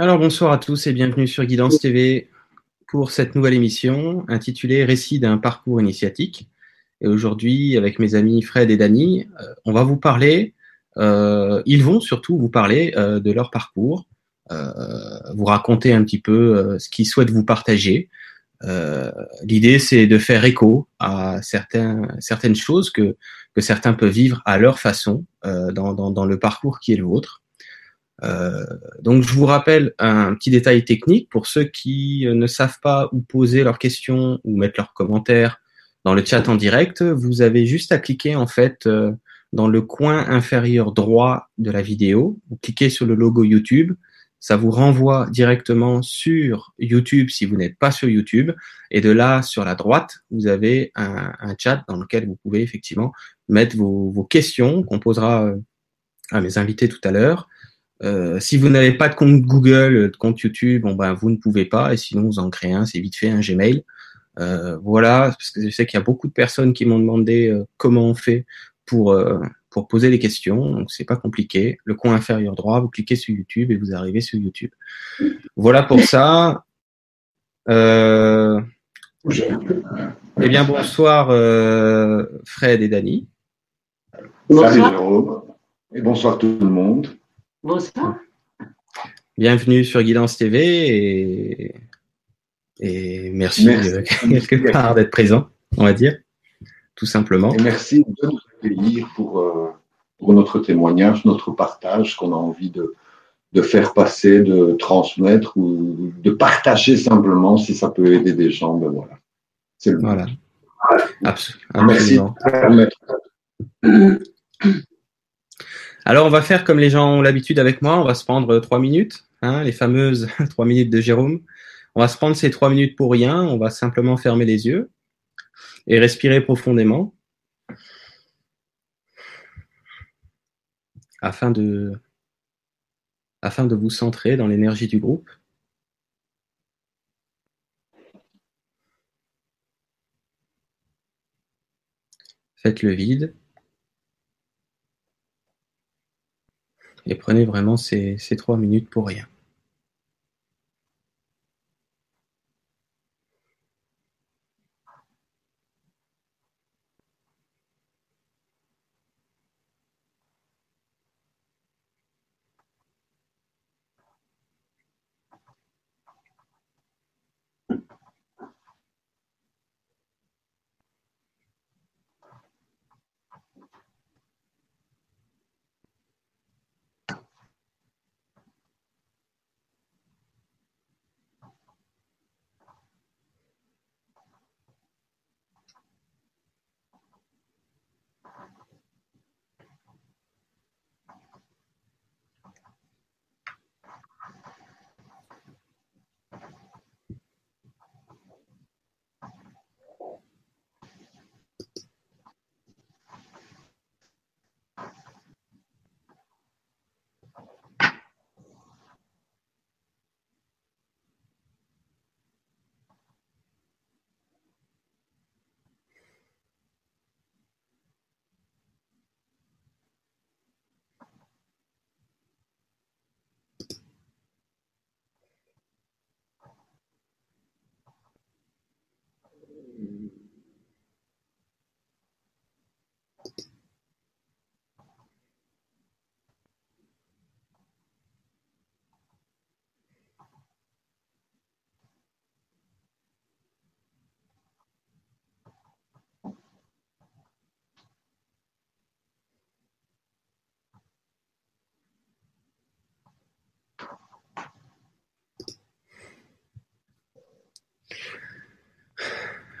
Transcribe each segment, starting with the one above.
Alors bonsoir à tous et bienvenue sur Guidance TV pour cette nouvelle émission intitulée Récit d'un parcours initiatique. Et aujourd'hui, avec mes amis Fred et Dany, euh, on va vous parler, euh, ils vont surtout vous parler euh, de leur parcours, vous raconter un petit peu ce qu'ils souhaitent vous partager. L'idée, c'est de faire écho à certaines choses que, certains peuvent vivre à leur façon dans, dans, dans le parcours qui est le vôtre. Euh, donc je vous rappelle un petit détail technique pour ceux qui ne savent pas où poser leurs questions ou mettre leurs commentaires dans le chat en direct. Vous avez juste à cliquer en fait euh, dans le coin inférieur droit de la vidéo. Vous cliquez sur le logo YouTube. Ça vous renvoie directement sur YouTube si vous n'êtes pas sur YouTube. Et de là, sur la droite, vous avez un, chat dans lequel vous pouvez effectivement mettre vos, vos questions qu'on posera euh, à mes invités tout à l'heure. Euh, si vous n'avez pas de compte Google, euh, de compte YouTube, bon ben vous ne pouvez pas. Et sinon vous en créez un, c'est vite fait un Gmail. Euh, voilà, parce que je sais qu'il y a beaucoup de personnes qui m'ont demandé euh, comment on fait pour pour poser des questions. Donc c'est pas compliqué. Le coin inférieur droit, vous cliquez sur YouTube et vous arrivez sur YouTube. Voilà pour ça. Euh, eh bien bonsoir Fred et Dany. Bonsoir. Salut Et bonsoir tout le monde. Bonsoir. Bienvenue sur Guidance TV et, merci, quelque part d'être présent, on va dire, tout simplement. Et merci de nous accueillir pour, euh, pour notre témoignage, notre partage qu'on a envie de, de faire passer, de transmettre ou de partager simplement si ça peut aider des gens. Ben voilà. C'est le voilà. Absolument. Merci. Alors, on va faire comme les gens ont l'habitude avec moi. On va se prendre trois minutes, hein, les fameuses trois minutes de Jérôme. On va se prendre ces trois minutes pour rien. On va simplement fermer les yeux et respirer profondément afin de, afin de vous centrer dans l'énergie du groupe. Faites le vide. Et prenez vraiment ces, trois minutes pour rien.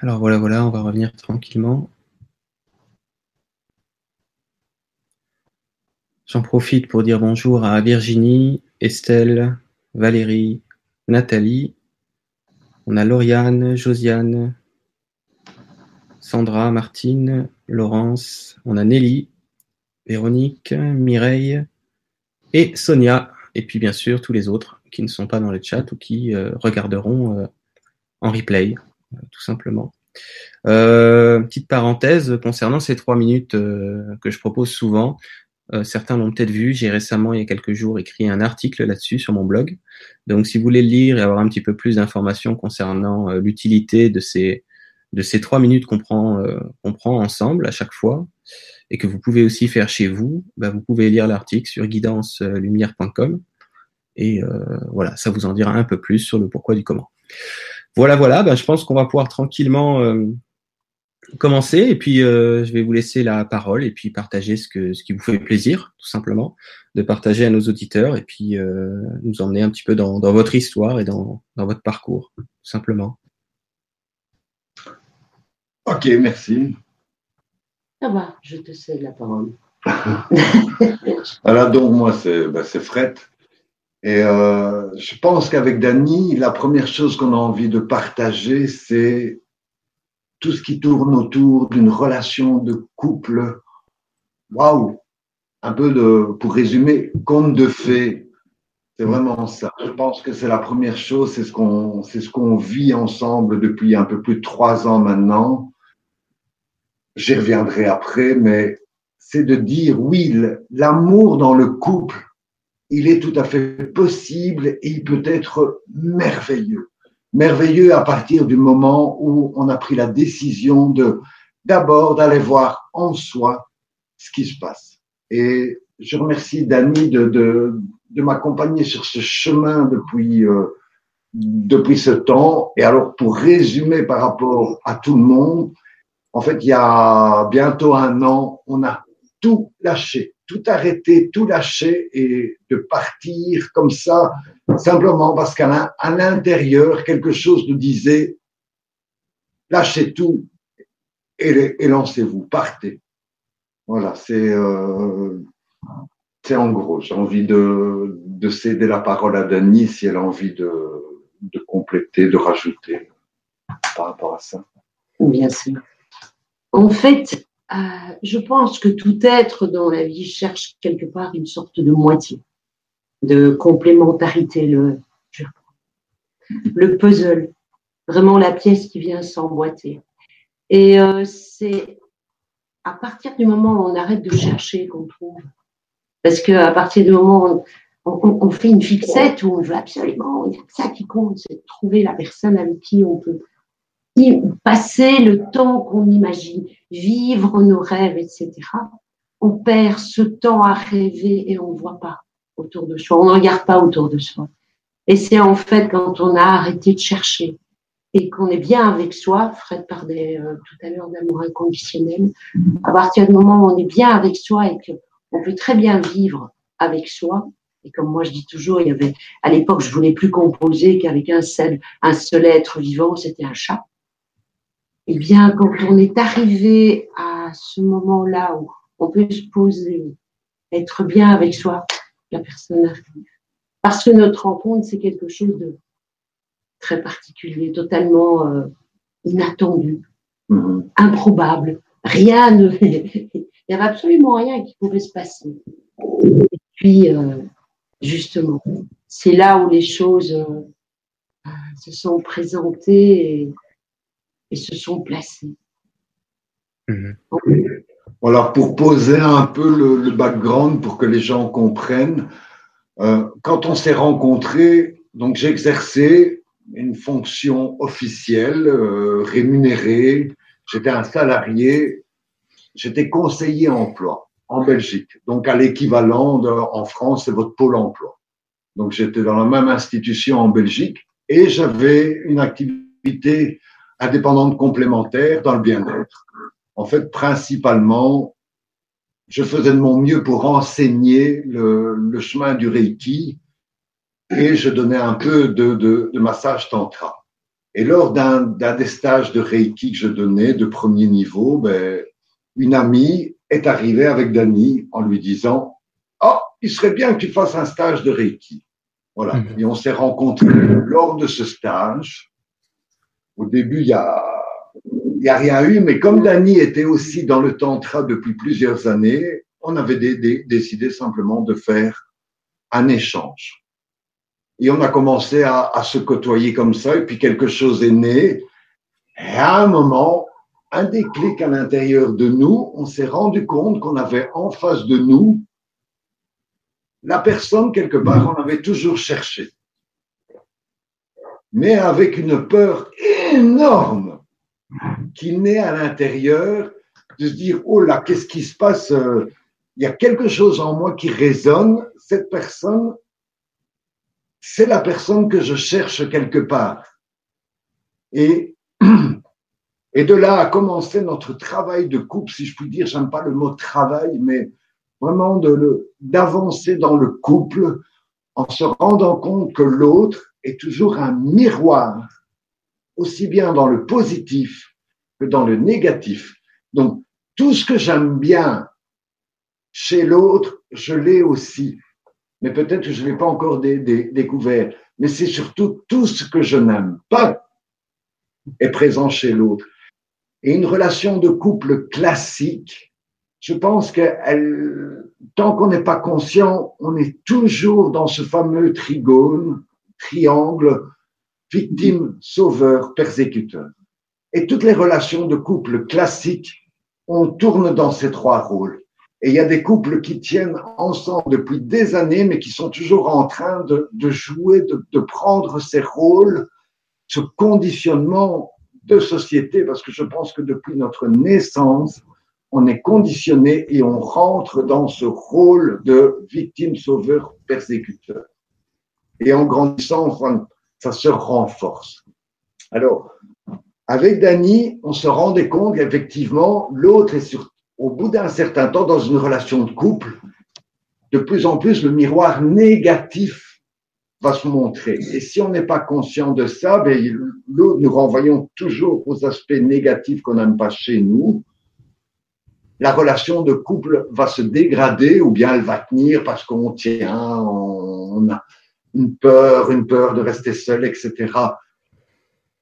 Alors voilà, voilà, on va revenir tranquillement. J'en profite pour dire bonjour à Virginie, Estelle, Valérie, Nathalie. On a Lauriane, Josiane, Sandra, Martine, Laurence. On a Nelly, Véronique, Mireille et Sonia. Et puis bien sûr tous les autres qui ne sont pas dans le chat ou qui euh, regarderont euh, en replay. Euh, tout simplement. Euh, petite parenthèse concernant ces trois minutes euh, que je propose souvent. Euh, certains l'ont peut-être vu. J'ai récemment, il y a quelques jours, écrit un article là-dessus sur mon blog. Donc, si vous voulez le lire et avoir un petit peu plus d'informations concernant euh, l'utilité de ces de ces trois minutes qu'on prend prend ensemble à chaque fois et que vous pouvez aussi faire chez vous, bah, vous pouvez lire l'article sur guidancelumière.com et voilà, ça vous en dira un peu plus sur le pourquoi du comment. Voilà, voilà. Ben, je pense qu'on va pouvoir tranquillement commencer et puis euh, je vais vous laisser la parole et puis partager ce que ce qui vous fait plaisir tout simplement de partager à nos auditeurs et puis euh, nous emmener un petit peu dans, dans votre histoire et dans, dans votre parcours tout simplement. Ok, merci. Ça va, je te cède la parole. Alors donc moi c'est ben, Fred et euh, je pense qu'avec Dany la première chose qu'on a envie de partager c'est tout ce qui tourne autour d'une relation de couple. Waouh Un peu de, pour résumer, conte de fées. C'est vraiment ça. Je pense que c'est la première chose, c'est ce qu'on, c'est ce qu'on vit ensemble depuis un peu plus de trois ans maintenant. J'y reviendrai après, mais c'est de dire oui, l'amour dans le couple, il est tout à fait possible et il peut être merveilleux merveilleux à partir du moment où on a pris la décision de d'abord d'aller voir en soi ce qui se passe. Et je remercie Dani de, de, de m'accompagner sur ce chemin depuis, euh, depuis ce temps. Et alors, pour résumer par rapport à tout le monde, en fait, il y a bientôt un an, on a tout lâché, tout arrêté, tout lâché et de partir comme ça simplement parce qu'à l'intérieur, quelque chose nous disait, lâchez tout et, lancez-vous, partez. Voilà, c'est euh, en gros. J'ai envie de, de céder la parole à Dani si elle a envie de compléter, de rajouter par rapport à ça. Bien sûr. En fait, euh, je pense que tout être dans la vie cherche quelque part une sorte de moitié de complémentarité, le, le puzzle, vraiment la pièce qui vient s'emboîter. Et euh, c'est à partir du moment où on arrête de chercher qu'on trouve. Parce qu'à partir du moment où on, fait une fixette où on veut absolument, il y a ça qui compte, c'est de trouver la personne avec qui on peut passer le temps qu'on imagine, vivre nos rêves, etc. On perd ce temps à rêver et on ne voit pas autour de soi. On ne regarde pas autour de soi. Et c'est en fait quand on a arrêté de chercher et qu'on est bien avec soi, Fred parlait euh, tout à l'heure d'amour inconditionnel, à partir du moment où on est bien avec soi et qu'on peut très bien vivre avec soi, et comme moi je dis toujours, il y avait, à l'époque, je voulais plus composer qu'avec un seul, un seul être vivant, c'était un chat. Eh bien, quand on est arrivé à ce moment-là où on peut se poser, être bien avec soi, la personne arrive. Parce que notre rencontre, c'est quelque chose de très particulier, totalement euh, inattendu, mm-hmm. improbable. Rien ne. Il n'y avait absolument rien qui pouvait se passer. Et puis, euh, justement, c'est là où les choses euh, se sont présentées et, se sont placées. Mm-hmm. Alors, pour poser un peu le, background pour que les gens comprennent, euh, quand on s'est rencontrés, donc exercé une fonction officielle, euh, rémunérée. J'étais un salarié. J'étais conseiller emploi en Belgique. Donc, à l'équivalent en France, c'est votre pôle emploi. Donc, j'étais dans la même institution en Belgique et j'avais une activité indépendante complémentaire dans le bien-être en fait, principalement, je faisais de mon mieux pour enseigner le, chemin du Reiki et je donnais un peu de, massage tantra. Et lors d'un des stages de Reiki que je donnais de premier niveau, ben, une amie est arrivée avec Dani en lui disant Oh, il serait bien que tu fasses un stage de Reiki. Voilà. Mhm. Et on s'est rencontrés lors de ce stage. Au début, il y a n'y a rien eu, mais comme Dany était aussi dans le tantra depuis plusieurs années, on avait décidé simplement de faire un échange. Et on a commencé à, se côtoyer comme ça, et puis quelque chose est né. Et à un moment, un déclic à l'intérieur de nous, on s'est rendu compte qu'on avait en face de nous la personne, quelque part, on avait toujours cherché. Mais avec une peur énorme qui naît à l'intérieur de se dire, oh là, qu'est-ce qui se passe Il y a quelque chose en moi qui résonne. Cette personne, c'est la personne que je cherche quelque part. Et, et de là a commencé notre travail de couple, si je puis dire, j'aime pas le mot travail, mais vraiment de d'avancer dans le couple en se rendant compte que l'autre est toujours un miroir, aussi bien dans le positif que dans le négatif. Donc, tout ce que j'aime bien chez l'autre, je l'ai aussi. Mais peut-être que je ne l'ai pas encore découvert. Mais c'est surtout tout ce que je n'aime pas est présent chez l'autre. Et une relation de couple classique, je pense que tant qu'on n'est pas conscient, on est toujours dans ce fameux trigone, triangle, victime, sauveur, persécuteur. Et toutes les relations de couple classiques, on tourne dans ces trois rôles. Et il y a des couples qui tiennent ensemble depuis des années, mais qui sont toujours en train de, jouer, de, de prendre ces rôles, ce conditionnement de société, parce que je pense que depuis notre naissance, on est conditionné et on rentre dans ce rôle de victime, sauveur, persécuteur. Et en grandissant, ça se renforce. Alors, avec Dany, on se rendait compte qu'effectivement, l'autre est sur, au bout d'un certain temps dans une relation de couple, de plus en plus le miroir négatif va se montrer. Et si on n'est pas conscient de ça, ben, nous renvoyons toujours aux aspects négatifs qu'on n'aime pas chez nous. La relation de couple va se dégrader ou bien elle va tenir parce qu'on tient, on a une peur, une peur de rester seul, etc.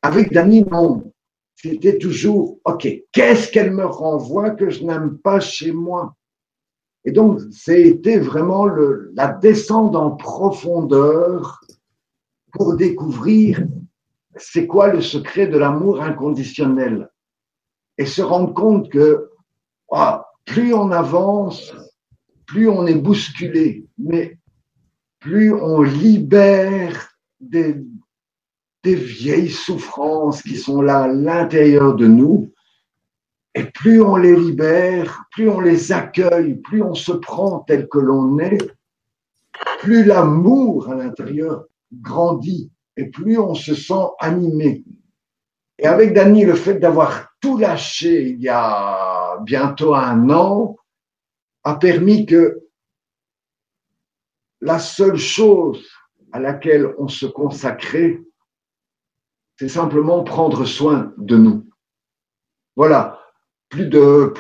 Avec Dani, non. C'était toujours, OK, qu'est-ce qu'elle me renvoie que je n'aime pas chez moi? Et donc, c'était vraiment le, la descente en profondeur pour découvrir c'est quoi le secret de l'amour inconditionnel et se rendre compte que ah, plus on avance, plus on est bousculé, mais plus on libère des, des vieilles souffrances qui sont là à l'intérieur de nous, et plus on les libère, plus on les accueille, plus on se prend tel que l'on est, plus l'amour à l'intérieur grandit et plus on se sent animé. Et avec Dany, le fait d'avoir tout lâché il y a bientôt un an a permis que la seule chose à laquelle on se consacrait, c'est simplement prendre soin de nous. Voilà, plus de,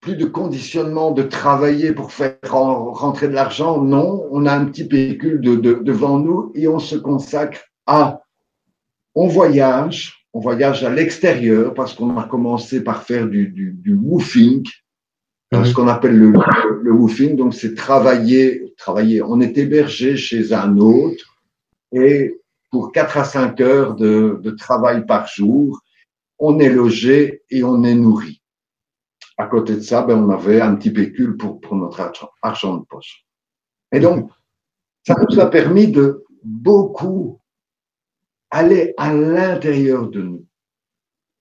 plus, de conditionnement de travailler pour faire rentrer de l'argent, non, on a un petit véhicule devant nous et on se consacre à, on voyage, on voyage à l'extérieur parce qu'on a commencé par faire du, du, du woofing, ce qu'on appelle le, le woofing, donc c'est travailler, travailler. On est hébergé chez un autre et pour 4 à 5 heures de, de travail par jour, on est logé et on est nourri. À côté de ça, ben, on avait un petit pécule pour, pour notre argent, argent de poche. Et donc, ça nous a permis de beaucoup aller à l'intérieur de nous,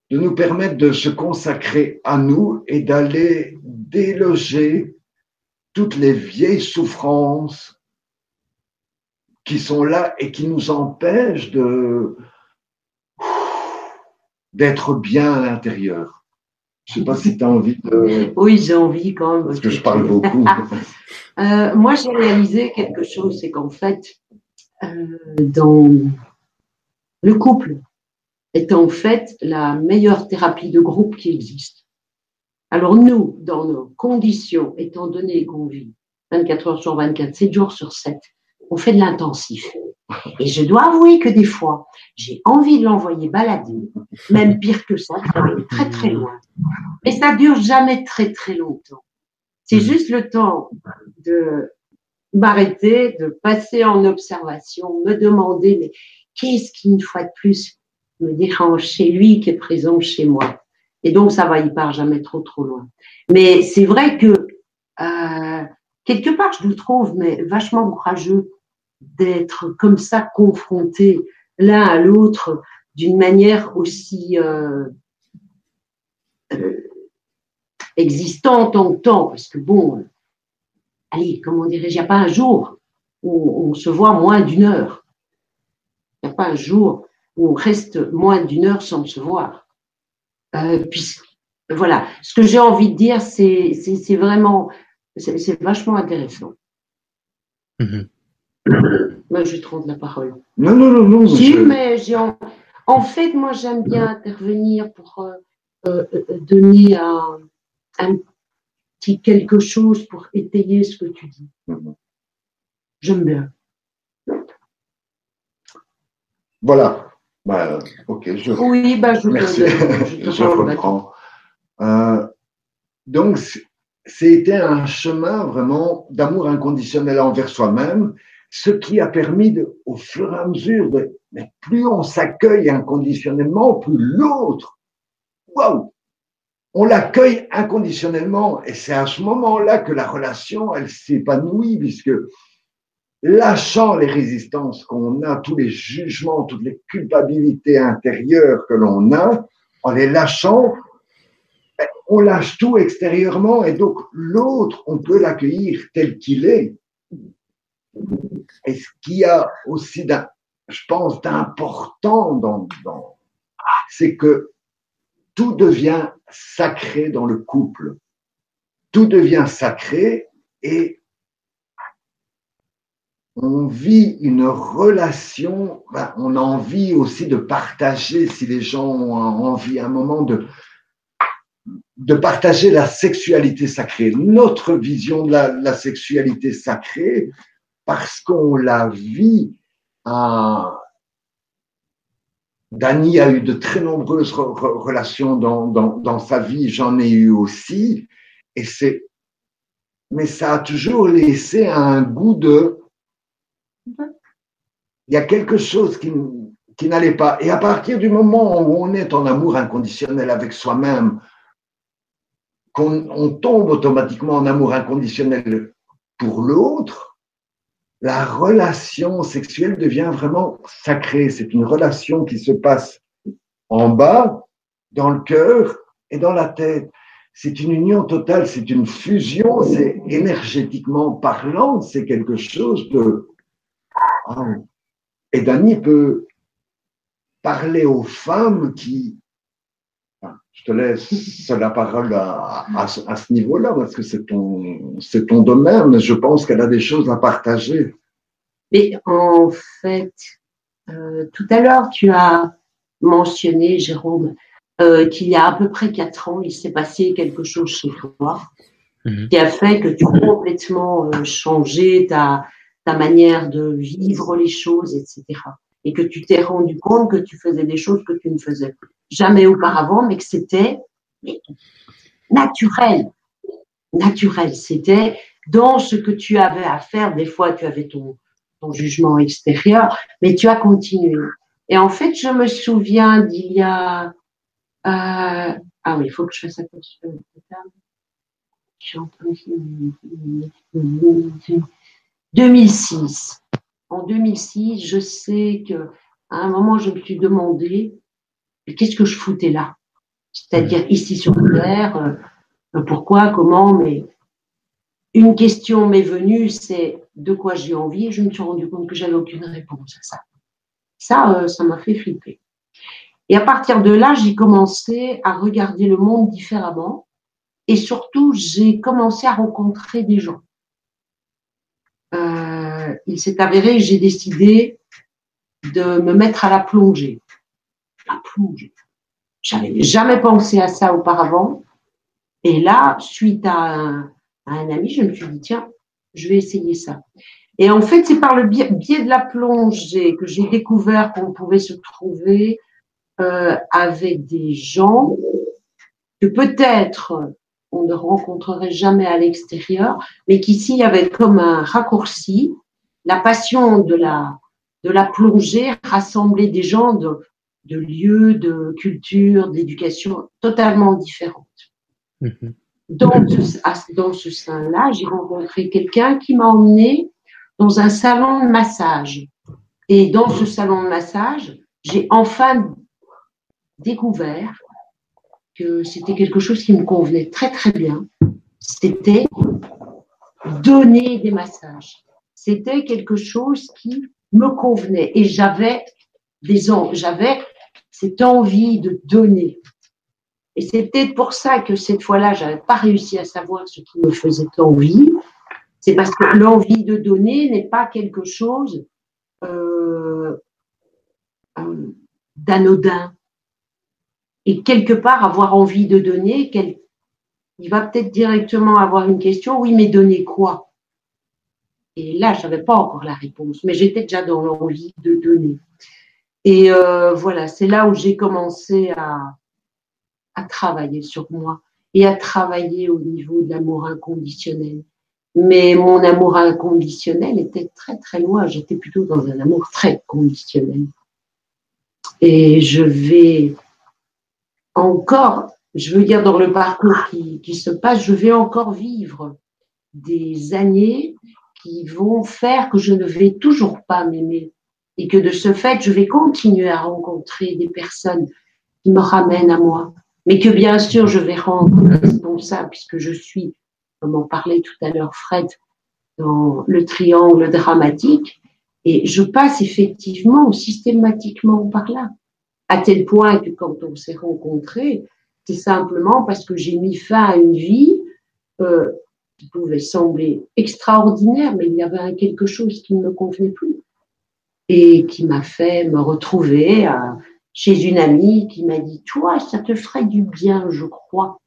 de nous permettre de se consacrer à nous et d'aller déloger toutes les vieilles souffrances qui sont là et qui nous empêchent de d'être bien à l'intérieur. Je sais pas si tu as envie de... Oui, j'ai envie quand même. Parce que je parle beaucoup. euh, moi, j'ai réalisé quelque chose, c'est qu'en fait, euh, dans le couple est en fait la meilleure thérapie de groupe qui existe. Alors nous, dans nos conditions, étant donné qu'on vit 24 heures sur 24, 7 jours sur 7, on fait de l'intensif. Et je dois avouer que des fois, j'ai envie de l'envoyer balader, même pire que ça, très très loin. Mais ça dure jamais très très longtemps. C'est juste le temps de m'arrêter, de passer en observation, me demander, mais qu'est-ce qui, une fois de plus, me dérange chez lui qui est présent chez moi? Et donc, ça va, il part jamais trop, trop loin. Mais c'est vrai que euh, quelque part, je le trouve, mais vachement courageux d'être comme ça confronté l'un à l'autre d'une manière aussi euh, euh, existante en temps, parce que bon, allez, comment dirais-je, il n'y a pas un jour où on se voit moins d'une heure. Il n'y a pas un jour où on reste moins d'une heure sans se voir. Euh, voilà, ce que j'ai envie de dire, c'est vraiment, c'est vachement intéressant. Mm-hmm. Moi, je te la parole. Non, non, non, non. Si, mais en... fait, moi, j'aime bien intervenir pour euh, euh, donner un, un, petit quelque chose pour étayer ce que tu dis. Mm-hmm. J'aime bien. Voilà. Bah, ok, je. Oui, bah, je, Merci. je, je reprends. Euh, donc, c'était un chemin vraiment d'amour inconditionnel envers soi-même, ce qui a permis de, au fur et à mesure, de, mais plus on s'accueille inconditionnellement, plus l'autre, waouh, on l'accueille inconditionnellement. Et c'est à ce moment-là que la relation, elle s'épanouit, puisque lâchant les résistances qu'on a, tous les jugements, toutes les culpabilités intérieures que l'on a, en les lâchant, ben, on lâche tout extérieurement et donc l'autre, on peut l'accueillir tel qu'il est. Et ce qu'il y a aussi, je pense, d'important dans, dans c'est que tout devient sacré dans le couple. Tout devient sacré et on vit une relation, ben, on a envie aussi de partager, si les gens ont envie à un moment de, de partager la sexualité sacrée, notre vision de la, sexualité sacrée, parce qu'on la vit. À... Dany a eu de très nombreuses relations dans, dans, dans sa vie, j'en ai eu aussi, et c'est, mais ça a toujours laissé un goût de il y a quelque chose qui, n'allait pas. Et à partir du moment où on est en amour inconditionnel avec soi-même, qu'on on tombe automatiquement en amour inconditionnel pour l'autre, la relation sexuelle devient vraiment sacrée. C'est une relation qui se passe en bas, dans le cœur et dans la tête. C'est une union totale, c'est une fusion, c'est énergétiquement parlant, c'est quelque chose de ah et Dany peut parler aux femmes qui. Je te laisse la parole à, ce niveau-là, parce que c'est ton, c'est ton domaine. Je pense qu'elle a des choses à partager. Mais en fait, euh, tout à l'heure, tu as mentionné, Jérôme, euh, qu'il y a à peu près quatre ans, il s'est passé quelque chose chez toi mhm. qui a fait que tu as complètement euh, changé ta, ta manière de vivre les choses, etc. Et que tu t'es rendu compte que tu faisais des choses que tu ne faisais jamais auparavant, mais que c'était naturel. Naturel. C'était dans ce que tu avais à faire. Des fois, tu avais ton, ton jugement extérieur, mais tu as continué. Et en fait, je me souviens d'il y a. Euh, ah oui, il faut que je fasse attention. J'ai entendu. 2006. En 2006, je sais que à un moment, je me suis demandé qu'est-ce que je foutais là? C'est-à-dire ici sur Terre, euh, pourquoi, comment, mais une question m'est venue, c'est de quoi j'ai envie, et je me suis rendu compte que j'avais aucune réponse à ça. Ça, euh, ça m'a fait flipper. Et à partir de là, j'ai commencé à regarder le monde différemment, et surtout, j'ai commencé à rencontrer des gens euh, il s'est avéré j'ai décidé de me mettre à la plongée. La plongée. J'avais jamais pensé à ça auparavant. Et là, suite à un, ami, je me suis dit, tiens, je vais essayer ça. Et en fait, c'est par le biais, de la plongée que j'ai découvert qu'on pouvait se trouver euh, avec des gens que peut-être on ne rencontrerait jamais à l'extérieur, mais qu'ici, il y avait comme un raccourci, la passion de la, de la plongée rassemblait des gens de, de lieux, de culture, d'éducation totalement différentes. Mhm. dans, dans ce sein-là, j'ai rencontré quelqu'un qui m'a emmené dans un salon de massage. Et dans ce salon de massage, j'ai enfin découvert que c'était quelque chose qui me convenait très très bien. C'était donner des massages. C'était quelque chose qui me convenait et j'avais des j'avais cette envie de donner. Et peut-être pour ça que cette fois-là, j'avais pas réussi à savoir ce qui me faisait envie. C'est parce que l'envie de donner n'est pas quelque chose euh, euh, d'anodin. Et quelque part, avoir envie de donner, il va peut-être directement avoir une question, oui, mais donner quoi? Et là, je n'avais pas encore la réponse, mais j'étais déjà dans l'envie de donner. Et euh, voilà, c'est là où j'ai commencé à, à travailler sur moi et à travailler au niveau de l'amour inconditionnel. Mais mon amour inconditionnel était très très loin. J'étais plutôt dans un amour très conditionnel. Et je vais encore, je veux dire dans le parcours qui, qui se passe, je vais encore vivre des années qui vont faire que je ne vais toujours pas m'aimer. Et que de ce fait, je vais continuer à rencontrer des personnes qui me ramènent à moi, mais que bien sûr, je vais rendre responsable puisque je suis, comme en parlait tout à l'heure Fred, dans le triangle dramatique, et je passe effectivement systématiquement par là, à tel point que quand on s'est rencontrés, c'est simplement parce que j'ai mis fin à une vie euh, qui pouvait sembler extraordinaire, mais il y avait quelque chose qui ne me convenait plus et qui m'a fait me retrouver euh, chez une amie qui m'a dit, toi, ça te ferait du bien, je crois,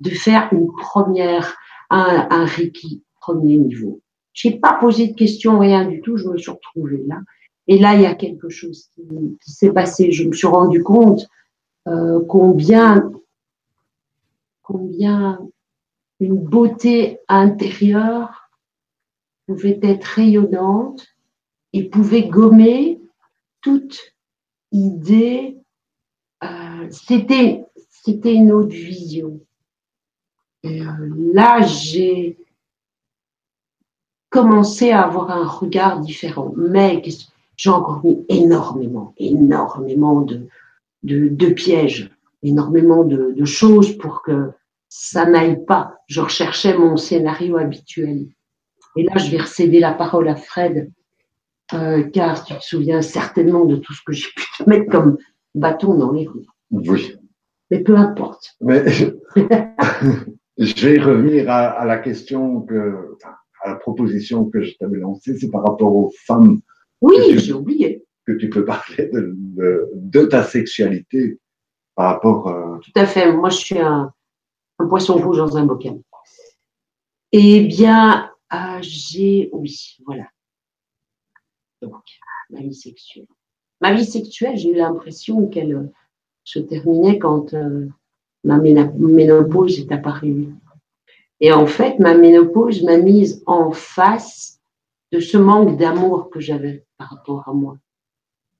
de faire une première, un, un Reiki premier niveau. J'ai pas posé de questions, rien du tout, je me suis retrouvée là. Et là, il y a quelque chose qui, s'est passé. Je me suis rendu compte euh, combien, combien une beauté intérieure pouvait être rayonnante et pouvait gommer toute idée. Euh, c'était, c'était une autre vision. Euh, là, j'ai commencé à avoir un regard différent. Mais j'ai encore mis énormément, énormément de, de, de pièges, énormément de, de, choses pour que ça n'aille pas. Je recherchais mon scénario habituel. Et là, je vais recéder la parole à Fred euh, car tu te souviens certainement de tout ce que j'ai pu te mettre comme bâton dans les roues. Oui. Mais peu importe. Mais je vais revenir à, la question que, à la proposition que je t'avais lancée, c'est par rapport aux femmes. Oui, j'ai oublié. Que tu peux parler de, ta sexualité par rapport. Euh, tout à fait. Moi, je suis un, poisson rouge dans un bocal. Eh bien, euh, j'ai, oui, voilà ma vie sexuelle. Ma vie sexuelle, j'ai eu l'impression qu'elle euh, se terminait quand euh, ma ménopause est apparue. Et en fait, ma ménopause m'a mise en face de ce manque d'amour que j'avais par rapport à moi,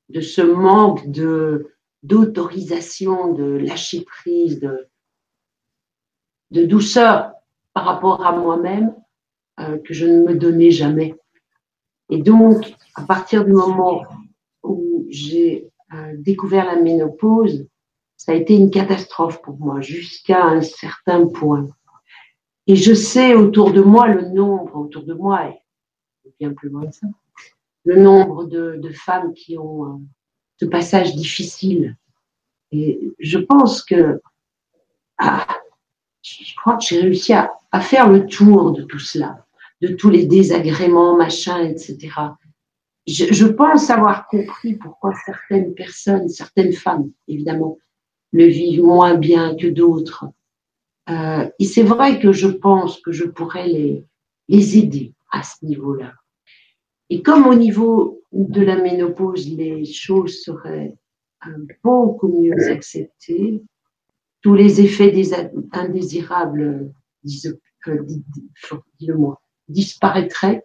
de ce manque de d'autorisation, de lâcher prise, de, douceur par rapport à moi-même euh, que je ne me donnais jamais. Et donc, à partir du moment où j'ai euh, découvert la ménopause, ça a été une catastrophe pour moi jusqu'à un certain point. Et je sais autour de moi le nombre, autour de moi, bien plus loin que ça, le nombre de, femmes qui ont euh, ce passage difficile. Et je pense que ah, je crois que j'ai réussi à, faire le tour de tout cela, de tous les désagréments, machin, etc je, pense avoir compris pourquoi certaines personnes, certaines femmes, évidemment, le vivent moins bien que d'autres. Euh, et c'est vrai que je pense que je pourrais les aider à ce niveau-là. Et comme au niveau de la ménopause, les choses seraient beaucoup mieux acceptées, tous les effets indésirables, euh, dis-le-moi, disparaîtraient,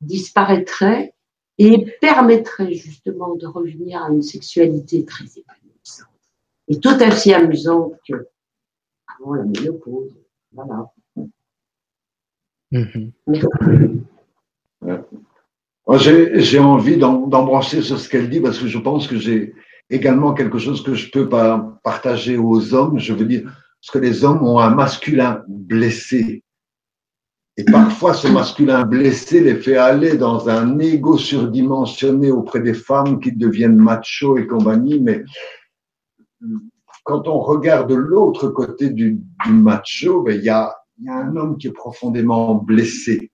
disparaîtraient et permettrait justement de revenir à une sexualité très épanouissante et tout aussi amusante que avant la ménopause. Voilà. Mhm. J'ai envie d'embrancher sur ce qu'elle dit parce que je pense que j'ai également quelque chose que je peux partager aux hommes. Je veux dire, parce que les hommes ont un masculin blessé. Et parfois, ce masculin blessé les fait aller dans un ego surdimensionné auprès des femmes qui deviennent machos et compagnie. Mais quand on regarde l'autre côté du, macho, ben, il y, a, y, a, un homme qui est profondément blessé.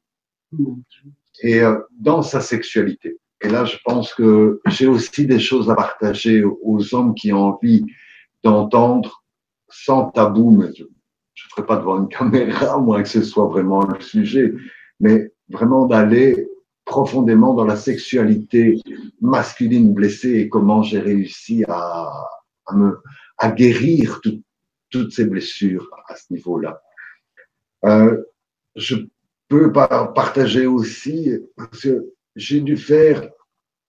Et euh, dans sa sexualité. Et là, je pense que j'ai aussi des choses à partager aux hommes qui ont envie d'entendre sans tabou, mais je ne ferai pas devant une caméra, moins que ce soit vraiment le sujet, mais vraiment d'aller profondément dans la sexualité masculine blessée et comment j'ai réussi à, me, à guérir toutes ces blessures à ce niveau-là. Euh, je peux partager aussi, parce que j'ai dû faire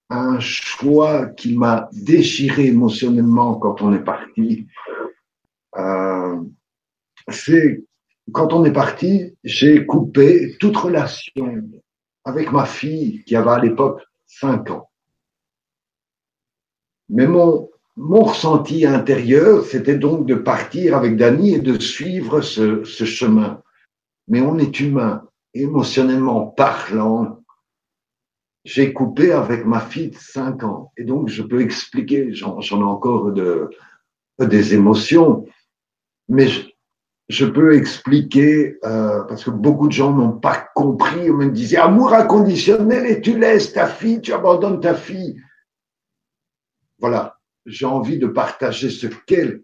un choix qui m'a déchiré émotionnellement quand on est parti. Euh, c'est quand on est parti, j'ai coupé toute relation avec ma fille qui avait à l'époque 5 ans. Mais mon, mon ressenti intérieur, c'était donc de partir avec Dany et de suivre ce, ce chemin. Mais on est humain, émotionnellement parlant, j'ai coupé avec ma fille de 5 ans. Et donc, je peux expliquer, j'en ai encore de, des émotions, mais je, peux expliquer, euh, parce que beaucoup de gens n'ont pas compris, on me disait amour inconditionnel et tu laisses ta fille, tu abandonnes ta fille. Voilà, j'ai envie de partager ce qu'est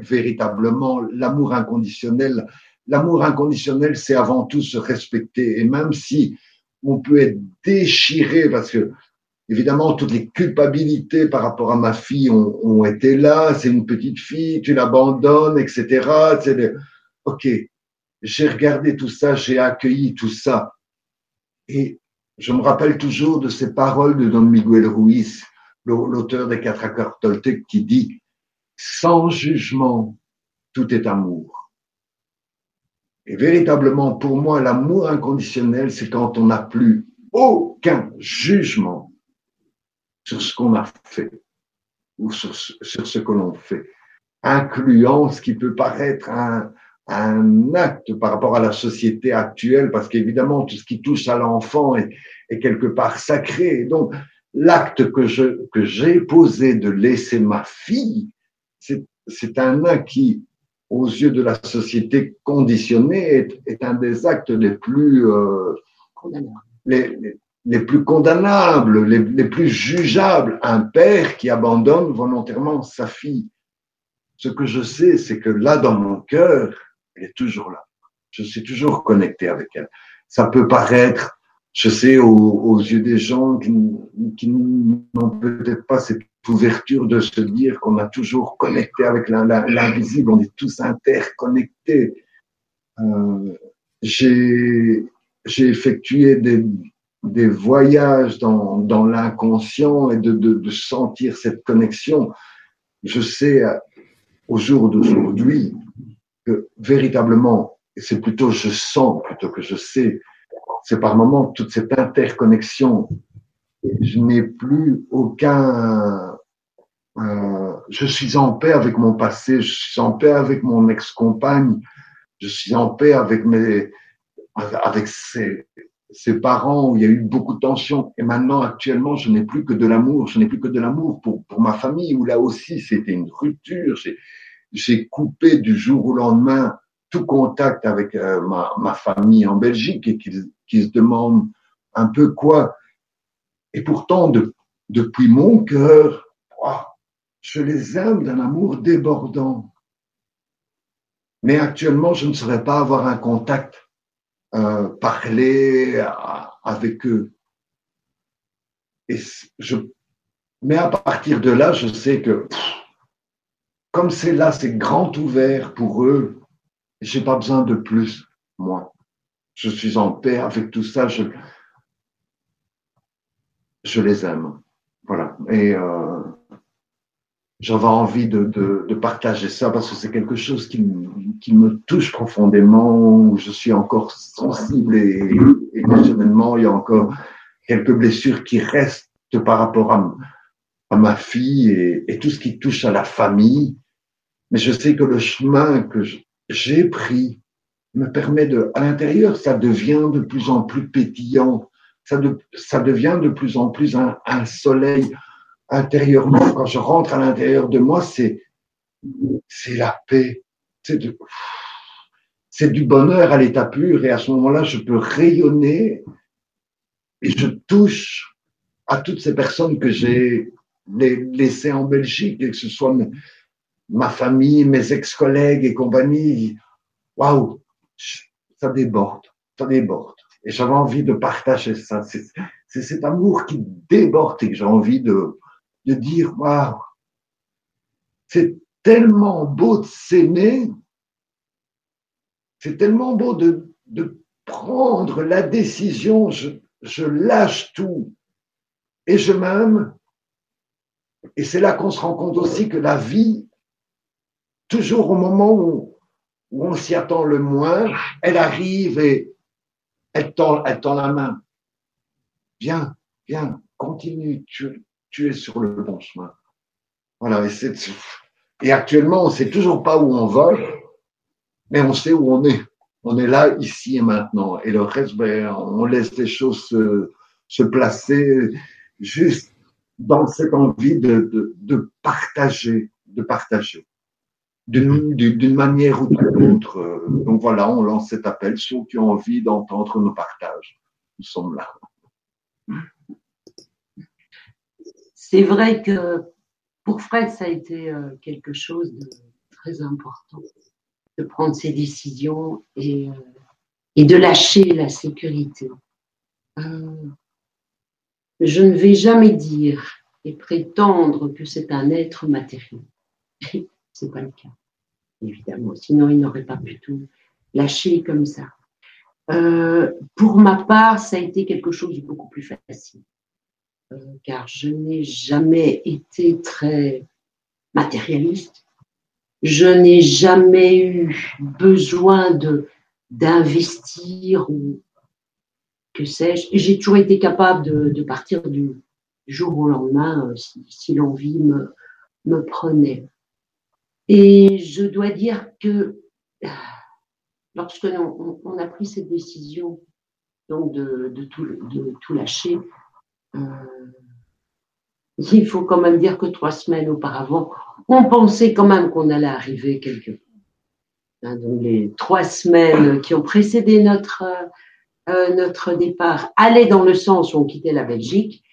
véritablement l'amour inconditionnel. L'amour inconditionnel, c'est avant tout se respecter. Et même si on peut être déchiré parce que évidemment toutes les culpabilités par rapport à ma fille ont, été là. C'est une petite fille, tu l'abandonnes, etc. Ok, j'ai regardé tout ça, j'ai accueilli tout ça, et je me rappelle toujours de ces paroles de Don Miguel Ruiz, l'auteur des quatre accords Toltec, qui dit sans jugement, tout est amour. Et véritablement, pour moi, l'amour inconditionnel, c'est quand on n'a plus aucun jugement sur ce qu'on a fait ou sur, ce que l'on fait, incluant ce qui peut paraître un, un acte par rapport à la société actuelle, parce qu'évidemment, tout ce qui touche à l'enfant est, est, quelque part sacré. donc, l'acte que je que j'ai posé de laisser ma fille, c'est un acte qui aux yeux de la société conditionnée, est, un des actes les plus, euh, les, les, plus condamnables, les, les, plus jugeables. Un père qui abandonne volontairement sa fille. Ce que je sais, c'est que là, dans mon cœur, elle est toujours là. Je suis toujours connecté avec elle. Ça peut paraître, je sais, aux, aux yeux des gens qui, qui n'ont peut-être pas cette ouverture de se dire qu'on a toujours connecté avec l'invisible, on est tous interconnectés. Euh, j'ai effectué des, des voyages dans, dans l'inconscient et de, de, de, sentir cette connexion. Je sais au jour d'aujourd'hui que véritablement, c'est plutôt je sens plutôt que je sais, c'est par moments toute cette interconnexion je n'ai plus aucun. Euh, je suis en paix avec mon passé, je suis en paix avec mon ex-compagne, je suis en paix avec mes, avec ses, ses parents où il y a eu beaucoup de tensions. Et maintenant, actuellement, je n'ai plus que de l'amour. Je n'ai plus que de l'amour pour, pour ma famille où là aussi c'était une rupture. J'ai coupé du jour au lendemain tout contact avec euh, ma, ma famille en Belgique et qu'ils qui se demandent un peu quoi et pourtant, de, depuis mon cœur, je les aime d'un amour débordant. Mais actuellement, je ne saurais pas avoir un contact, euh, parler avec eux. Mais à partir de là, je sais que comme c'est là, c'est grand ouvert pour eux, j'ai pas besoin de plus, moi. Je suis en paix avec tout ça. Je les aime. Voilà. Et, euh, j'avais envie de, partager ça parce que c'est quelque chose qui, me touche profondément, je suis encore sensible et émotionnellement, il y a encore quelques blessures qui restent par rapport à, à ma fille et, et, tout ce qui touche à la famille. Mais je sais que le chemin que j'ai pris me permet de, à l'intérieur, ça devient de plus en plus pétillant, ça, de, ça devient de plus en plus un, un soleil intérieurement, quand je rentre à l'intérieur de moi, c'est, c'est la paix. C'est, c'est du bonheur à l'état pur. Et à ce moment-là, je peux rayonner et je touche à toutes ces personnes que j'ai laissées en Belgique, que ce soit ma famille, mes ex-collègues et compagnie. Waouh, ça déborde, ça déborde. Et j'avais envie de partager ça. C'est, cet amour qui déborde et j'ai envie de, de dire, waouh, c'est tellement beau de s'aimer, c'est tellement beau de, de prendre la décision, je, je lâche tout et je m'aime. Et c'est là qu'on se rend compte aussi que la vie, toujours au moment où on s'y attend le moins, elle arrive et elle tend, elle tend la main. Viens, viens, continue, tu, tu es sur le bon chemin. Voilà, et, et actuellement, on ne sait toujours pas où on va, mais on sait où on est. On est là, ici et maintenant. Et le reste, ben, on laisse les choses se, se placer juste dans cette envie de, de, de partager, de partager d'une manière ou d'une autre. Donc voilà, on lance cet appel. Ceux qui ont envie d'entendre nos partages, nous sommes là. C'est vrai que pour Fred, ça a été euh, quelque chose de très important de prendre ses décisions et, euh, et de lâcher la sécurité. Euh, je ne vais jamais dire et prétendre que c'est un être matériel. C'est pas le cas, évidemment. Sinon, il n'aurait pas pu tout lâcher comme ça. pour ma part, ça a été quelque chose de beaucoup plus facile. Euh, car je n'ai jamais été très matérialiste. Je n'ai jamais eu besoin de d'investir ou que sais-je. J'ai toujours été capable de, partir du, jour au lendemain euh, si, l'envie me, me prenait. Et je dois dire que lorsque on, a pris cette décision donc de, tout, de tout lâcher, euh, il faut quand même dire que trois semaines auparavant, on pensait quand même qu'on allait arriver quelque part. Hein, donc les trois semaines qui ont précédé notre, euh, notre départ allaient dans le sens où on quittait la Belgique,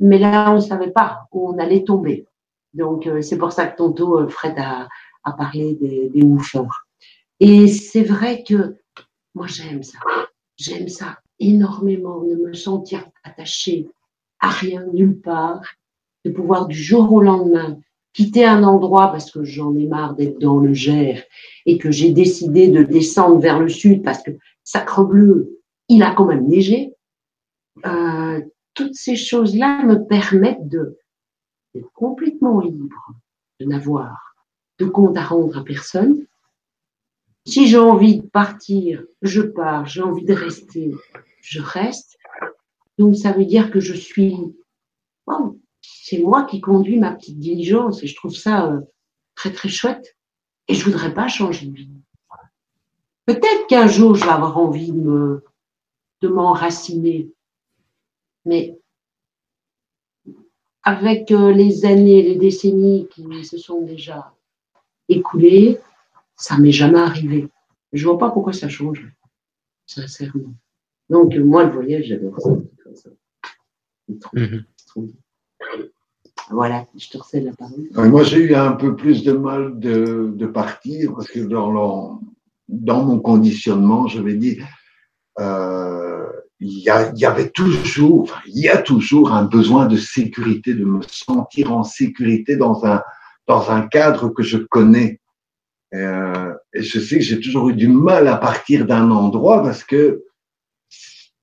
mais là on ne savait pas où on allait tomber. Donc euh, c'est pour ça que tantôt Fred a, a parlé des, des Et c'est vrai que moi j'aime ça, j'aime ça énormément de me sentir attachée à rien, nulle part, de pouvoir du jour au lendemain quitter un endroit parce que j'en ai marre d'être dans le Gers et que j'ai décidé de descendre vers le sud parce que Sacrebleu, il a quand même neigé. Euh, toutes ces choses-là me permettent de complètement libre, de n'avoir de compte à rendre à personne, si j'ai envie de partir, je pars. J'ai envie de rester, je reste. Donc ça veut dire que je suis, c'est moi qui conduis ma petite diligence et je trouve ça euh, très très chouette. Et je voudrais pas changer de vie. Peut-être qu'un jour je vais avoir envie de me, de m'enraciner, mais avec euh, les années, les décennies qui se sont déjà écoulées, ça m'est jamais arrivé. Je vois pas pourquoi ça change, sincèrement. Donc, moi, le voyage, j'adore ça. Mhm. Voilà, je te recèle la parole. Moi, j'ai eu un peu plus de mal de, de partir parce que dans, dans mon conditionnement, je vais dire, euh, il y, a, il y avait toujours, il y a toujours un besoin de sécurité, de me sentir en sécurité dans un, dans un cadre que je connais. Euh, et je sais que j'ai toujours eu du mal à partir d'un endroit parce que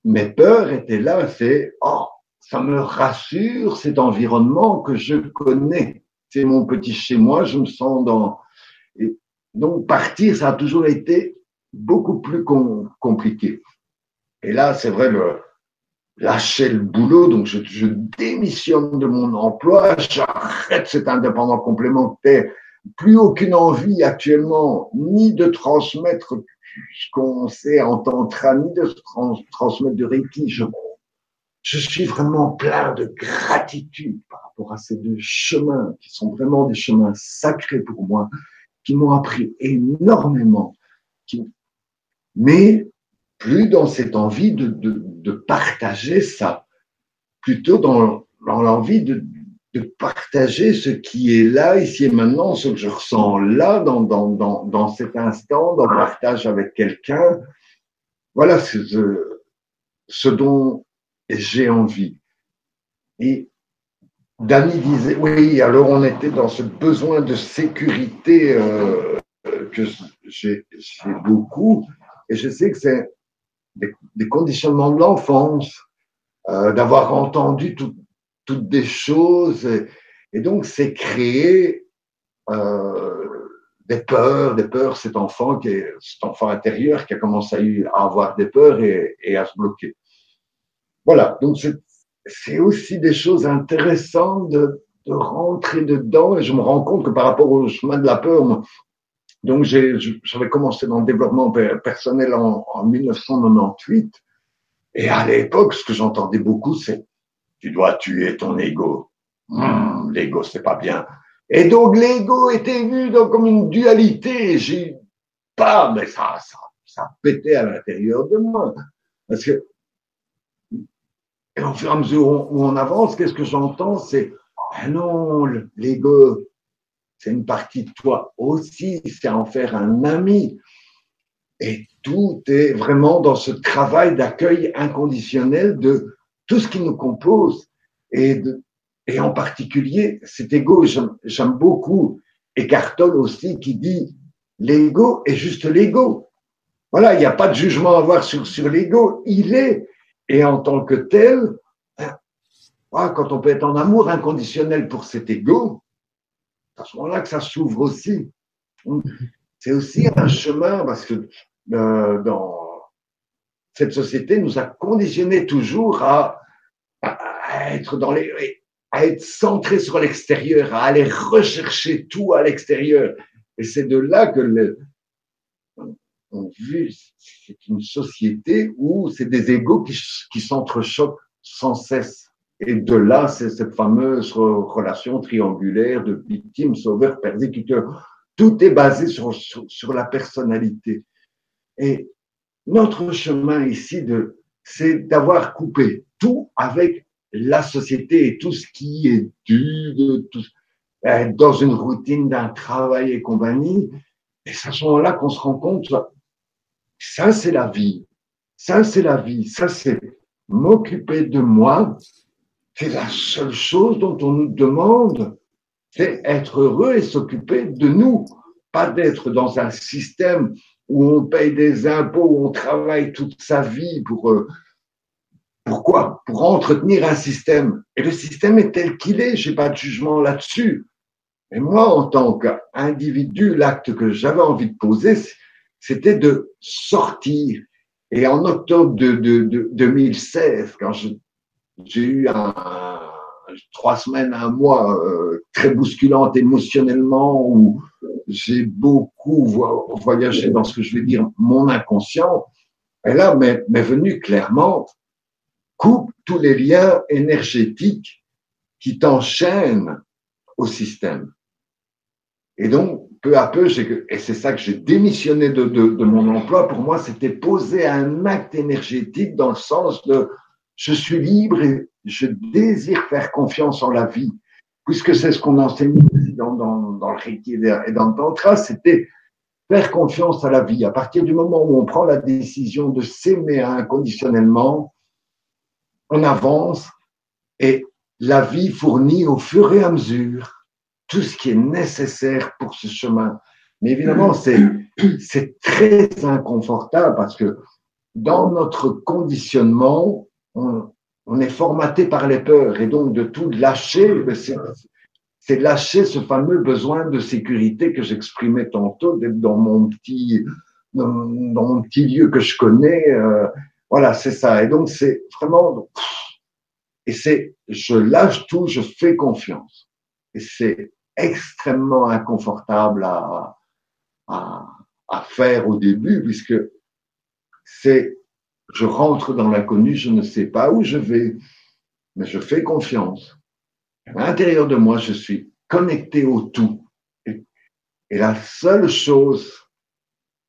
mes peurs étaient là. C'est oh, ça me rassure cet environnement que je connais. c'est mon petit chez moi, je me sens dans. Et donc, partir, ça a toujours été beaucoup plus compliqué. Et là, c'est vrai, le, lâcher le boulot, donc je, je démissionne de mon emploi, j'arrête cet indépendant complémentaire, plus aucune envie actuellement, ni de transmettre ce qu'on sait en tantra, ni de transmettre de Reiki. Je, je suis vraiment plein de gratitude par rapport à ces deux chemins qui sont vraiment des chemins sacrés pour moi, qui m'ont appris énormément. Mais plus dans cette envie de, de, de partager ça, plutôt dans, dans l'envie de, de partager ce qui est là, ici et maintenant, ce que je ressens là, dans, dans, dans, dans cet instant, dans le partage avec quelqu'un. Voilà ce, ce dont j'ai envie. Et Dani disait, oui, alors on était dans ce besoin de sécurité euh, que j'ai beaucoup, et je sais que c'est des, conditionnements de l'enfance, euh, d'avoir entendu toutes des choses. Et, donc, c'est créer euh, des peurs, des peurs, cet enfant, qui cet enfant intérieur qui a commencé à, avoir des peurs et, à se bloquer. Voilà, donc c'est aussi des choses intéressantes de, de, rentrer dedans et je me rends compte que par rapport au chemin de la peur, donc, j'avais commencé dans le développement personnel en, en 1998. Et à l'époque, ce que j'entendais beaucoup, c'est tu dois tuer ton ego. Hum, l'ego, c'est pas bien. Et donc, l'ego était vu comme une dualité. J'ai pas, mais ça, ça, ça pétait à l'intérieur de moi. Parce que, et au fur et à mesure où on avance, qu'est-ce que j'entends? C'est, ah non, l'ego, c'est une partie de toi aussi, c'est en faire un ami. Et tout est vraiment dans ce travail d'accueil inconditionnel de tout ce qui nous compose. Et, et en particulier, cet ego, j'aime beaucoup Eckhart Tolle aussi qui dit l'ego est juste l'ego. Voilà, il n'y a pas de jugement à avoir sur, sur l'ego, il est. Et en tant que tel, hein, quand on peut être en amour inconditionnel pour cet ego, à ce moment-là que ça s'ouvre aussi. C'est aussi un chemin parce que euh, dans cette société nous a conditionné toujours à, être dans les, à être centré sur l'extérieur, à aller rechercher tout à l'extérieur. Et c'est de là que le, on vu, c'est une société où c'est des égaux qui, qui s'entrechoquent sans cesse. Et de là, c'est cette fameuse relation triangulaire de victime, sauveur, persécuteur. Tout est basé sur, sur, la personnalité. Et notre chemin ici, c'est d'avoir coupé tout avec la société et tout ce qui est dû, euh, dans une routine d'un travail et compagnie. Et c'est à ce moment-là qu'on se rend compte, ça c'est la vie, ça c'est la vie, ça c'est m'occuper de moi c'est la seule chose dont on nous demande, c'est être heureux et s'occuper de nous, pas d'être dans un système où on paye des impôts, où on travaille toute sa vie pour euh, pourquoi? Pour entretenir un système. Et le système est tel qu'il est. J'ai pas de jugement là-dessus. Mais moi, en tant qu'individu, l'acte que j'avais envie de poser, c'était de sortir. Et en octobre de, de, de 2016, quand je j'ai eu trois semaines, un mois euh, très bousculante émotionnellement où j'ai beaucoup voyagé dans ce que je vais dire mon inconscient. Et là m'est venu clairement coupe tous les liens énergétiques qui t'enchaînent au système. Et donc, peu à peu, et c'est ça que j'ai démissionné de, mon emploi, pour moi, c'était poser un acte énergétique dans le sens de je suis libre et je désire faire confiance en la vie, puisque c'est ce qu'on enseigne dans, le Reiki et dans le Tantra, c'était faire confiance à la vie. À partir du moment où on prend la décision de s'aimer inconditionnellement, on avance et la vie fournit au fur et à mesure tout ce qui est nécessaire pour ce chemin. Mais évidemment, c'est très inconfortable parce que dans notre conditionnement, on, est formaté par les peurs et donc de tout lâcher, c'est lâcher ce fameux besoin de sécurité que j'exprimais tantôt, d'être dans mon petit, dans, mon petit lieu que je connais. Euh, voilà, c'est ça. Et donc, c'est vraiment, et c'est, je lâche tout, je fais confiance. Et c'est extrêmement inconfortable à, à, à faire au début, puisque c'est, je rentre dans l'inconnu, je ne sais pas où je vais, mais je fais confiance. À l'intérieur de moi, je suis connecté au tout. Et, la seule chose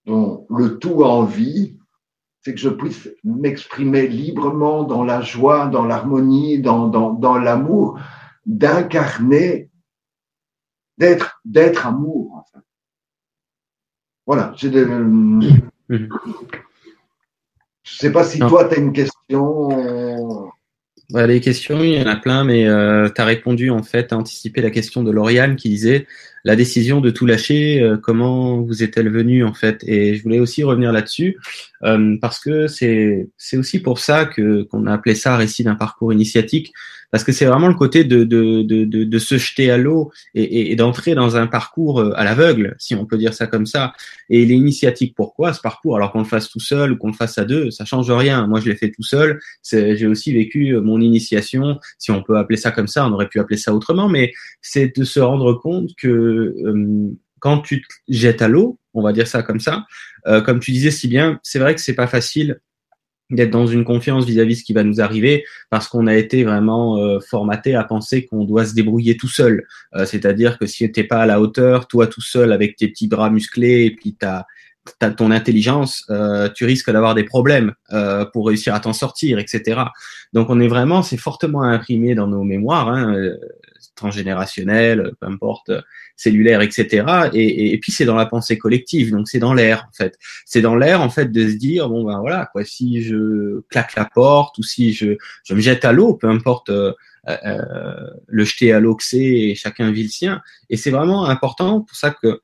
dont le tout a envie, c'est que je puisse m'exprimer librement dans la joie, dans l'harmonie, dans, l'amour, d'incarner, d'être, amour. Voilà. Des... Mhm. Je ne sais pas si toi, tu as une question. Bah, les questions, il y en a plein, mais euh, tu as répondu en fait, à anticiper la question de Lauriane qui disait la décision de tout lâcher, euh, comment vous est-elle venue en fait? Et je voulais aussi revenir là-dessus euh, parce que c'est c'est aussi pour ça que qu'on a appelé ça récit d'un parcours initiatique parce que c'est vraiment le côté de, de, de, de, de se jeter à l'eau et, et, d'entrer dans un parcours euh, à l'aveugle, si on peut dire ça comme ça. Et l'initiatique, pourquoi ce parcours? Alors qu'on le fasse tout seul ou qu'on le fasse à deux, ça change rien. Moi, je l'ai fait tout seul. J'ai aussi vécu euh, mon initiation, si on peut appeler ça comme ça, on aurait pu appeler ça autrement, mais c'est de se rendre compte que euh, quand tu te jettes à l'eau, on va dire ça comme ça, euh, comme tu disais si bien, c'est vrai que c'est pas facile d'être dans une confiance vis-à-vis de ce qui va nous arriver parce qu'on a été vraiment euh, formaté à penser qu'on doit se débrouiller tout seul. Euh, c'est-à-dire que si tu n'es pas à la hauteur, toi tout seul avec tes petits bras musclés et puis ta ton intelligence, euh, tu risques d'avoir des problèmes pour réussir à t'en sortir, etc. Donc on est vraiment, c'est fortement imprimé dans nos mémoires. Hein, transgénérationnel, peu importe, cellulaire, etc. Et, et, puis c'est dans la pensée collective, donc c'est dans l'air en fait. C'est dans l'air en fait de se dire bon ben voilà quoi, si je claque la porte ou si je, je me jette à l'eau, peu importe euh, euh, le jeter à l'eau que c'est, et chacun vit le sien. Et c'est vraiment important pour ça que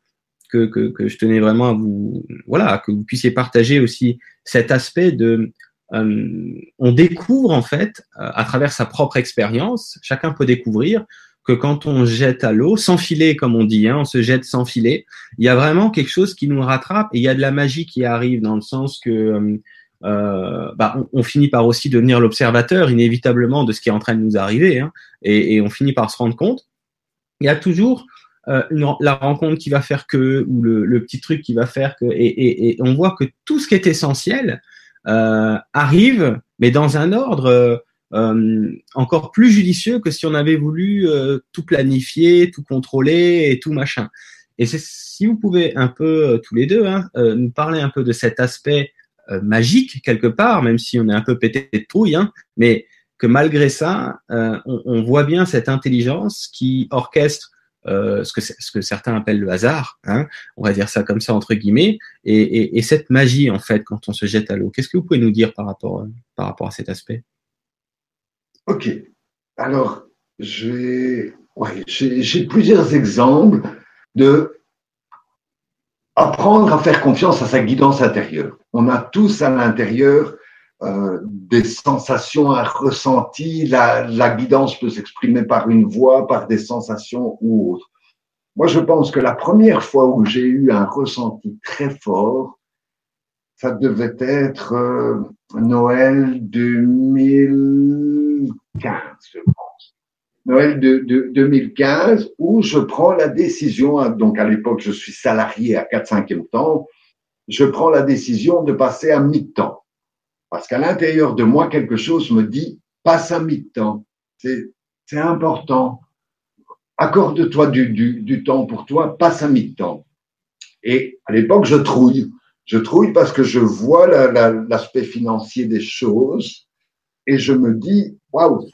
que, que, que, je tenais vraiment à vous, voilà, que vous puissiez partager aussi cet aspect de, euh, on découvre en fait, à travers sa propre expérience, chacun peut découvrir que quand on jette à l'eau, sans filet comme on dit, hein, on se jette sans filet, il y a vraiment quelque chose qui nous rattrape et il y a de la magie qui arrive dans le sens que euh, euh bah, on, finit par aussi devenir l'observateur inévitablement de ce qui est en train de nous arriver hein, et, on finit par se rendre compte. Il y a toujours euh, la rencontre qui va faire que ou le, le, petit truc qui va faire que et, et, et, on voit que tout ce qui est essentiel euh, arrive, mais dans un ordre euh, encore plus judicieux que si on avait voulu euh, tout planifier, tout contrôler et tout machin. Et si vous pouvez un peu euh, tous les deux hein, nous parler un peu de cet aspect magique quelque part, même si on est un peu pété de trouille, hein, mais que malgré ça, on, on, voit bien cette intelligence qui orchestre euh, ce, que, ce que certains appellent le hasard, hein, on va dire ça comme ça entre guillemets, et, et, et cette magie en fait quand on se jette à l'eau. Qu'est-ce que vous pouvez nous dire par rapport, par rapport à cet aspect? Ok. Alors, j'ai plusieurs exemples de apprendre à faire confiance à sa guidance intérieure. On a tous à l'intérieur euh, des sensations, un ressenti. La, la guidance peut s'exprimer par une voix, par des sensations ou autre. Moi, je pense que la première fois où j'ai eu un ressenti très fort, ça devait être euh, Noël 2000. 2015, je pense. Noël de, 2015, où je prends la décision, donc à l'époque je suis salarié à 4 5 temps, je prends la décision de passer à mi-temps. Parce qu'à l'intérieur de moi, quelque chose me dit, passe à mi-temps. C'est, important. Accorde-toi du, du, temps pour toi, passe à mi-temps. Et à l'époque, je trouille. Je trouille parce que je vois l'aspect financier des choses et je me dis, waouh,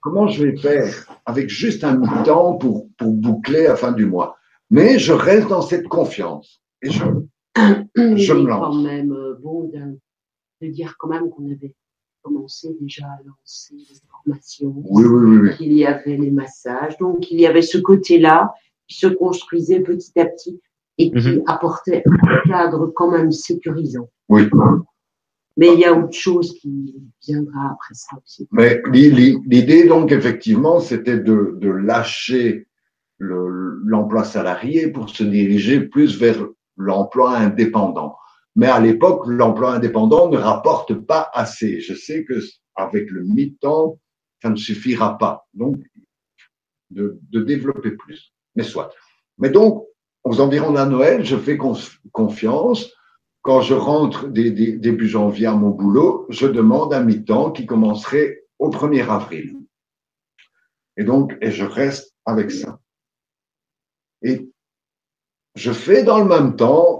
comment je vais faire avec juste un mi-temps pour, pour boucler la fin du mois? Mais je reste dans cette confiance et je, je me lance. quand même euh, de, dire quand même qu'on avait commencé déjà à lancer les formations, oui, oui, oui, qu'il y avait les massages, donc il y avait ce côté-là qui se construisait petit à petit et qui mhm. apportait un cadre quand même sécurisant. Oui. Mais il y a autre chose qui viendra après ça aussi. Mais l'idée, donc, effectivement, c'était de, de, lâcher l'emploi salarié pour se diriger plus vers l'emploi indépendant. Mais à l'époque, l'emploi indépendant ne rapporte pas assez. Je sais que avec le mi-temps, ça ne suffira pas. Donc, de, développer plus. Mais soit. Mais donc, aux environs de Noël, je fais confiance. Quand je rentre début janvier à mon boulot, je demande un mi-temps qui commencerait au 1er avril. Et donc, et je reste avec ça. Et je fais dans le même temps,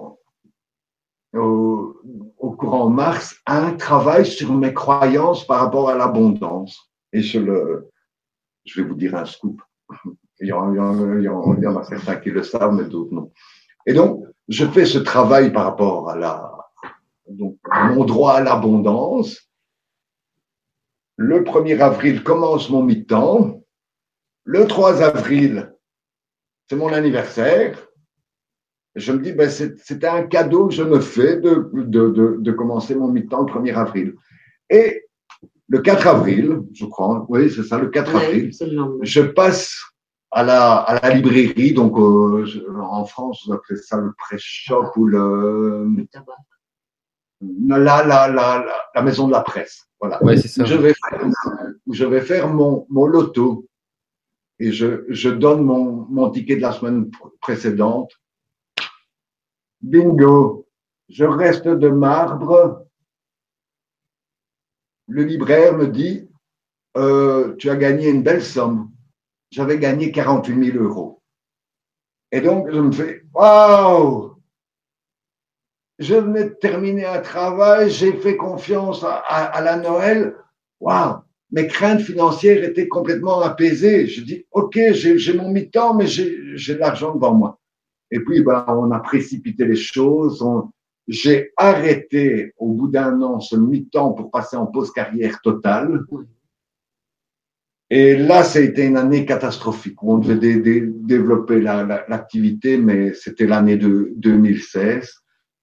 au, au courant mars, un travail sur mes croyances par rapport à l'abondance. Et je le, je vais vous dire un scoop. Il y, en, il, y en, a certains qui le savent, mais d'autres non. Et donc, je fais ce travail par rapport à la, donc, mon droit à l'abondance. Le 1er avril commence mon mi-temps. Le 3 avril, c'est mon anniversaire. Je me dis, ben, c'était un cadeau que je me fais de, de, de, de commencer mon mi-temps le 1er avril. Et le 4 avril, je crois, oui, c'est ça, le 4 avril, je passe à la, à la librairie, donc euh, en France, on appelle ça le presse-shop ou le, la, la, la, la, la maison de la presse. Voilà. Ouais, c'est ça. Je vais faire, je vais faire mon, mon loto et je, je donne mon, mon ticket de la semaine précédente. Bingo. Je reste de marbre le libraire me dit euh, Tu as gagné une belle somme. J'avais gagné 48 000 euros. Et donc, je me fais Waouh Je venais de terminer un travail, j'ai fait confiance à, la Noël. Waouh Mes craintes financières étaient complètement apaisées. Je dis Ok, j'ai mon mi-temps, mais j'ai de l'argent devant moi. Et puis, ben, on a précipité les choses. On, j'ai arrêté au bout d'un an ce mi-temps pour passer en pause carrière totale. Et là, ça a été une année catastrophique où on devait développer l'activité, mais c'était l'année de 2016.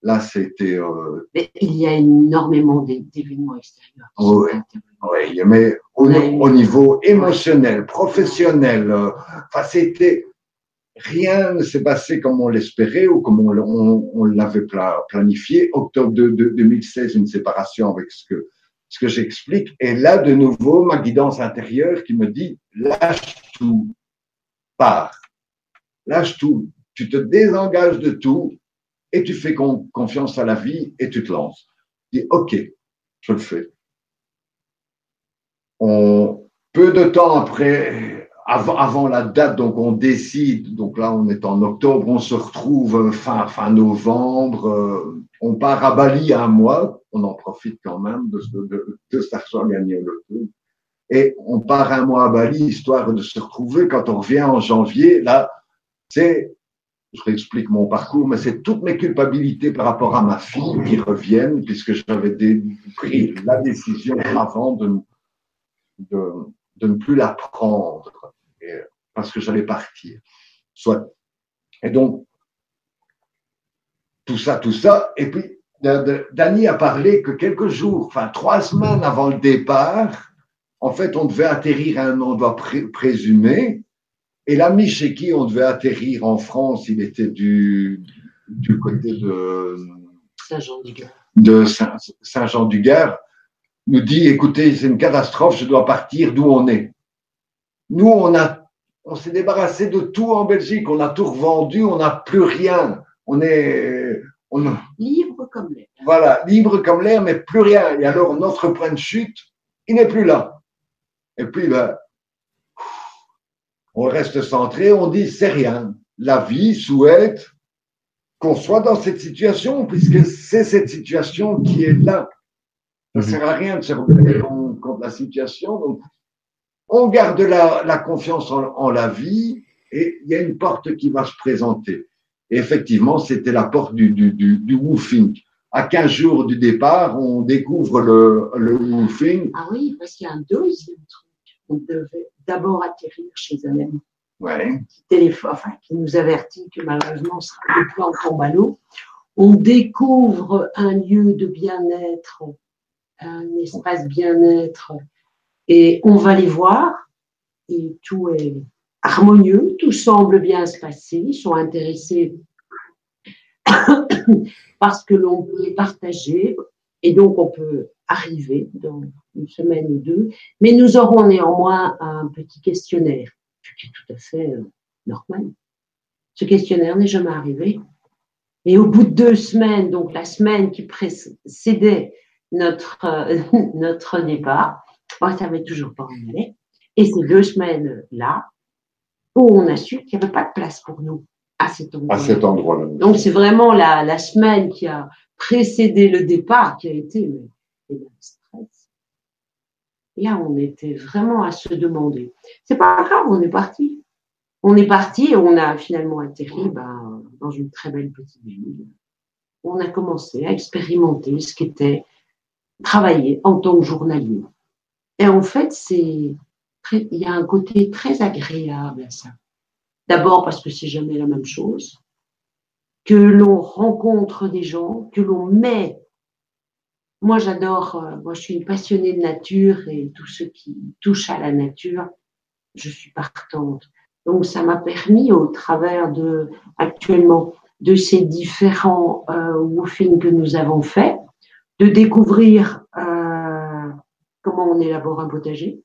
Là, c'était. Euh... Mais il y a énormément d'événements extérieurs. Oui, oui, mais au, au, niveau émotionnel, professionnel, euh, c'était rien ne s'est passé comme on l'espérait ou comme on, l'avait planifié. Octobre de, 2016, une séparation avec ce que, ce que j'explique. Et là, de nouveau, ma guidance intérieure qui me dit, lâche tout, pars, lâche tout. Tu te désengages de tout et tu fais confiance à la vie et tu te lances. Je dis, OK, je le fais. On, peu de temps après, avant, la date, donc on décide, donc là on est en octobre, on se retrouve fin, fin novembre, euh, on part à Bali un mois, on en profite quand même de, de, de s'asseoir gagner le tour. Et on part un mois à Bali, histoire de se retrouver. Quand on revient en janvier, là, c'est, je réexplique mon parcours, mais c'est toutes mes culpabilités par rapport à ma fille qui reviennent, puisque j'avais pris la décision avant de, de, de ne plus la prendre parce que j'allais partir. Soit. Et donc, tout ça, tout ça. Et puis, Dany a parlé que quelques jours, enfin trois semaines avant le départ, en fait, on devait atterrir à un endroit présumé. Et l'ami chez qui on devait atterrir en France, il était du, du côté de Saint-Jean-du-Gard. De Saint-Jean-du-Gard, nous dit, écoutez, c'est une catastrophe, je dois partir d'où on est. Nous, on a, on s'est débarrassé de tout en Belgique, on a tout revendu, on n'a plus rien. On est, on libre comme l'air. Voilà, libre comme l'air, mais plus rien. Et alors, notre point de chute, il n'est plus là. Et puis, ben, on reste centré, on dit c'est rien. La vie souhaite qu'on soit dans cette situation, puisque c'est cette situation qui est là. Ça ne mhm. sert à rien de se rebeller contre la situation. Donc, on garde la, confiance en, la vie et il y a une porte qui va se présenter. Et effectivement, c'était la porte du, du, du, woofing. À 15 jours du départ, on découvre le, le woofing. Ah oui, parce qu'il y a un deuxième truc. On devait d'abord atterrir chez un ami. Ouais. Qui, téléphone, enfin, qui nous avertit que malheureusement, le plan tombe à l'eau. On découvre un lieu de bien-être, un espace bien-être et on va les voir. Et tout est harmonieux, tout semble bien se passer, ils sont intéressés parce que l'on peut partager. Et donc on peut arriver dans une semaine ou deux, mais nous aurons néanmoins un petit questionnaire, ce qui est tout à fait euh, normal. Ce questionnaire n'est jamais arrivé. Et au bout de deux semaines, donc la semaine qui précédait notre, euh, notre départ, on ne savait toujours pas où on allait. Et ces deux semaines-là, où on a su qu'il n'y avait pas de place pour nous à cet endroit-là. Cet. Donc c'est vraiment la, la, semaine qui a précédé le départ qui a été mais, stress. Et là, on était vraiment à se demander. C'est pas grave, on est parti. On est parti et on a finalement atterri ben, dans une très belle petite ville. On a commencé à expérimenter ce qu'était travailler en tant que journalier. Et en fait, c'est il y a un côté très agréable à ça. D'abord parce que c'est jamais la même chose, que l'on rencontre des gens, que l'on met. Moi, j'adore, euh, moi, je suis une passionnée de nature et tout ce qui touche à la nature, je suis partante. Donc, ça m'a permis, au travers de, actuellement, de ces différents euh, woofings que nous avons faits, de découvrir comment on élabore un potager,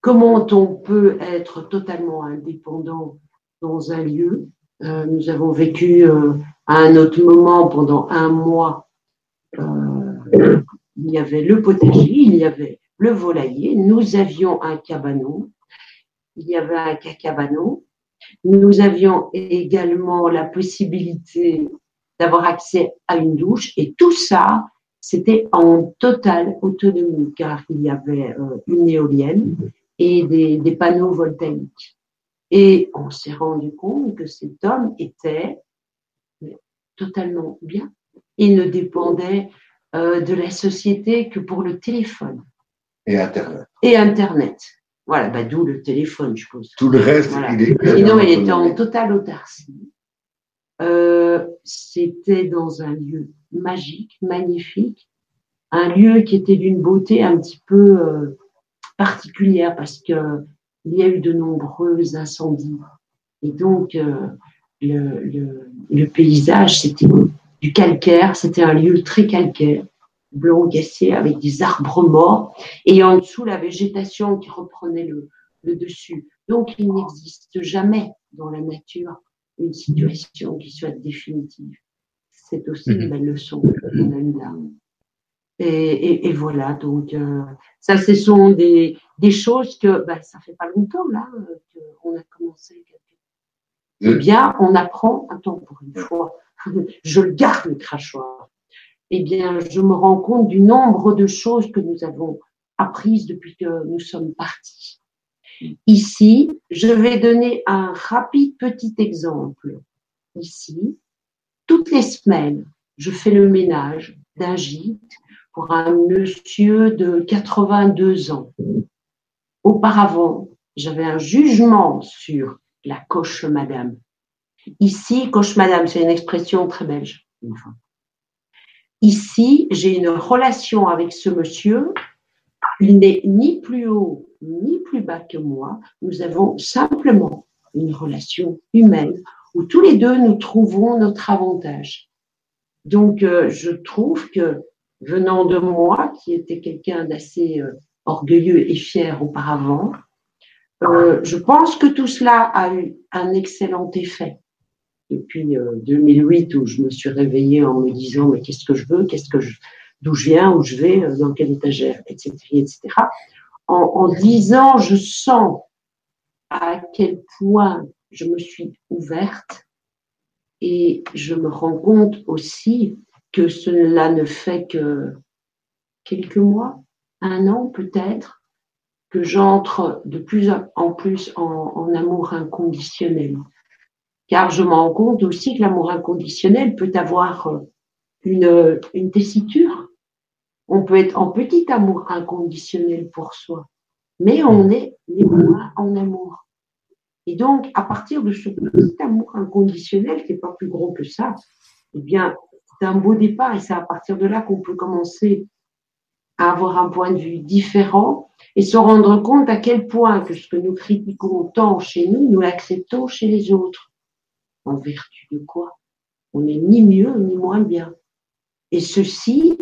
comment on peut être totalement indépendant dans un lieu? Euh, nous avons vécu euh, à un autre moment, pendant un mois, euh, il y avait le potager, il y avait le volailler, nous avions un cabanon, il y avait un cacabanon, nous avions également la possibilité d'avoir accès à une douche et tout ça, c'était en totale autonomie car il y avait une éolienne et des, panneaux voltaïques. Et on s'est rendu compte que cet homme était totalement bien. Il ne dépendait euh, de la société que pour le téléphone. Et Internet. Et Internet. Voilà, bah, d'où le téléphone, je pense. Tout le reste, il est. Sinon, il était en totale autarcie. Euh, c'était dans un lieu magique, magnifique, un lieu qui était d'une beauté un petit peu euh, particulière parce que il y a eu de nombreux incendies. Et donc, euh, le, paysage, c'était du calcaire, c'était un lieu très calcaire, blanc cassé, avec des arbres morts, et en dessous, la végétation qui reprenait le dessus. Donc, il n'existe jamais dans la nature une situation qui soit définitive. C'est aussi une mhm. belle leçon qu'on a eue là. Et, et, et, voilà, donc euh, ça, ce sont des, des choses que ben, ça fait pas longtemps là qu'on a commencé. Eh bien, on apprend, attends pour une fois, je le garde le crachoir. Eh bien, je me rends compte du nombre de choses que nous avons apprises depuis que nous sommes partis. Ici, je vais donner un rapide petit exemple. Ici, toutes les semaines, je fais le ménage d'un gîte pour un monsieur de 82 ans. Auparavant, j'avais un jugement sur la coche madame. Ici, coche madame, c'est une expression très belge. Ici, j'ai une relation avec ce monsieur. Il n'est ni plus haut ni plus bas que moi. Nous avons simplement une relation humaine où tous les deux nous trouvons notre avantage. Donc, euh, je trouve que venant de moi, qui était quelqu'un d'assez euh, orgueilleux et fier auparavant, euh, je pense que tout cela a eu un excellent effet depuis 2008 euh, où je me suis réveillée en me disant mais qu'est-ce que je veux, qu'est-ce que d'où je viens, où je vais, dans quelle étagère, etc., etc. En, en disant je sens à quel point je me suis ouverte et je me rends compte aussi que cela ne fait que quelques mois, un an peut-être, que j'entre de plus en plus en, amour inconditionnel. Car je me rends compte aussi que l'amour inconditionnel peut avoir une, une tessiture. On peut être en petit amour inconditionnel pour soi, mais on est les en amour. Et donc, à partir de ce petit amour inconditionnel, qui n'est pas plus gros que ça, eh bien, c'est un beau départ et c'est à partir de là qu'on peut commencer à avoir un point de vue différent et se rendre compte à quel point que ce que nous critiquons tant chez nous, nous l'acceptons chez les autres. En vertu de quoi? On n'est ni mieux ni moins bien. Et ceci,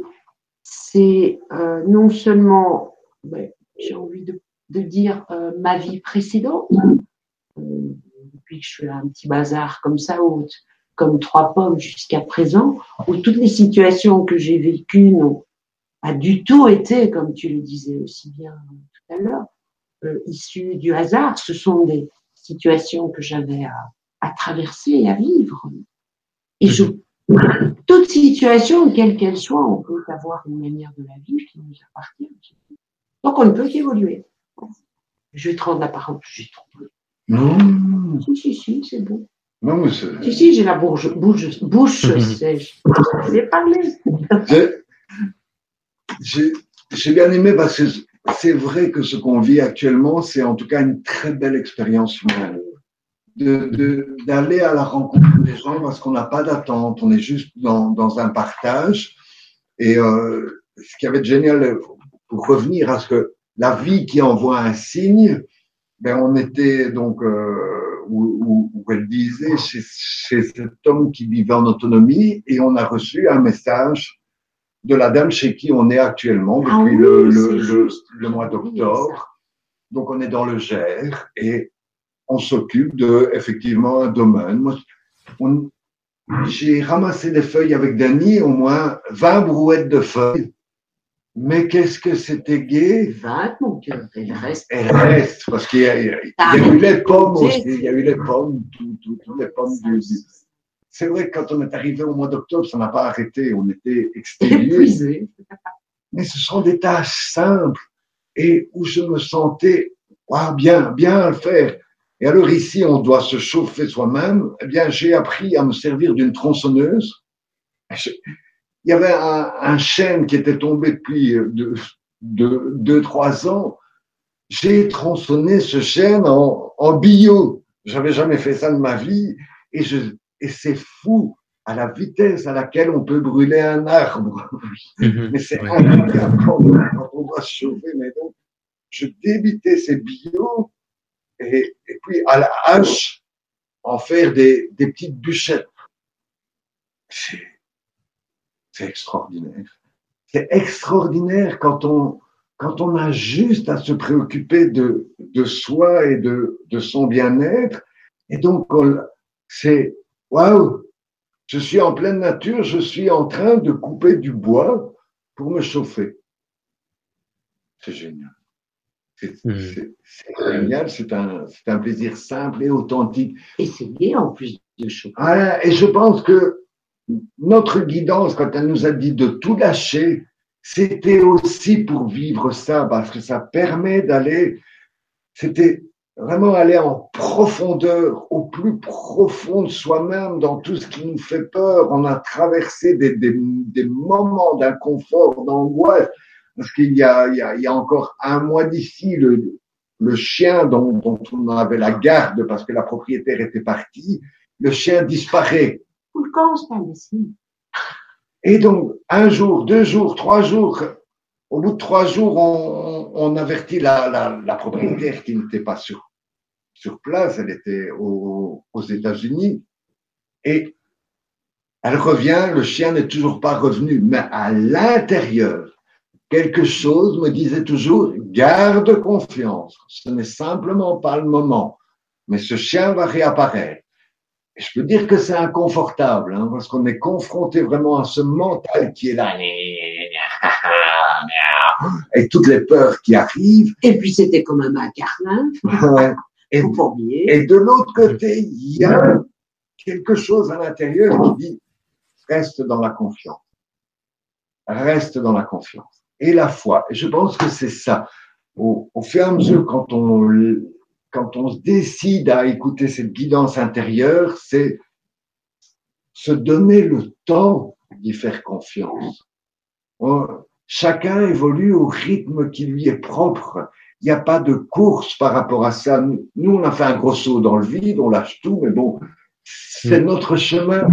c'est euh, non seulement, ben, j'ai envie de, dire, euh, ma vie précédente, euh, depuis que je suis un petit bazar comme ça, haute, comme trois pommes jusqu'à présent, où toutes les situations que j'ai vécues n'ont pas du tout été, comme tu le disais aussi bien tout à l'heure, issues du hasard. Ce sont des situations que j'avais à, traverser et à vivre. Et je toute situation, quelle qu'elle soit, on peut avoir une manière de la vivre qui nous appartient. Donc on ne peut qu'évoluer. Je vais te rendre la parole. Non. Si, si, si, c'est bon. Non, mais Si, si, j'ai la bouche, bouche, bouche sèche. Je vais parler. J'ai bien aimé parce que c'est vrai que ce qu'on vit actuellement, c'est en tout cas une très belle expérience humaine d'aller de, à la rencontre des gens parce qu'on n'a pas d'attente, on est juste dans, dans un partage. Et euh, ce qui avait de génial, pour revenir à ce que la vie qui envoie un signe, ben on était donc euh, où, où, elle disait chez, chez, cet homme qui vivait en autonomie et on a reçu un message de la dame chez qui on est actuellement ah depuis le, le, le, le, mois d'octobre. Donc on est dans le Gers et on s'occupe de effectivement un domaine. j'ai ramassé des feuilles avec Dany, au moins 20 brouettes de feuilles. Mais qu'est-ce que c'était gai? 20, mon cœur, elle reste. Elle reste, parce qu'il y, a, eu les pommes aussi, il y a eu les pommes, toutes les pommes du, C'est vrai que quand on est arrivé au mois d'octobre, ça n'a pas arrêté, on était exténués. Mais ce sont des tâches simples et où je me sentais bien, bien à le faire. Et alors ici, on doit se chauffer soi-même. Eh bien, j'ai appris à me servir d'une tronçonneuse. Il y avait un, chêne qui était tombé depuis deux, deux, trois ans. J'ai tronçonné ce chêne en, en bio. J'avais jamais fait ça de ma vie. Et, je, et c'est fou à la vitesse à laquelle on peut brûler un arbre. Mhm. mais c'est incroyable quand on doit se chauffer. Mais donc, je débitais ces bio et, puis à la hache, en faire des, des petites bûchettes. C'est extraordinaire. C'est extraordinaire quand on, quand on a juste à se préoccuper de, de soi et de, de son bien-être. Et donc, c'est, waouh, je suis en pleine nature, je suis en train de couper du bois pour me chauffer. C'est génial. Hmm. C'est génial, c'est un, un, plaisir simple et authentique. Et c'est bien en plus de choses. et je pense que notre guidance, quand elle nous a dit de tout lâcher, c'était aussi pour vivre ça, parce que ça permet d'aller, c'était vraiment aller en profondeur, au plus profond de soi-même, dans tout ce qui nous fait peur. On a traversé des, des, des moments d'inconfort, d'angoisse parce qu'il y a, il y, a, il y a encore un mois d'ici, le, le chien dont, dont, on avait la garde parce que la propriétaire était partie, le chien disparaît. Et donc, un jour, deux jours, trois jours, au bout de trois jours, on, on avertit la, la, la, propriétaire qui n'était pas sur, sur place, elle était aux États-Unis. Et elle revient, le chien n'est toujours pas revenu, mais à l'intérieur, quelque chose me disait toujours, garde confiance, ce n'est simplement pas le moment, mais ce chien va réapparaître. Et je peux dire que c'est inconfortable, hein, parce qu'on est confronté vraiment à ce mental qui est là, et toutes les peurs qui arrivent. Et puis c'était comme un macarin. Ouais. Et, et de l'autre côté, il y a quelque chose à l'intérieur qui dit, reste dans la confiance. Reste dans la confiance et la foi. Et je pense que c'est ça. Au, au, fur et à mesure, quand on, quand on se décide à écouter cette guidance intérieure, c'est se donner le temps d'y faire confiance. chacun évolue au rythme qui lui est propre. Il n'y a pas de course par rapport à ça. Nous, on a fait un gros saut dans le vide, on lâche tout, mais bon, c'est mm. notre chemin.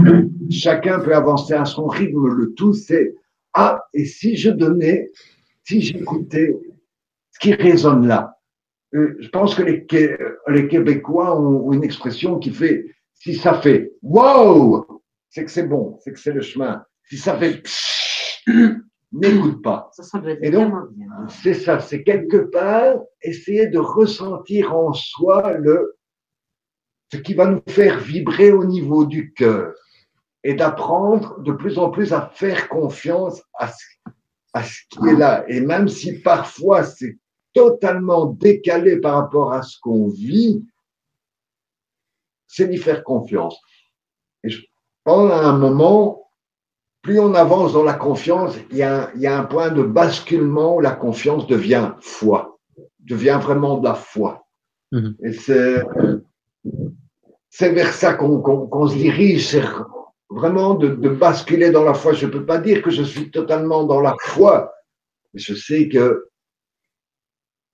Chacun peut avancer à son rythme. Le tout, c'est ah, et si je donnais, si j'écoutais ce qui résonne là, euh, je pense que les, les Québécois ont une expression qui fait si ça fait wow, c'est que c'est bon, c'est que c'est le chemin. Si ça fait n'écoute pas. Ça, ça doit être Et donc, c'est ça, c'est quelque part essayer de ressentir en soi le, ce qui va nous faire vibrer au niveau du cœur et d'apprendre de plus en plus à faire confiance à ce, à ce qui est là. Et même si parfois c'est totalement décalé par rapport à ce qu'on vit, c'est d'y faire confiance. Et je pense à un moment, plus on avance dans la confiance, il y, a, il y a un point de basculement où la confiance devient foi, devient vraiment de la foi. Mhm. Et c'est, vers ça qu'on, qu'on se dirige, vraiment de, de basculer dans la foi. Je ne peux pas dire que je suis totalement dans la foi, mais je sais que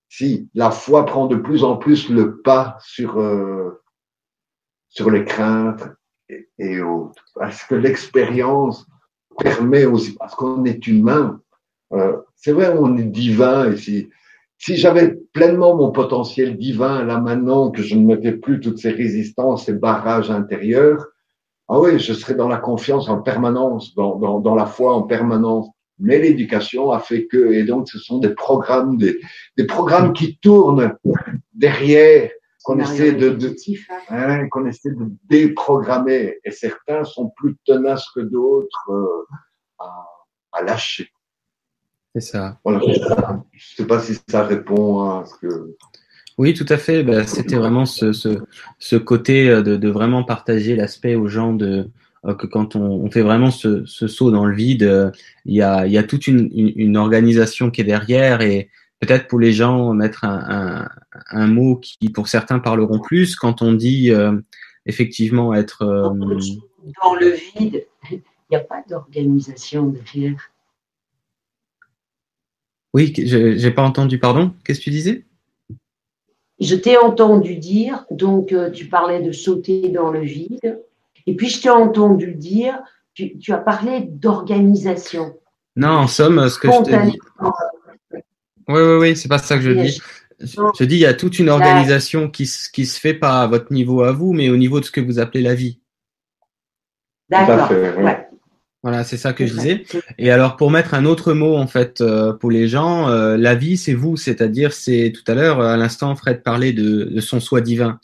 si la foi prend de plus en plus le pas sur, euh, sur les craintes et, autres, parce que l'expérience permet aussi, parce qu'on est humain, euh, c'est vrai, on est divin, si, si j'avais pleinement mon potentiel divin là maintenant, que je ne mettais plus toutes ces résistances, ces barrages intérieurs, ah oui, je serais dans la confiance en permanence, dans, dans, dans la foi en permanence. Mais l'éducation a fait que, et donc ce sont des programmes, des, des programmes qui tournent derrière, qu'on essaie de, de hein. hein, qu'on essaie de déprogrammer. Et certains sont plus tenaces que d'autres euh, à, à lâcher. C'est ça. Voilà. Je sais pas si ça répond à ce que. Oui, tout à fait. Ben, C'était vraiment ce, ce, ce côté euh, de, de vraiment partager l'aspect aux gens de euh, que quand on, on fait vraiment ce, ce, saut dans le vide, euh, il y a, y a toute une, une, une organisation qui est derrière et peut-être pour les gens mettre un, un, un, mot qui pour certains parleront plus quand on dit euh, effectivement être euh, dans le vide. Il n'y a pas d'organisation derrière? Oui, j'ai pas entendu. Pardon? Qu'est-ce que tu disais? Je t'ai entendu dire, donc euh, tu parlais de sauter dans le vide, et puis je t'ai entendu dire, tu, tu as parlé d'organisation. Non, en somme, ce que je te dis. Oui, oui, oui, c'est pas ça que je dis. Je, dis, il y a toute une organisation qui, se- qui se fait pas à votre niveau à vous, mais au niveau de ce que vous appelez la vie. D'accord. Ouais. Voilà, c'est ça que je disais. Et alors, pour mettre un autre mot, en fait, euh, pour les gens, euh, la vie, c'est vous, c'est-à-dire, c'est tout à l'heure, à l'instant, Fred parlait de, de son soi divin.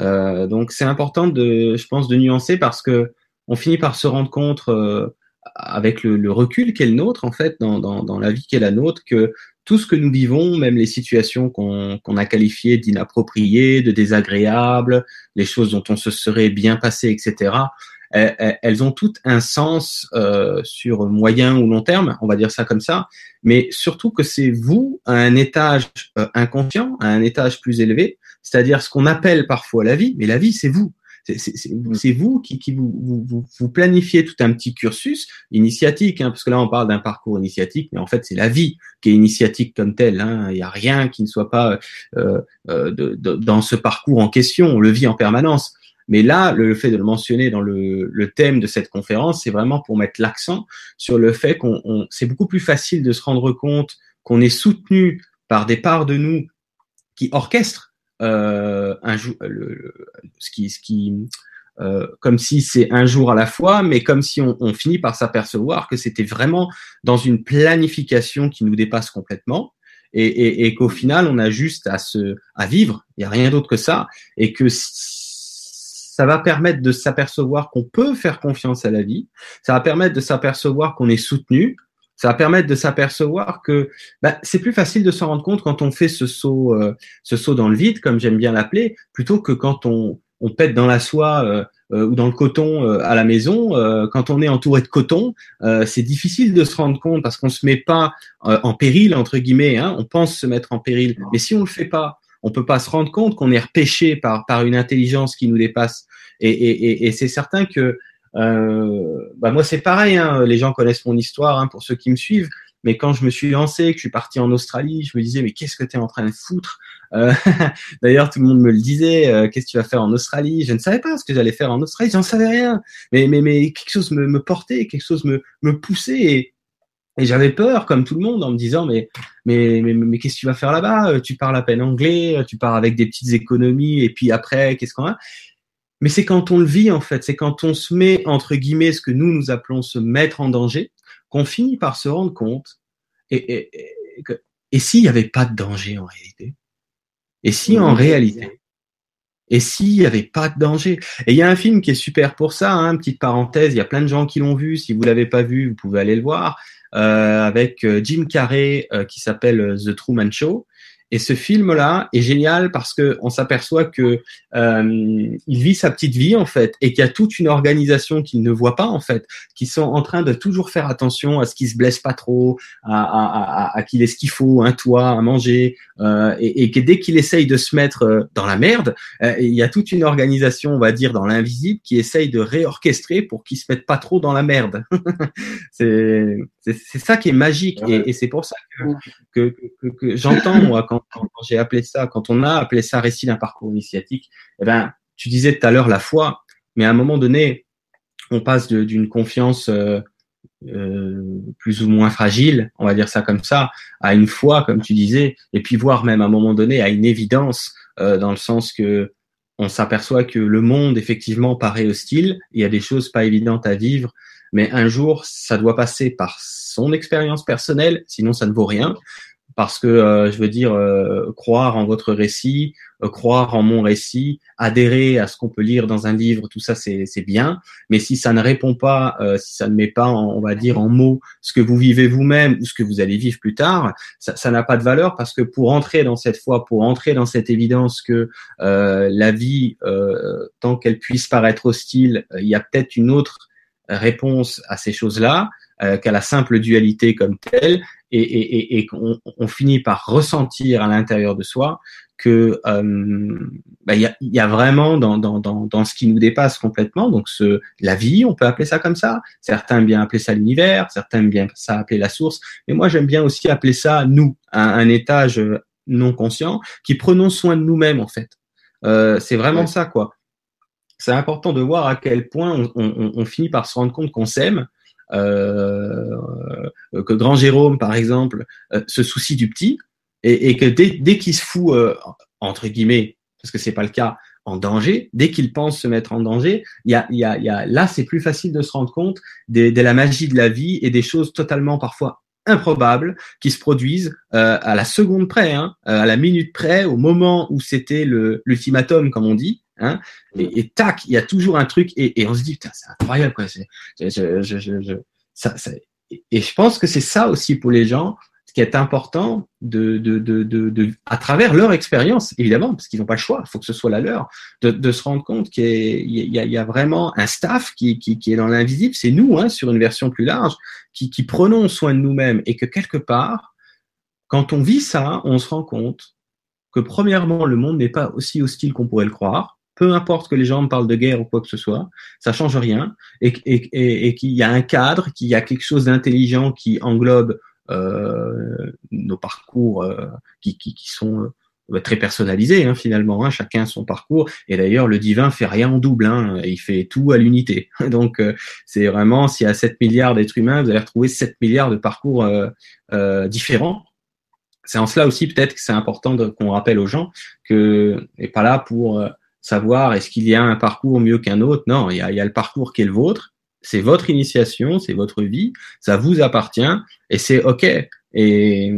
Euh, donc, c'est important de, je pense, de nuancer parce que on finit par se rendre compte, euh, avec le, le recul qu'est le nôtre, en fait, dans, dans, dans la vie qui est la nôtre, que tout ce que nous vivons, même les situations qu'on qu'on a qualifiées d'inappropriées, de désagréables, les choses dont on se serait bien passé, etc., elles, ont toutes un sens euh, sur moyen ou long terme, on va dire ça comme ça, mais surtout que c'est vous à un étage euh, inconscient, à un étage plus élevé, c'est-à-dire ce qu'on appelle parfois la vie, mais la vie c'est vous. C'est- c'est vous qui, qui vous, vous, vous, vous planifiez tout un petit cursus initiatique, hein, parce que là on parle d'un parcours initiatique, mais en fait c'est la vie qui est initiatique comme telle. hein. Il n'y a rien qui ne soit pas euh, euh, de, de- dans ce parcours en question. On le vit en permanence. Mais là, le, fait de le mentionner dans le, thème de cette conférence, c'est vraiment pour mettre l'accent sur le fait qu'on on- c'est beaucoup plus facile de se rendre compte qu'on est soutenu par des parts de nous qui orchestrent euh, un jour, le, le- ce qui, ce qui euh, comme si c'est un jour à la fois, mais comme si on, finit par s'apercevoir que c'était vraiment dans une planification qui nous dépasse complètement et, et, qu'au final on a juste à se à vivre, il n'y a rien d'autre que ça, et que ça va permettre de s'apercevoir qu'on peut faire confiance à la vie, ça va permettre de s'apercevoir qu'on est soutenu, ça va permettre de s'apercevoir que bah, c'est plus facile de s'en rendre compte quand on fait ce saut, euh, ce saut dans le vide, comme j'aime bien l'appeler, plutôt que quand on, on pète dans la soie euh, euh, ou dans le coton euh, à la maison. Euh, quand on est entouré de coton, euh, c'est difficile de se rendre compte parce qu'on se met pas en péril entre guillemets. Hein, on pense se mettre en péril, mais si on le fait pas, on peut pas se rendre compte qu'on est repêché par par une intelligence qui nous dépasse. Et, et, et, et c'est certain que euh, bah moi c'est pareil. Hein, les gens connaissent mon histoire hein, pour ceux qui me suivent. Mais quand je me suis lancé, que je suis parti en Australie, je me disais mais qu'est-ce que tu es en train de foutre? Euh, D'ailleurs tout le monde me le disait. euh, qu'est-ce que tu vas faire en Australie? Je ne savais pas ce que j'allais faire en Australie. J'en savais rien. Mais mais mais quelque chose me, me portait, quelque chose me me poussait. Et j'avais peur, comme tout le monde, en me disant mais mais mais, mais qu'est-ce que tu vas faire là-bas? Tu parles à peine anglais, tu pars avec des petites économies, et puis après, qu'est-ce qu'on a? Mais c'est quand on le vit en fait, c'est quand on se met entre guillemets ce que nous nous appelons se mettre en danger, qu'on finit par se rendre compte. Et et, et, et s'il n'y avait pas de danger en réalité? Et si en réalité et s'il n'y avait pas de danger? Et il y a un film qui est super pour ça, hein, petite parenthèse, il y a plein de gens qui l'ont vu, si vous l'avez pas vu, vous pouvez aller le voir, euh, avec euh, Jim Carrey euh, qui s'appelle The Truman Show. Et ce film-là est génial parce que on s'aperçoit que euh, il vit sa petite vie en fait et qu'il y a toute une organisation qu'il ne voit pas en fait, qui sont en train de toujours faire attention à ce qu'il se blesse pas trop, à, à, à, à qu'il ait ce qu'il faut, un toit, à manger, euh, et, et, que dès qu'il essaye de se mettre euh, dans la merde, euh, il y a toute une organisation, on va dire, dans l'invisible qui essaye de réorchestrer pour qu'il se mette pas trop dans la merde. c'est ça qui est magique et, et c'est pour ça que, que, que, que j'entends moi quand quand, j'ai appelé ça, quand on a appelé ça récit d'un parcours initiatique, eh ben, tu disais tout à l'heure la foi, mais à un moment donné, on passe d'une confiance euh, euh, plus ou moins fragile, on va dire ça comme ça, à une foi, comme tu disais, et puis voire même à un moment donné à une évidence, euh, dans le sens que on s'aperçoit que le monde effectivement paraît hostile, il y a des choses pas évidentes à vivre, mais un jour ça doit passer par son expérience personnelle, sinon ça ne vaut rien parce que euh, je veux dire euh, croire en votre récit, euh, croire en mon récit, adhérer à ce qu'on peut lire dans un livre, tout ça c'est bien. Mais si ça ne répond pas, si ça ne met pas, en, on va dire en mots ce que vous vivez vous-même ou ce que vous allez vivre plus tard, ça n'a pas de valeur parce que pour entrer dans cette foi, pour entrer dans cette évidence que la vie, tant qu'elle puisse paraître hostile, il y a peut-être une autre réponse à ces choses-là euh, qu'à la simple dualité comme telle, et, et, et, qu'on on finit par ressentir à l'intérieur de soi que euh, bah, il y, a, y, a, vraiment dans, dans, dans, dans, ce qui nous dépasse complètement, donc ce, la vie, on peut appeler ça comme ça. Certains aiment bien appeler ça l'univers, certains aiment bien ça appeler la source, mais moi j'aime bien aussi appeler ça nous, un, un étage non conscient qui prenons soin de nous-mêmes en fait. Euh, c'est vraiment ça quoi. C'est important de voir à quel point on, on, on finit par se rendre compte qu'on s'aime. Euh, que Grand Jérôme, par exemple, euh, se soucie du petit et, et que dès, dès qu'il se fout, euh, entre guillemets, parce que c'est pas le cas, en danger, dès qu'il pense se mettre en danger, y a, y a, y a là c'est plus facile de se rendre compte de, de, la magie de la vie et des choses totalement parfois improbables qui se produisent euh, à la seconde près, hein, à la minute près, au moment où c'était l'ultimatum, comme on dit, Hein. Et, et, tac, il y a toujours un truc et, et on se dit putain c'est incroyable quoi. Je, je, je, je, ça, ça, et je pense que c'est ça aussi pour les gens, ce qui est important de, de, de, de, à travers leur expérience évidemment parce qu'ils n'ont pas le choix, il faut que ce soit la leur, de, se rendre compte qu'il y, a, il y a vraiment un staff qui, qui, qui est dans l'invisible, c'est nous hein, sur une version plus large, qui, qui prenons soin de nous-mêmes et que quelque part, quand on vit ça, on se rend compte que premièrement le monde n'est pas aussi hostile qu'on pourrait le croire peu importe que les gens parlent de guerre ou quoi que ce soit, ça change rien, et, et, et, et qu'il y a un cadre, qu'il y a quelque chose d'intelligent qui englobe euh, nos parcours euh, qui, qui, qui, sont euh, très personnalisés hein, finalement, hein, chacun son parcours, et d'ailleurs le divin fait rien en double, hein, il fait tout à l'unité. Donc euh, c'est vraiment, s'il y a 7 milliards d'êtres humains, vous allez retrouver 7 milliards de parcours euh, différents. C'est en cela aussi peut-être que c'est important qu'on rappelle aux gens que n'est pas là pour savoir est-ce qu'il y a un parcours mieux qu'un autre? Non, il y a, le parcours qui est le vôtre. C'est votre initiation, c'est votre vie, ça vous appartient et c'est ok. Et, et,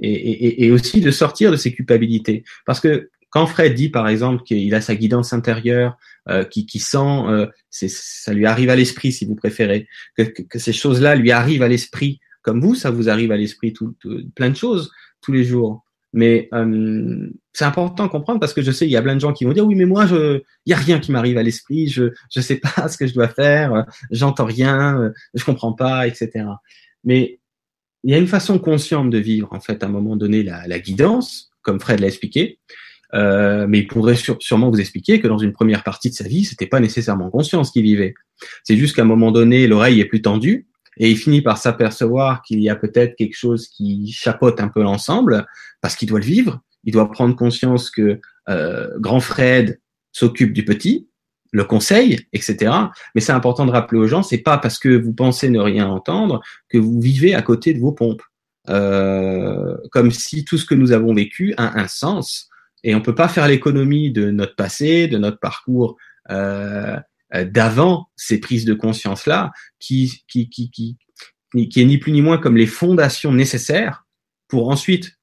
et, et aussi de sortir de ces culpabilités. Parce que quand Fred dit par exemple qu'il a sa guidance intérieure, euh, qui, qui sent, euh, ça lui arrive à l'esprit si vous préférez, que, que, ces choses-là lui arrivent à l'esprit, comme vous, ça vous arrive à l'esprit tout, plein de choses tous les jours. Mais euh, c'est important de comprendre parce que je sais, il y a plein de gens qui vont dire oui, mais moi, il y a rien qui m'arrive à l'esprit, je, je sais pas ce que je dois faire, j'entends rien, je comprends pas, etc. Mais il y a une façon consciente de vivre en fait à un moment donné la, la guidance, comme Fred l'a expliqué. Euh, mais il pourrait sûrement vous expliquer que dans une première partie de sa vie, c'était pas nécessairement conscience qu'il vivait. C'est juste qu'à un moment donné, l'oreille est plus tendue et il finit par s'apercevoir qu'il y a peut-être quelque chose qui chapeaute un peu l'ensemble parce qu'il doit le vivre. Il doit prendre conscience que euh, grand Fred s'occupe du petit, le conseil, etc. Mais c'est important de rappeler aux gens, c'est pas parce que vous pensez ne rien entendre que vous vivez à côté de vos pompes. Euh, comme si tout ce que nous avons vécu a un sens. Et on peut pas faire l'économie de notre passé, de notre parcours euh, d'avant ces prises de conscience là, qui, qui, qui, qui, qui est ni plus ni moins comme les fondations nécessaires pour ensuite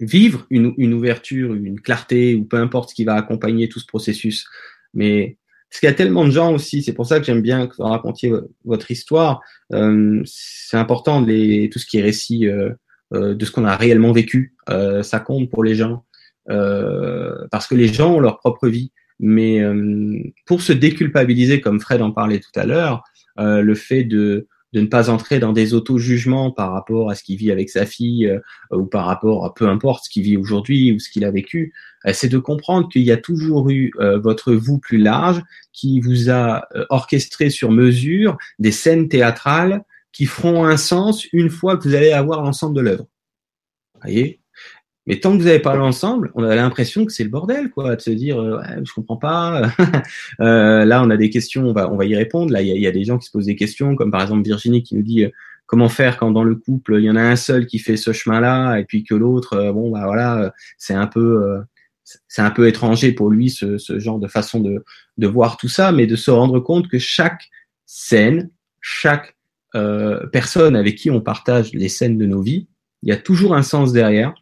vivre une, une ouverture, une clarté ou peu importe ce qui va accompagner tout ce processus. Mais parce qu'il y a tellement de gens aussi, c'est pour ça que j'aime bien que vous racontiez votre histoire. Euh, c'est important les, tout ce qui est récit euh, euh, de ce qu'on a réellement vécu. Euh, ça compte pour les gens euh, parce que les gens ont leur propre vie. Mais euh, pour se déculpabiliser, comme Fred en parlait tout à l'heure, le fait de ne pas entrer dans des auto-jugements par rapport à ce qu'il vit avec sa fille euh, ou par rapport à peu importe ce qu'il vit aujourd'hui ou ce qu'il a vécu, euh, c'est de comprendre qu'il y a toujours eu euh, votre vous plus large qui vous a orchestré sur mesure des scènes théâtrales qui feront un sens une fois que vous allez avoir l'ensemble de l'œuvre. Voyez? Mais tant que vous n'avez pas l'ensemble, on a l'impression que c'est le bordel, quoi, de se dire, euh, ouais, je comprends pas. euh, là, on a des questions, on va, on va y répondre. Là, il y a, y a, des gens qui se posent des questions, comme par exemple Virginie qui nous dit euh, comment faire quand dans le couple il y en a un seul qui fait ce chemin-là et puis que l'autre, euh, bon, bah voilà, c'est un peu, c'est un peu étranger pour lui ce, ce genre de façon de, de voir tout ça, mais de se rendre compte que chaque scène, chaque personne avec qui on partage les scènes de nos vies, il y a toujours un sens derrière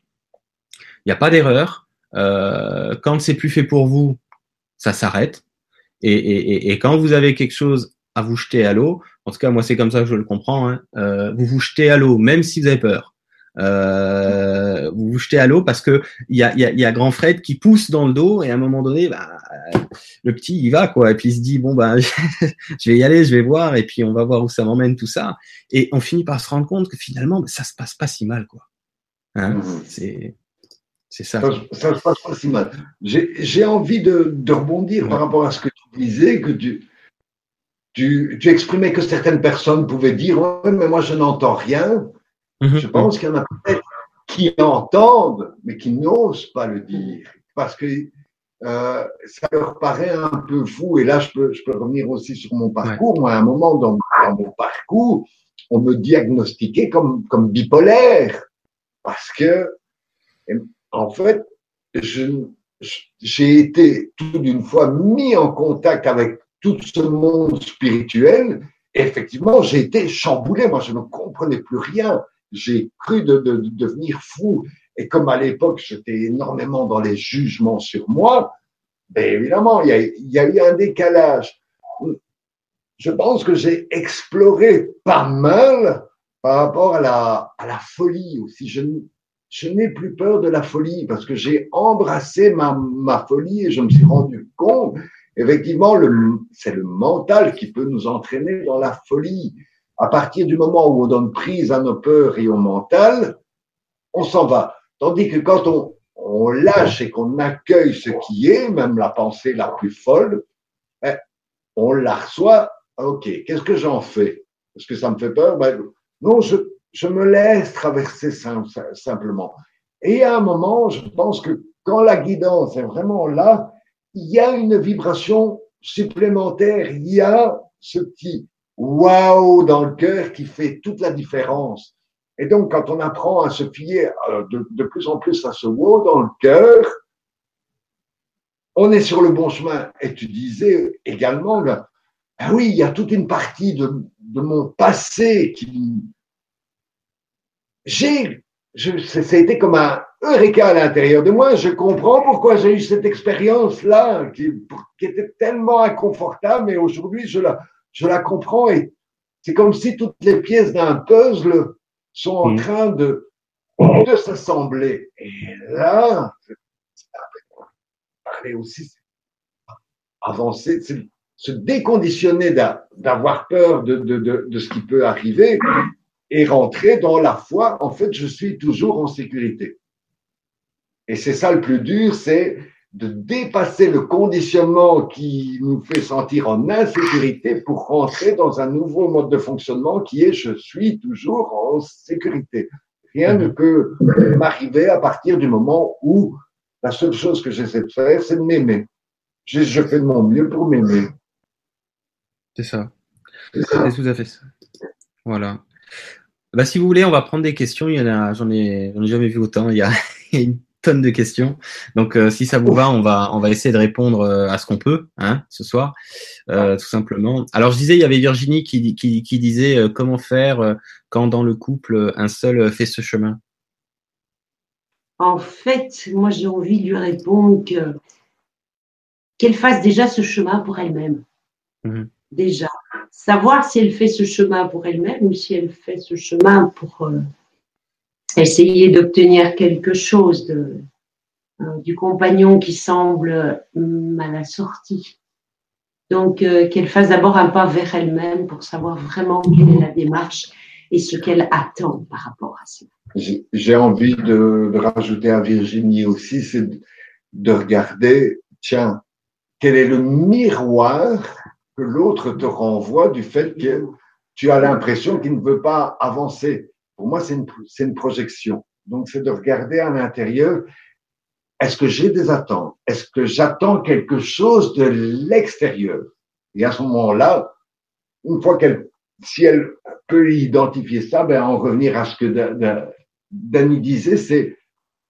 n'y a pas d'erreur. Euh, quand c'est plus fait pour vous, ça s'arrête. Et, et, et, quand vous avez quelque chose à vous jeter à l'eau, en tout cas moi c'est comme ça que je le comprends, hein, euh, vous vous jetez à l'eau même si vous avez peur. Euh, vous vous jetez à l'eau parce que il y a, y, a, y a grand Fred qui pousse dans le dos et à un moment donné, bah, le petit il va quoi et puis il se dit bon bah je vais y aller, je vais voir et puis on va voir où ça m'emmène tout ça et on finit par se rendre compte que finalement ça se passe pas si mal quoi. Hein, mmh. C'est c'est ça. Ça se passe pas si mal. J'ai envie de, de rebondir ouais. par rapport à ce que tu disais, que tu, tu, tu, exprimais que certaines personnes pouvaient dire ouais, mais moi je n'entends rien. Mm -hmm. Je pense qu'il y en a peut-être qui entendent, mais qui n'osent pas le dire. Parce que euh, ça leur paraît un peu fou. Et là, je peux, je peux revenir aussi sur mon parcours. Ouais. Moi, à un moment dans, dans, mon parcours, on me diagnostiquait comme, comme bipolaire. Parce que en fait, j'ai été tout d'une fois mis en contact avec tout ce monde spirituel. Et effectivement, j'ai été chamboulé. Moi, je ne comprenais plus rien. J'ai cru de, de, de, devenir fou. Et comme à l'époque, j'étais énormément dans les jugements sur moi, ben évidemment, il y, a, il y a eu un décalage. Je pense que j'ai exploré pas mal par rapport à la, à la folie aussi. Je, je n'ai plus peur de la folie parce que j'ai embrassé ma, ma folie et je me suis rendu compte, effectivement, c'est le mental qui peut nous entraîner dans la folie. À partir du moment où on donne prise à nos peurs et au mental, on s'en va. Tandis que quand on, on lâche et qu'on accueille ce qui est, même la pensée la plus folle, eh, on la reçoit. Ok, qu'est-ce que j'en fais? Est-ce que ça me fait peur? Ben, Non, je, je me laisse traverser simplement. Et à un moment, je pense que quand la guidance est vraiment là, il y a une vibration supplémentaire, il y a ce petit waouh dans le cœur qui fait toute la différence. Et donc, quand on apprend à se fier euh, de, plus en plus à ce wow dans le cœur, on est sur le bon chemin. Et tu disais également, ben oui, il y a toute une partie de mon passé qui, j'ai, ça a été comme un eureka à l'intérieur de moi. Je comprends pourquoi j'ai eu cette expérience-là, qui, qui, était tellement inconfortable, mais aujourd'hui, je la, je la comprends et c'est comme si toutes les pièces d'un puzzle sont en mmh. train de, de s'assembler. Et là, parler aussi, avancer, se déconditionner d'avoir peur de, de, de, de, ce qui peut arriver et rentrer dans la foi, en fait, je suis toujours en sécurité. Et c'est ça le plus dur, c'est de dépasser le conditionnement qui nous fait sentir en insécurité pour rentrer dans un nouveau mode de fonctionnement qui est je suis toujours en sécurité. Rien ne peut m'arriver à partir du moment où la seule chose que j'essaie de faire, c'est de m'aimer. Je, je fais de mon mieux pour m'aimer. C'est ça. C'est tout à fait ça. Voilà. Bah, si vous voulez, on va prendre des questions. Il y en a, j'en ai, jamais vu autant. Il y a, une tonne de questions. Donc, euh, si ça vous va, on va, on va essayer de répondre euh, à ce qu'on peut, hein, ce soir, euh, tout simplement. Alors, je disais, il y avait Virginie qui, qui, qui disait euh, comment faire quand dans le couple un seul fait ce chemin? En fait, moi, j'ai envie de lui répondre que qu'elle fasse déjà ce chemin pour elle-même. Mhm. Déjà. Savoir si elle fait ce chemin pour elle-même ou si elle fait ce chemin pour euh, essayer d'obtenir quelque chose de, euh, du compagnon qui semble mal assorti. Donc, euh, qu'elle fasse d'abord un pas vers elle-même pour savoir vraiment quelle est la démarche et ce qu'elle attend par rapport à ça. J'ai envie de, rajouter à Virginie aussi, c'est de regarder, tiens, quel est le miroir que l'autre te renvoie du fait que tu as l'impression qu'il ne veut pas avancer. Pour moi, c'est une, une projection. Donc, c'est de regarder à l'intérieur, est-ce que j'ai des attentes? Est-ce que j'attends quelque chose de l'extérieur? Et à ce moment-là, une fois qu'elle, si elle peut identifier ça, ben, en revenir à ce que Da- Da- Dany disait, c'est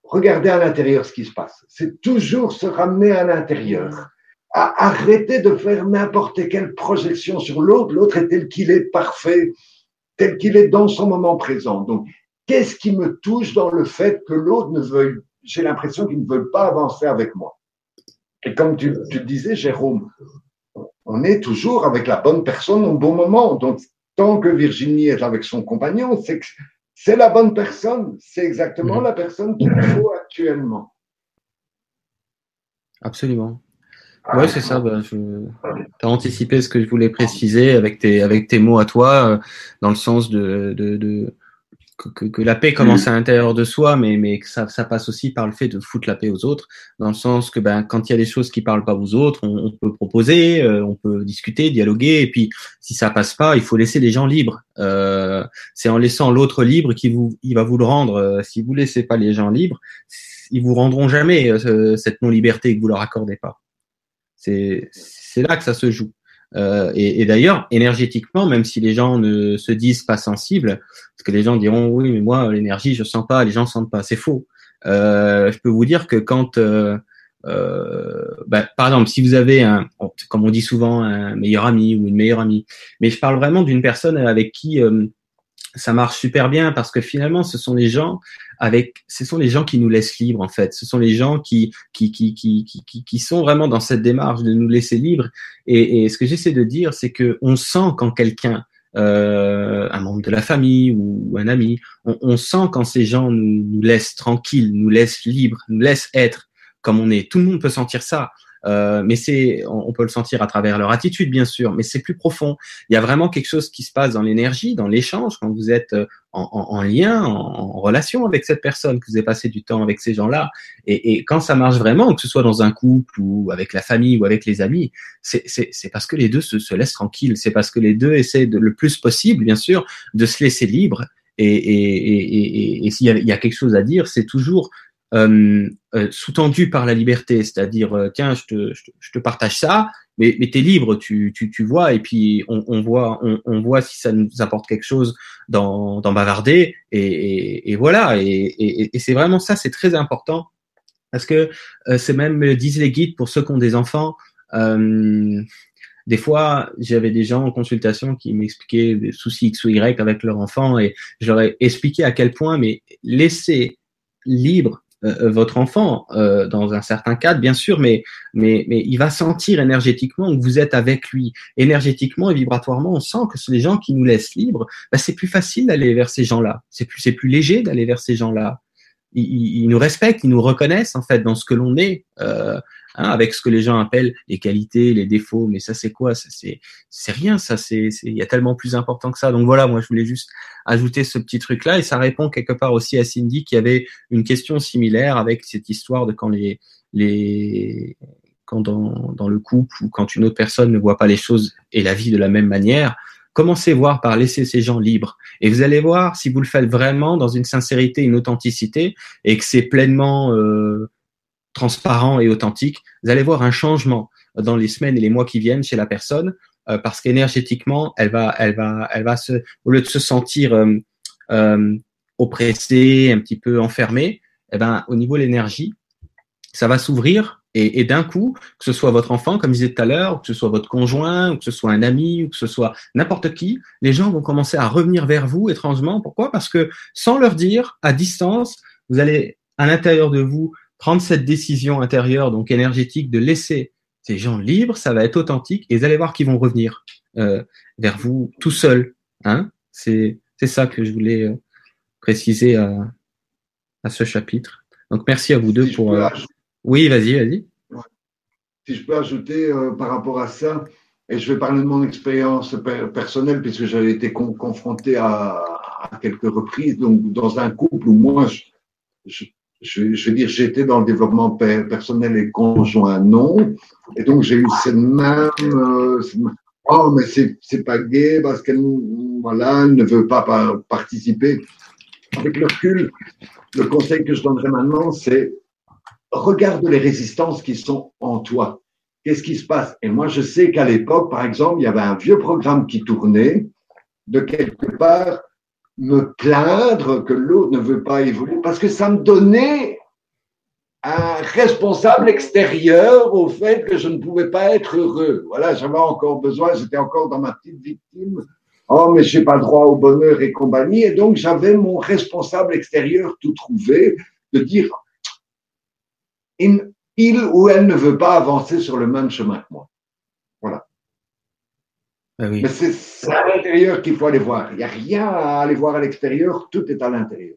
regarder à l'intérieur ce qui se passe. C'est toujours se ramener à l'intérieur. À arrêter de faire n'importe quelle projection sur l'autre. L'autre est tel qu'il est parfait, tel qu'il est dans son moment présent. Donc, qu'est-ce qui me touche dans le fait que l'autre ne veuille, j'ai l'impression qu'il ne veut pas avancer avec moi. Et comme tu, tu le disais, Jérôme, on est toujours avec la bonne personne au bon moment. Donc, tant que Virginie est avec son compagnon, c'est que c'est la bonne personne. C'est exactement Mhm. la personne qu'il faut actuellement. Absolument. Ouais, c'est ça. Bah, je... Tu as anticipé ce que je voulais préciser avec tes, avec tes mots à toi, euh, dans le sens de, de, de que, que- la paix commence à l'intérieur de soi, mais, mais que ça, ça passe aussi par le fait de foutre la paix aux autres, dans le sens que ben, quand il y a des choses qui parlent pas aux autres, on, on peut proposer, euh, on peut discuter, dialoguer, et puis si ça passe pas, il faut laisser les gens libres. Euh, c'est en laissant l'autre libre qu'il vous, il va vous le rendre. Euh, si vous laissez pas les gens libres, ils vous rendront jamais euh, ce- cette non-liberté que vous leur accordez pas. C'est là que ça se joue. Euh, et et d'ailleurs, énergétiquement, même si les gens ne se disent pas sensibles, parce que les gens diront oui, mais moi l'énergie je sens pas, les gens sentent pas, c'est faux. Euh, je peux vous dire que quand, euh, euh, bah, par exemple, si vous avez un, comme on dit souvent, un meilleur ami ou une meilleure amie, mais je parle vraiment d'une personne avec qui euh, ça marche super bien parce que finalement, ce sont les gens avec, ce sont les gens qui nous laissent libres en fait. Ce sont les gens qui qui qui qui qui, qui, sont vraiment dans cette démarche de nous laisser libres. Et, et ce que j'essaie de dire, c'est que on sent quand quelqu'un euh, un membre de la famille ou un ami, on, on sent quand ces gens nous, nous laissent tranquilles, nous laissent libres, nous laissent être comme on est. Tout le monde peut sentir ça. Euh, mais c'est, on, peut le sentir à travers leur attitude, bien sûr, mais c'est plus profond. Il y a vraiment quelque chose qui se passe dans l'énergie, dans l'échange, quand vous êtes euh, en, en, en lien, en, relation avec cette personne, que vous avez passé du temps avec ces gens-là. Et, quand ça marche vraiment, que ce soit dans un couple ou avec la famille ou avec les amis, c'est parce que les deux se, se laissent tranquilles. C'est parce que les deux essaient de, le plus possible, bien sûr, de se laisser libre. Et, s'il y, a quelque chose à dire, c'est toujours euh, euh, sous-tendu par la liberté, c'est-à-dire euh, tiens, je te, je te, je, te, partage ça, mais, mais tu es libre, tu, tu, tu vois, et puis on, on voit, on, on, voit si ça nous apporte quelque chose dans bavarder, et, et, et voilà, et, et c'est vraiment ça, c'est très important, parce que euh, c'est même, disent les guides, pour ceux qui ont des enfants, euh, des fois, j'avais des gens en consultation qui m'expliquaient des soucis X ou Y avec leur enfant, et je leur ai expliqué à quel point, mais laisser libre euh, votre enfant euh, dans un certain cadre, bien sûr, mais, mais, mais il va sentir énergétiquement que vous êtes avec lui. Énergétiquement et vibratoirement, on sent que les gens qui nous laissent libres, bah, c'est plus facile d'aller vers ces gens-là. C'est plus, c'est plus léger d'aller vers ces gens-là. Ils, ils, nous respectent, ils nous reconnaissent en fait dans ce que l'on est. Euh, Hein, avec ce que les gens appellent les qualités, les défauts, mais ça c'est quoi? Ça c'est c'est rien, ça c'est il y a tellement plus important que ça. Donc voilà, moi je voulais juste ajouter ce petit truc là et ça répond quelque part aussi à Cindy qui avait une question similaire avec cette histoire de quand les les quand dans, dans le couple ou quand une autre personne ne voit pas les choses et la vie de la même manière, commencez voir par laisser ces gens libres. Et vous allez voir si vous le faites vraiment dans une sincérité, une authenticité, et que c'est pleinement euh, transparent et authentique, vous allez voir un changement. dans les semaines et les mois qui viennent chez la personne, euh, parce qu'énergétiquement, elle va, elle va, elle va se, au lieu de se sentir euh, oppressée, un petit peu enfermée, eh ben, au niveau de l'énergie, ça va s'ouvrir et, et d'un coup, que ce soit votre enfant, comme je disais tout à l'heure, que ce soit votre conjoint, ou que ce soit un ami, ou que ce soit n'importe qui, les gens vont commencer à revenir vers vous étrangement. Pourquoi? Parce que sans leur dire, à distance, vous allez à l'intérieur de vous prendre cette décision intérieure, donc énergétique, de laisser ces gens libres, ça va être authentique, et vous allez voir qu'ils vont revenir euh, vers vous tout seuls. Hein c'est ça que je voulais euh, préciser à, à ce chapitre. Donc merci à vous deux pour. Oui, vas-y, vas-y. Si je peux ajouter euh, par rapport à ça, et je vais parler de mon expérience personnelle, puisque j'avais été confronté à, quelques reprises, donc dans un couple où moi, je, je, veux dire, j'étais dans le développement personnel et conjoint, non. Et donc, j'ai eu cette même, euh, oh, mais c'est pas gay parce qu'elle voilà, ne veut pas participer. Avec le recul, le conseil que je donnerais maintenant, c'est regarde les résistances qui sont en toi. Qu'est-ce qui se passe? Et moi, je sais qu'à l'époque, par exemple, il y avait un vieux programme qui tournait. De quelque part, me plaindre que l'autre ne veut pas évoluer, parce que ça me donnait un responsable extérieur au fait que je ne pouvais pas être heureux. Voilà, j'avais encore besoin, j'étais encore dans ma petite victime. Oh, mais j'ai pas droit au bonheur et compagnie. Et donc, j'avais mon responsable extérieur tout trouvé de dire, il ou elle ne veut pas avancer sur le même chemin que moi. Voilà. Ah Mais c'est à l'intérieur qu'il faut aller voir. Il n'y a rien à aller voir à l'extérieur, tout est à l'intérieur.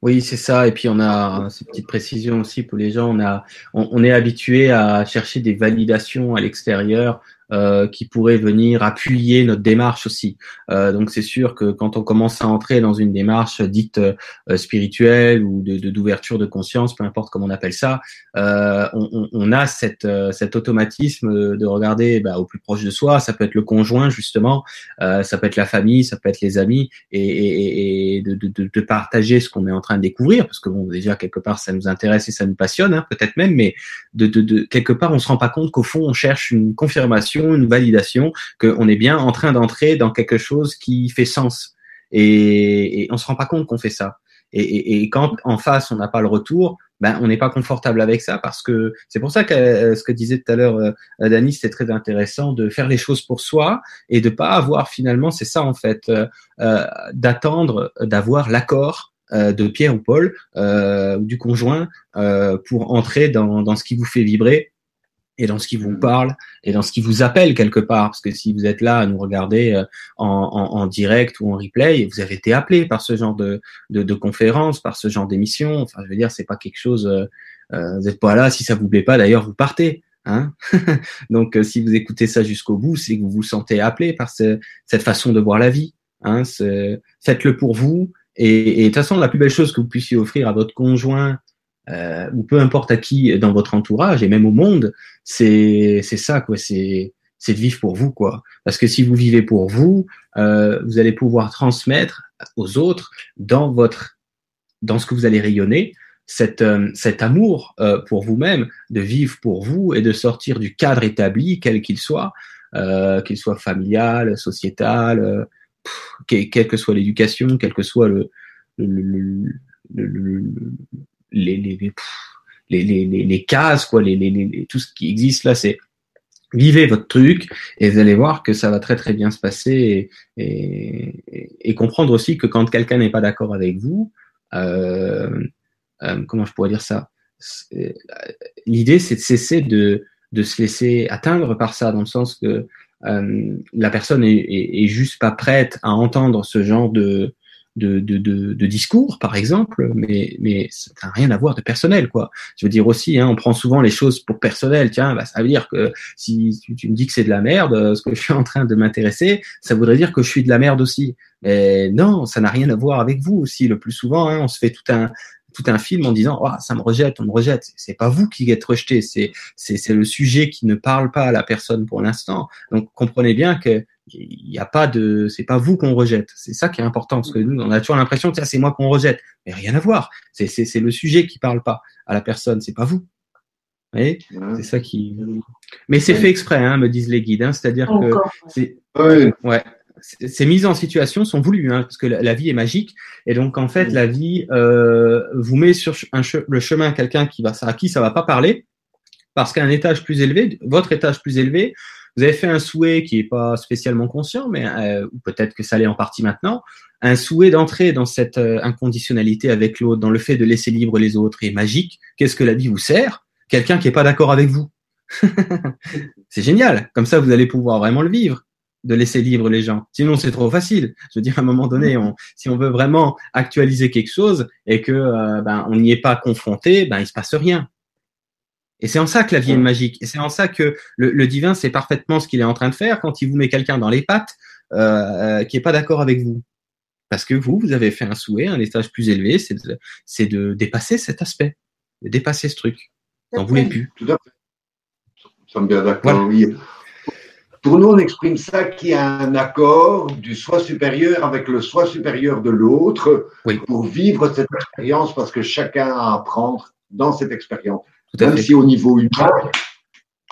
Oui, c'est ça. Et puis on a ces petites précisions aussi pour les gens. On a, on est habitué à chercher des validations à l'extérieur euh, qui pourrait venir appuyer notre démarche aussi. Euh, donc c'est sûr que quand on commence à entrer dans une démarche dite euh, spirituelle ou de d'ouverture de, conscience, peu importe comment on appelle ça, euh, on, on, a cette, euh, cet automatisme de regarder bah, au plus proche de soi. Ça peut être le conjoint justement, ça peut être la famille, ça peut être les amis, et, et, et de, de, de, partager ce qu'on est en train de découvrir, parce que bon déjà quelque part ça nous intéresse et ça nous passionne, hein, peut-être même, mais de, de quelque part on se rend pas compte qu'au fond on cherche une confirmation une validation qu'on est bien en train d'entrer dans quelque chose qui fait sens. Et, et on se rend pas compte qu'on fait ça. Et, quand en face on n'a pas le retour, ben on n'est pas confortable avec ça parce que c'est pour ça que euh, ce que disait tout à l'heure euh, Dani, c'est très intéressant de faire les choses pour soi et de pas avoir finalement, c'est ça en fait, euh, d'attendre d'avoir l'accord de Pierre ou Paul ou du conjoint pour entrer dans ce qui vous fait vibrer et dans ce qui vous parle et dans ce qui vous appelle quelque part. Parce que si vous êtes là à nous regarder euh, en, en, en direct ou en replay, vous avez été appelé par ce genre de, de, de conférence, par ce genre d'émission. Enfin, je veux dire, c'est pas quelque chose. Euh, euh vous n'êtes pas là. Si ça vous plaît pas, d'ailleurs, vous partez. Hein Donc, euh, si vous écoutez ça jusqu'au bout, c'est que vous vous sentez appelé par ce, cette façon de voir la vie. Hein Faites-le pour vous. Et, et de toute façon, la plus belle chose que vous puissiez offrir à votre conjoint, euh, ou peu importe à qui dans votre entourage et même au monde, c'est c'est ça quoi, c'est c'est de vivre pour vous quoi. Parce que si vous vivez pour vous, euh, vous allez pouvoir transmettre aux autres dans votre dans ce que vous allez rayonner cet, euh, cet amour euh, pour vous-même, de vivre pour vous et de sortir du cadre établi, quel qu'il soit, euh, qu'il soit familial, sociétal, quelle que soit l'éducation, quel que soit le, le, le, le les, les, les, les, les cases, quoi, les, les, tout ce qui existe là, c'est vivez votre truc et vous allez voir que ça va très très bien se passer et, et, comprendre aussi que quand quelqu'un n'est pas d'accord avec vous, euh, euh, comment je pourrais dire ça? L'idée c'est de cesser de, de se laisser atteindre par ça, dans le sens que euh, la personne est, est, juste pas prête à entendre ce genre de, de, de, de, de, discours, par exemple, mais, mais ça n'a rien à voir de personnel, quoi. Je veux dire aussi, hein, on prend souvent les choses pour personnel. Tiens, bah, ça veut dire que si tu, me dis que c'est de la merde, ce que je suis en train de m'intéresser, ça voudrait dire que je suis de la merde aussi. Mais non, ça n'a rien à voir avec vous aussi. Le plus souvent, hein, on se fait tout un tout un film en disant oh, ça me rejette, on me rejette. C'est pas vous qui êtes rejeté, c'est c'est le sujet qui ne parle pas à la personne pour l'instant. Donc comprenez bien que il n'y a pas de, c'est pas vous qu'on rejette. C'est ça qui est important parce que nous, on a toujours l'impression que c'est moi qu'on rejette, mais rien à voir. C'est c'est le sujet qui parle pas à la personne, c'est pas vous. voyez? C'est ça qui. Mais c'est fait exprès, hein, me disent les guides. Hein, C'est-à-dire que c'est. Ouais. Ces mises en situation sont voulues, hein, parce que la, vie est magique, et donc en fait la vie euh, vous met sur un le chemin quelqu'un qui va, à qui ça va pas parler, parce qu'à un étage plus élevé, votre étage plus élevé, vous avez fait un souhait qui est pas spécialement conscient, mais euh, peut-être que ça l'est en partie maintenant, un souhait d'entrer dans cette euh, inconditionnalité avec l'autre, dans le fait de laisser libre les autres est magique. Qu'est-ce que la vie vous sert? Quelqu'un qui est pas d'accord avec vous. c'est génial. Comme ça, vous allez pouvoir vraiment le vivre, de laisser libre les gens. Sinon, c'est trop facile. Je veux dire, à un moment donné, on, si on veut vraiment actualiser quelque chose et que euh, ben, on n'y est pas confronté, ben il se passe rien. Et c'est en ça que la vie est magique. Et c'est en ça que le, divin sait parfaitement ce qu'il est en train de faire quand il vous met quelqu'un dans les pattes euh, euh qui est pas d'accord avec vous. Parce que vous, vous avez fait un souhait, un étage plus élevé, c'est de, de, dépasser cet aspect, de dépasser ce truc. N'en voulez plus. Tout à fait. Nous sommes bien d'accord, oui. Pour nous, on exprime ça qui a un accord du soi supérieur avec le soi supérieur de l'autre pour vivre cette expérience parce que chacun a à apprendre dans cette expérience. Même si au niveau humain,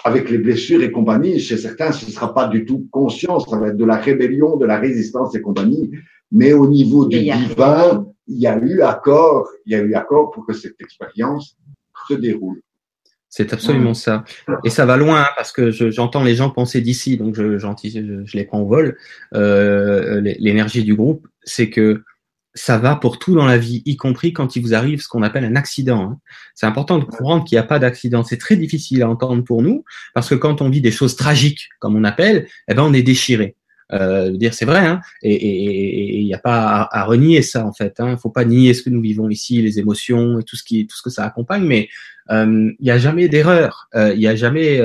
avec les blessures et compagnie, chez certains, ce ne sera pas du tout conscient, ça va être de la rébellion, de la résistance et compagnie. Mais au niveau du divin, il y a eu accord, il y a eu accord pour que cette expérience se déroule. C'est absolument ça. Et ça va loin hein, parce que j'entends les gens penser d'ici, donc je, je, je, les prends au vol. Euh, L'énergie du groupe, c'est que ça va pour tout dans la vie, y compris quand il vous arrive ce qu'on appelle un accident. Hein. C'est important de comprendre qu'il n'y a pas d'accident. C'est très difficile à entendre pour nous, parce que quand on vit des choses tragiques, comme on appelle, eh ben on est déchiré. Euh, dire c'est vrai, hein, et il n'y a pas à, renier ça en fait. Il hein. faut pas nier ce que nous vivons ici, les émotions et tout ce qui, tout ce que ça accompagne, mais euh, il n'y a jamais d'erreur, euh, il n'y a jamais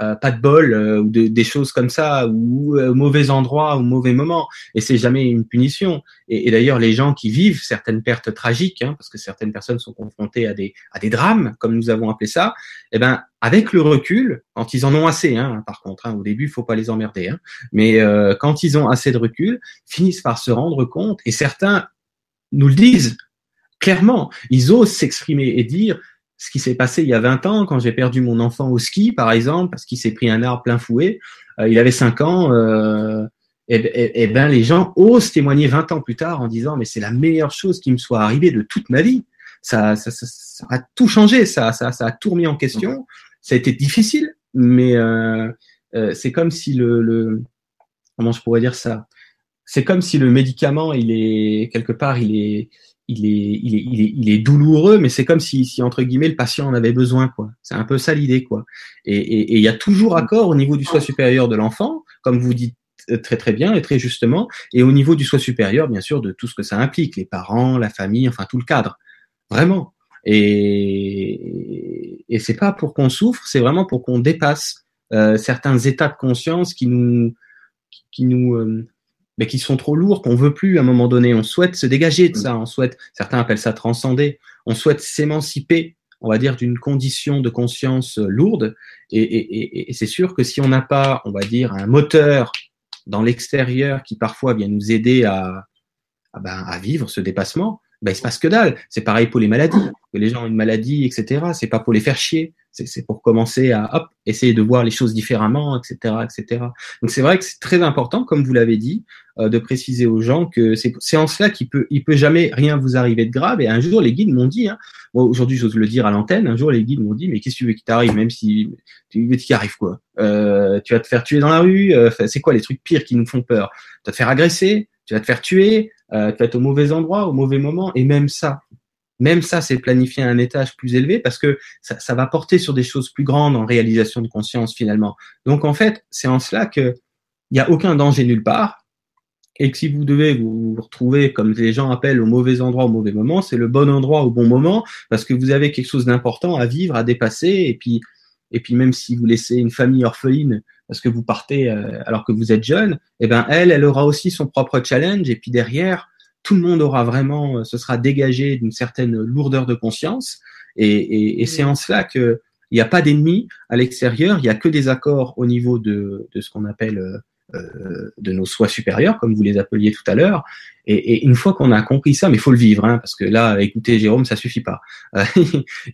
euh, euh, pas de bol euh, ou des choses comme ça ou euh, au mauvais endroit au mauvais moment. Et c'est jamais une punition. Et, d'ailleurs les gens qui vivent certaines pertes tragiques hein, parce que certaines personnes sont confrontées à des à des drames comme nous avons appelé ça eh ben avec le recul quand ils en ont assez hein, par contre hein, au début faut pas les emmerder hein, mais quand ils ont assez de recul finissent par se rendre compte et certains nous le disent clairement ils osent s'exprimer et dire ce qui s'est passé il y a 20 ans quand j'ai perdu mon enfant au ski, par exemple, parce qu'il s'est pris un arbre plein fouet. Euh, il avait 5 ans. Euh, et, ben les gens osent témoigner 20 ans plus tard en disant mais c'est la meilleure chose qui me soit arrivée de toute ma vie. Ça, ça, ça, a tout changé, ça, ça, ça a tout remis en question. Ça a été difficile, mais euh, euh c'est comme si le, le comment je pourrais dire ça? C'est comme si le médicament, il est quelque part, il est il est, il est, il est, il est douloureux, mais c'est comme si, si, entre guillemets, le patient en avait besoin, quoi. C'est un peu ça l'idée, quoi. Et il y a toujours accord au niveau du soi supérieur de l'enfant, comme vous dites très très bien et très justement, et au niveau du soi supérieur, bien sûr, de tout ce que ça implique, les parents, la famille, enfin tout le cadre, vraiment. Et, et c'est pas pour qu'on souffre, c'est vraiment pour qu'on dépasse euh, certains états de conscience qui nous, qui nous, euh, mais qui sont trop lourds, qu'on veut plus à un moment donné. On souhaite se dégager de ça, on souhaite, certains appellent ça transcender, on souhaite s'émanciper, on va dire, d'une condition de conscience lourde. Et, et, et c'est sûr que si on n'a pas, on va dire, un moteur dans l'extérieur qui parfois vient nous aider à, à, ben, à vivre ce dépassement, ben, il se passe que dalle. C'est pareil pour les maladies. Que les gens ont une maladie, etc. C'est pas pour les faire chier. C'est pour commencer à hop, essayer de voir les choses différemment, etc., etc. Donc c'est vrai que c'est très important, comme vous l'avez dit, euh, de préciser aux gens que c'est en cela qu'il peut, il peut jamais rien vous arriver de grave. Et un jour, les guides m'ont dit, hein, aujourd'hui j'ose le dire à l'antenne, un jour les guides m'ont dit, mais qu'est-ce que tu veux qui t'arrive, même si tu veux qu'il arrive quoi? Euh, Tu vas te faire tuer dans la rue euh, C'est quoi les trucs pires qui nous font peur? Tu vas te faire agresser Tu vas te faire tuer euh, tu vas être au mauvais endroit, au mauvais moment, et même ça, même ça, c'est planifier un étage plus élevé parce que ça, ça, va porter sur des choses plus grandes en réalisation de conscience finalement. Donc en fait, c'est en cela que il n'y a aucun danger nulle part et que si vous devez vous retrouver, comme les gens appellent, au mauvais endroit au mauvais moment, c'est le bon endroit au bon moment parce que vous avez quelque chose d'important à vivre, à dépasser et puis et puis même si vous laissez une famille orpheline parce que vous partez euh, alors que vous êtes jeune, eh ben elle, elle aura aussi son propre challenge et puis derrière, tout le monde aura vraiment, euh, sera dégagé d'une certaine lourdeur de conscience et, et, et c'est en cela que il n'y a pas d'ennemis à l'extérieur, il n'y a que des accords au niveau de, de ce qu'on appelle de nos soins supérieurs, comme vous les appeliez tout à l'heure. Et, une fois qu'on a compris ça, mais il faut le vivre, hein, parce que là, écoutez Jérôme, ça suffit pas.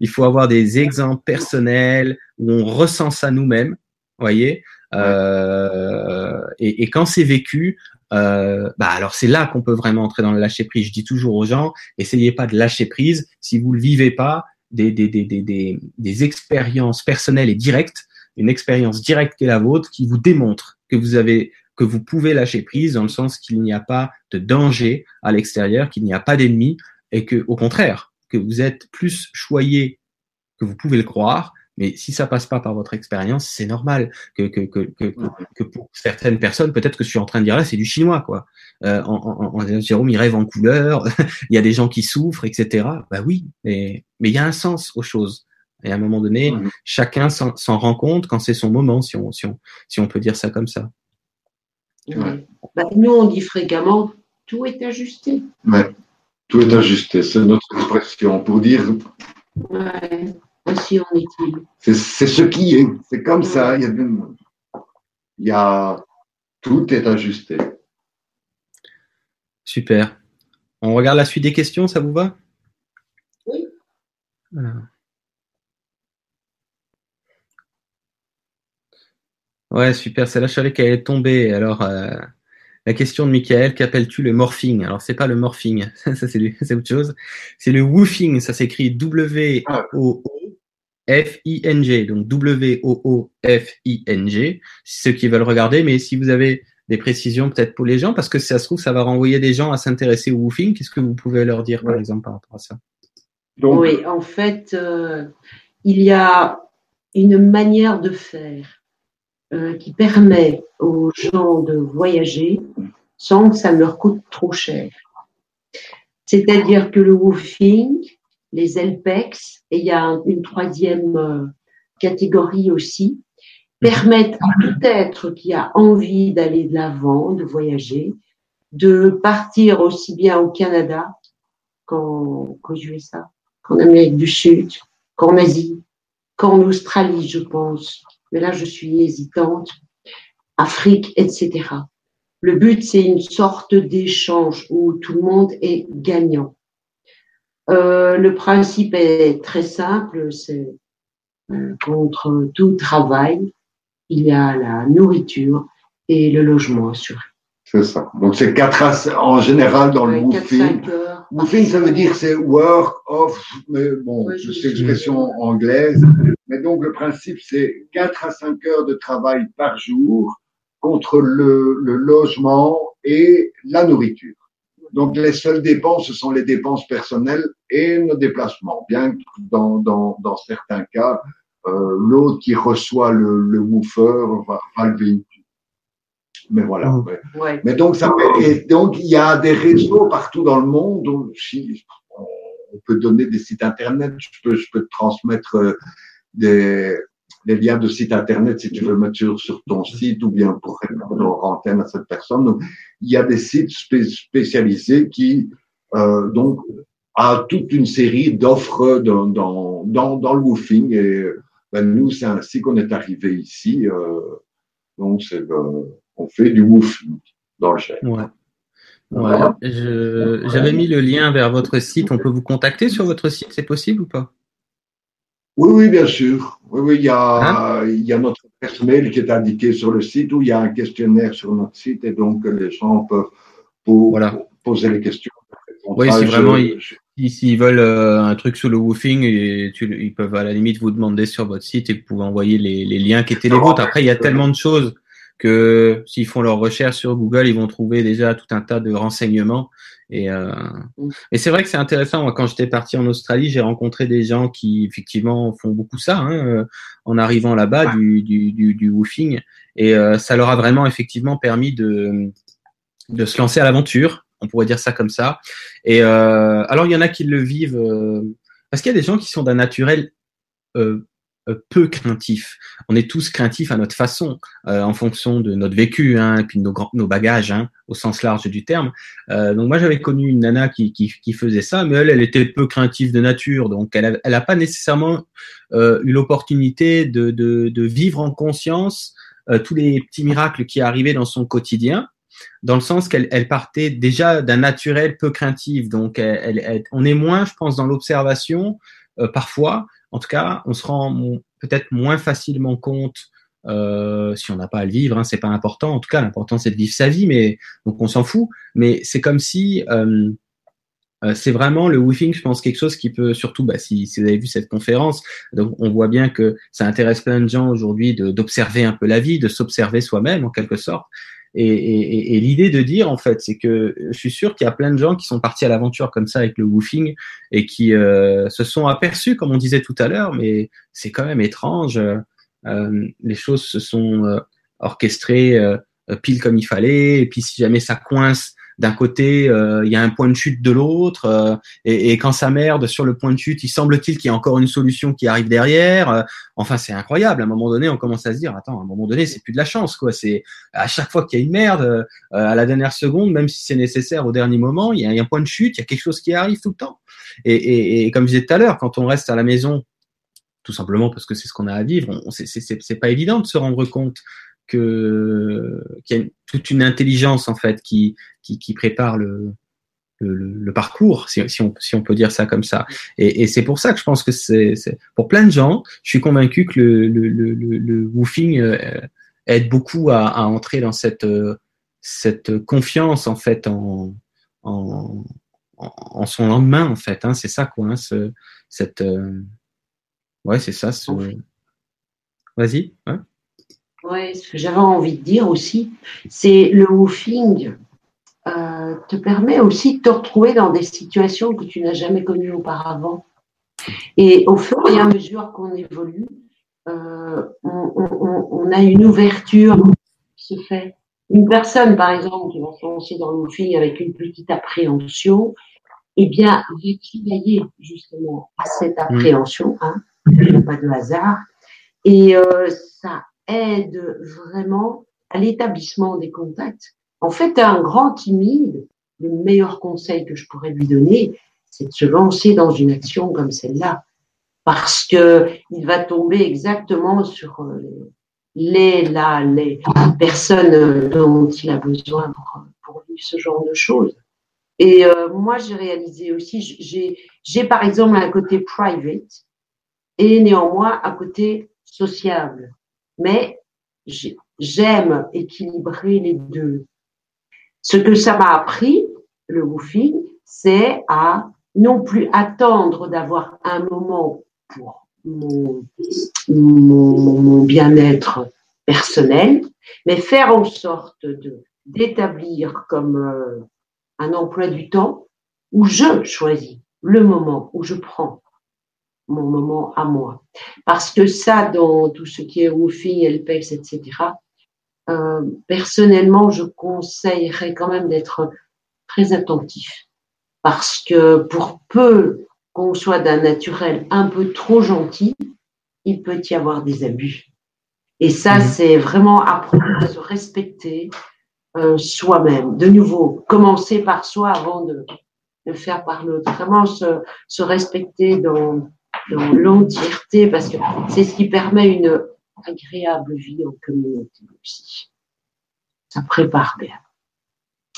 il faut avoir des exemples personnels où on ressent ça nous-mêmes, voyez. Euh, et, et, quand c'est vécu, euh, bah alors c'est là qu'on peut vraiment entrer dans le lâcher prise. Je dis toujours aux gens, essayez pas de lâcher prise si vous le vivez pas. Des, des, des, des, des expériences personnelles et directes, une expérience directe qui est la vôtre, qui vous démontre que vous avez que vous pouvez lâcher prise dans le sens qu'il n'y a pas de danger à l'extérieur, qu'il n'y a pas d'ennemi et que, au contraire, que vous êtes plus choyé que vous pouvez le croire mais si ça passe pas par votre expérience, c'est normal que, que, que, que, que pour certaines personnes, peut-être que je suis en train de dire là, c'est du chinois, quoi. Euh, en, en, en, Jérôme, il rêve en couleur, il y a des gens qui souffrent, etc. Bah oui, mais mais il y a un sens aux choses. Et à un moment donné, chacun s'en rend compte quand c'est son moment, si on, si, on, si on peut dire ça comme ça. Bah, nous, on dit fréquemment, tout est ajusté. Ouais. Tout est ajusté, c'est notre expression pour dire ouais. Aussi en est-il. C'est ce qui est, c'est comme ça. Il y, a, il y a, tout est ajusté. Super. On regarde la suite des questions, ça vous va? Oui. Ouais, super. Celle-là, je savais qu'elle allait tomber. Alors, euh, la question de Michael, qu'appelles-tu le morphing? Alors, c'est pas le morphing, ça c'est autre chose. C'est le woofing, ça s'écrit W-O-O F-I-N-G, donc W-O-O-F-I-N-G, ceux qui veulent regarder, mais si vous avez des précisions peut-être pour les gens, parce que si ça se trouve, ça va renvoyer des gens à s'intéresser au woofing, qu'est-ce que vous pouvez leur dire, par exemple, par rapport à ça? Oui, en fait, euh, il y a une manière de faire euh, qui permet aux gens de voyager sans que ça leur coûte trop cher. C'est-à-dire que le woofing, les LPEX, et il y a une troisième euh, catégorie aussi, permettent à tout être qui a envie d'aller de l'avant, de voyager, de partir aussi bien au Canada qu'aux USA, qu'en Amérique du Sud, qu'en Asie, qu'en Australie, je pense. Mais là, je suis hésitante. Afrique, etc. Le but, c'est une sorte d'échange où tout le monde est gagnant. Euh, le principe est très simple, c'est euh, contre tout travail, il y a la nourriture et le logement assuré. C'est ça. Donc c'est quatre en général dans le woofing. Woofing, ça veut dire c'est work off, mais bon, c'est l'expression anglaise. Mais donc le principe c'est 4 à 5 heures de travail par jour contre le, le logement et la nourriture. Donc les seules dépenses, ce sont les dépenses personnelles et nos déplacements. Bien que dans, dans, dans certains cas, euh, l'autre qui reçoit le, le woofer va, va le. Mais voilà. Mmh. Ouais. Mais donc ça et donc il y a des réseaux partout dans le monde. où si, on peut donner des sites internet. Je peux, je peux te transmettre euh, des, liens de site internet si tu veux mettre sur, sur ton site ou bien pour répondre en antenne à cette personne. Donc, il y a des sites spécialisés qui euh, donc a toute une série d'offres dans, dans, dans, dans, le woofing et ben, nous c'est ainsi qu'on est arrivé ici. Euh, donc c'est euh, on fait du woofing dans le chef. Ouais. Ouais, j'avais mis le lien vers votre site. On peut vous contacter sur votre site, c'est possible ou pas? Oui, oui, bien sûr. Oui, oui, il y a, hein? il y a notre adresse mail qui est indiqué sur le site où il y a un questionnaire sur notre site et donc les gens peuvent pour, voilà. poser les questions. Oui, si vraiment ils, s'ils veulent euh, un truc sur le woofing, et tu, ils peuvent à la limite vous demander sur votre site et vous pouvez envoyer les, les liens qui étaient les vôtres. Après, il y a tellement de choses que s'ils font leur recherche sur Google, ils vont trouver déjà tout un tas de renseignements et, euh, mm. et c'est vrai que c'est intéressant. Moi, quand j'étais parti en Australie, j'ai rencontré des gens qui effectivement font beaucoup ça hein, euh, en arrivant là-bas du, du, du, du, woofing. Et euh, ça leur a vraiment effectivement permis de, de se lancer à l'aventure. On pourrait dire ça comme ça. Et euh, alors, il y en a qui le vivent euh, parce qu'il y a des gens qui sont d'un naturel euh, peu craintif. On est tous craintifs à notre façon, euh, en fonction de notre vécu, hein, puis de nos, nos bagages, hein, au sens large du terme. Euh, donc moi, j'avais connu une nana qui, qui, qui, faisait ça, mais elle, elle était peu craintive de nature, donc elle n'a pas nécessairement eu l'opportunité de, de, de, vivre en conscience euh, tous les petits miracles qui arrivaient dans son quotidien, dans le sens qu'elle elle partait déjà d'un naturel peu craintif. Donc, elle, on est moins, je pense, dans l'observation euh, parfois. En tout cas, on se rend peut-être moins facilement compte euh, si on n'a pas à le vivre, hein, c'est pas important. En tout cas, l'important c'est de vivre sa vie, mais donc on s'en fout. Mais c'est comme si euh, euh, c'est vraiment le woofing, je pense, quelque chose qui peut, surtout, bah, si, si, vous avez vu cette conférence, donc on voit bien que ça intéresse plein de gens aujourd'hui d'observer un peu la vie, de s'observer soi-même en quelque sorte. Et, et, et l'idée de dire, en fait, c'est que je suis sûr qu'il y a plein de gens qui sont partis à l'aventure comme ça avec le woofing et qui euh, se sont aperçus, comme on disait tout à l'heure, mais c'est quand même étrange. Euh, les choses se sont euh, orchestrées pile comme il fallait. Et puis si jamais ça coince, d'un côté, euh, il y a un point de chute de l'autre, euh, et, quand ça merde sur le point de chute, il semble-t-il qu'il y a encore une solution qui arrive derrière. Euh, enfin, c'est incroyable. À un moment donné, on commence à se dire, attends, à un moment donné, c'est plus de la chance, quoi. C'est à chaque fois qu'il y a une merde, à la dernière seconde, même si c'est nécessaire au dernier moment, il y, a, un point de chute, il y a quelque chose qui arrive tout le temps. Et, comme je disais tout à l'heure, quand on reste à la maison tout simplement parce que c'est ce qu'on a à vivre. C'est pas évident de se rendre compte que qu'il y a toute une intelligence en fait qui qui, qui prépare le, le, le, parcours, si, si, on, si on peut dire ça comme ça. Et, et c'est pour ça que je pense que c'est pour plein de gens, je suis convaincu que le, le, le, le woofing euh, aide beaucoup à, à, entrer dans cette cette confiance en fait en en, en son lendemain en fait. Hein, c'est ça quoi, hein, ce, cette euh, ouais c'est ça. Ce... Vas-y. Hein Ouais, ce que j'avais envie de dire aussi, c'est le woofing euh, te permet aussi de te retrouver dans des situations que tu n'as jamais connues auparavant. Et au fur et à mesure qu'on évolue, euh, on, a une ouverture qui se fait. Une personne, par exemple, qui va se lancer dans le woofing avec une petite appréhension, eh bien, va travailler justement à cette mmh. appréhension. Hein, il n'y a pas de hasard. Et euh, ça aide vraiment à l'établissement des contacts. En fait, un grand timide, le meilleur conseil que je pourrais lui donner, c'est de se lancer dans une action comme celle-là, parce que il va tomber exactement sur euh, les là les personnes dont il a besoin pour, pour vivre ce genre de choses. Et euh, moi, j'ai réalisé aussi, j'ai j'ai par exemple un côté private et néanmoins un côté sociable mais j'aime équilibrer les deux. Ce que ça m'a appris, le woofing, c'est à non plus attendre d'avoir un moment pour mon, bien-être personnel, mais faire en sorte d'établir comme euh, un emploi du temps où je choisis le moment où je prends mon moment à moi. Parce que ça, dans tout ce qui est woofing, LPEX, etc., euh, personnellement, je conseillerais quand même d'être très attentif. Parce que pour peu qu'on soit d'un naturel un peu trop gentil, il peut y avoir des abus. Et ça, mmh. c'est vraiment apprendre à se respecter euh, soi-même. De nouveau, commencer par soi avant de, de faire par l'autre. Vraiment se, se respecter dans, dans l'entièreté, parce que c'est ce qui permet une agréable vie en communauté aussi. Ça prépare bien.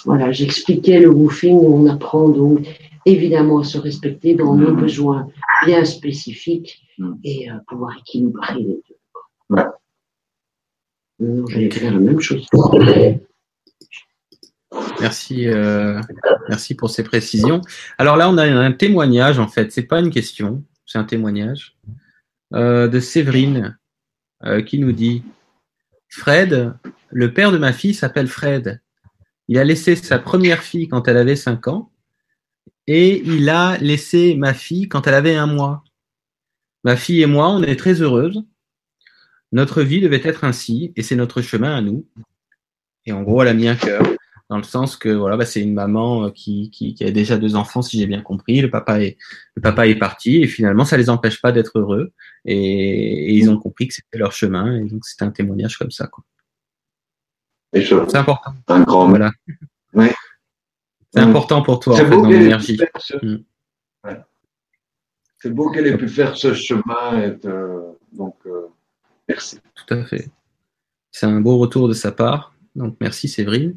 Voilà, j'expliquais le woofing où on apprend donc évidemment à se respecter dans nos mmh. besoins bien spécifiques mmh. et à pouvoir équilibrer les deux. Ouais. J'allais faire la même chose. Merci, euh, merci pour ces précisions. Alors là, on a un témoignage en fait. C'est pas une question c'est un témoignage, euh, de Séverine euh, qui nous dit Fred, le père de ma fille s'appelle Fred. Il a laissé sa première fille quand elle avait 5 ans et il a laissé ma fille quand elle avait un mois. Ma fille et moi, on est très heureuses. Notre vie devait être ainsi et c'est notre chemin à nous. Et en gros, elle a mis un cœur dans le sens que voilà, bah, c'est une maman euh, qui, qui, qui, a déjà deux enfants, si j'ai bien compris. Le papa est le papa est parti et finalement, ça les empêche pas d'être heureux et, ils ont compris que c'était leur chemin et donc c'était un témoignage comme ça. Quoi. C'est important. Un grand voilà. Ouais. C'est important pour toi en fait, dans l'énergie. Mm. C'est beau qu'elle ait pu faire ce chemin. Et, donc, euh, merci. Tout à fait. C'est un beau retour de sa part. Donc merci Séverine.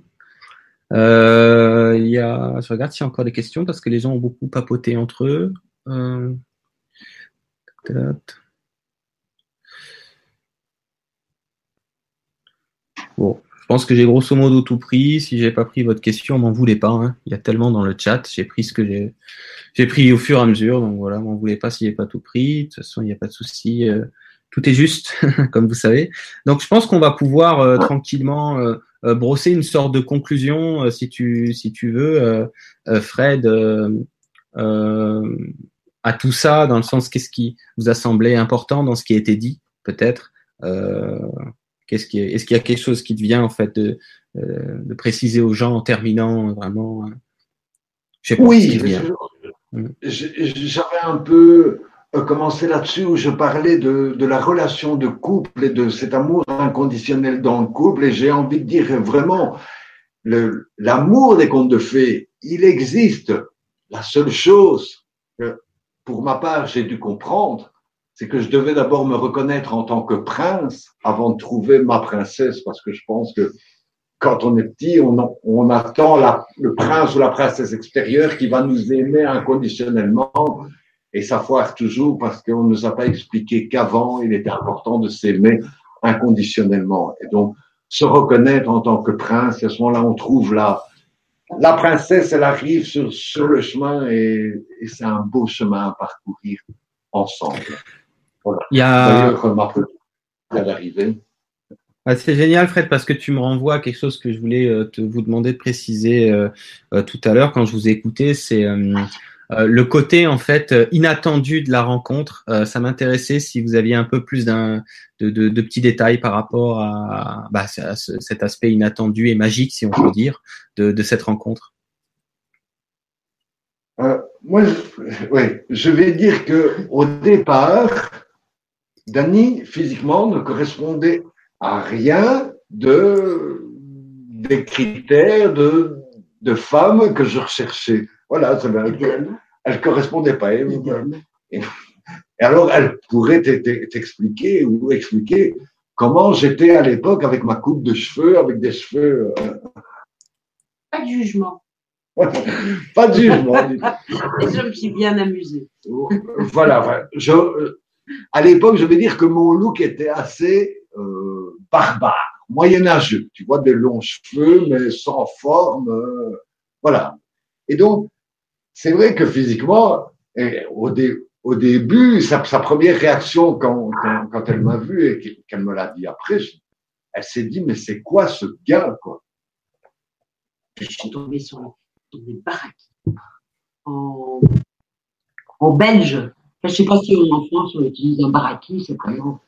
Euh, il y a, je regarde s'il y a encore des questions parce que les gens ont beaucoup papoté entre eux. Euh, bon, je pense que j'ai grosso modo tout pris. Si j'ai pas pris votre question, m'en voulez pas. Hein. Il y a tellement dans le chat. J'ai pris ce que j'ai, j'ai pris au fur et à mesure. Donc voilà, m'en voulez pas si j'ai pas tout pris. De toute façon, il n'y a pas de souci. Euh, tout est juste, comme vous savez. Donc je pense qu'on va pouvoir euh, tranquillement euh, brosser une sorte de conclusion, si tu si tu veux, Fred, à tout ça, dans le sens qu'est-ce qui vous a semblé important dans ce qui a été dit, peut-être. qu'est-ce qui est-ce qu'il y a quelque chose qui te vient en fait de, de préciser aux gens en terminant vraiment je sais pas oui, j'avais un peu commencer là-dessus où je parlais de, de, la relation de couple et de cet amour inconditionnel dans le couple. Et j'ai envie de dire vraiment, l'amour des contes de fées, il existe. La seule chose que, pour ma part, j'ai dû comprendre, c'est que je devais d'abord me reconnaître en tant que prince avant de trouver ma princesse, parce que je pense que quand on est petit, on, on attend la, le prince ou la princesse extérieure qui va nous aimer inconditionnellement et ça foire toujours parce qu'on ne nous a pas expliqué qu'avant, il était important de s'aimer inconditionnellement. Et donc, se reconnaître en tant que prince, et à ce moment-là, on trouve la, la princesse, elle arrive sur, sur le chemin et, et c'est un beau chemin à parcourir ensemble. Voilà. Il y a... c'est génial, Fred, parce que tu me renvoies à quelque chose que je voulais euh, te, vous demander de préciser euh, euh, tout à l'heure quand je vous ai écouté. C'est euh, le côté en fait euh, inattendu de la rencontre, euh, ça m'intéressait si vous aviez un peu plus de, petits détails par rapport à, bah, cet aspect inattendu et magique, si on peut dire, de, cette rencontre. moi, je, je vais dire que au départ, Dany physiquement ne correspondait à rien de des critères de de femme que je recherchais. Voilà, ça elle correspondait pas. Et, et, alors, elle pourrait t'expliquer ou expliquer comment j'étais à l'époque avec ma coupe de cheveux, avec des cheveux. Euh, pas de jugement. pas de jugement. je me suis bien amusée. voilà. Je, à l'époque, je vais dire que mon look était assez euh, barbare, moyenâgeux. Tu vois, des longs cheveux, mais sans forme. Euh, voilà. Et donc, c'est vrai que physiquement, au, au début, sa, première réaction quand, quand, elle m'a vu et qu'elle me l'a dit après, elle s'est dit, mais c'est quoi ce gars, quoi? Je suis tombée sur, des baraques en, en belge. Je ne sais pas si en France on utilise un baraki, c'est vraiment.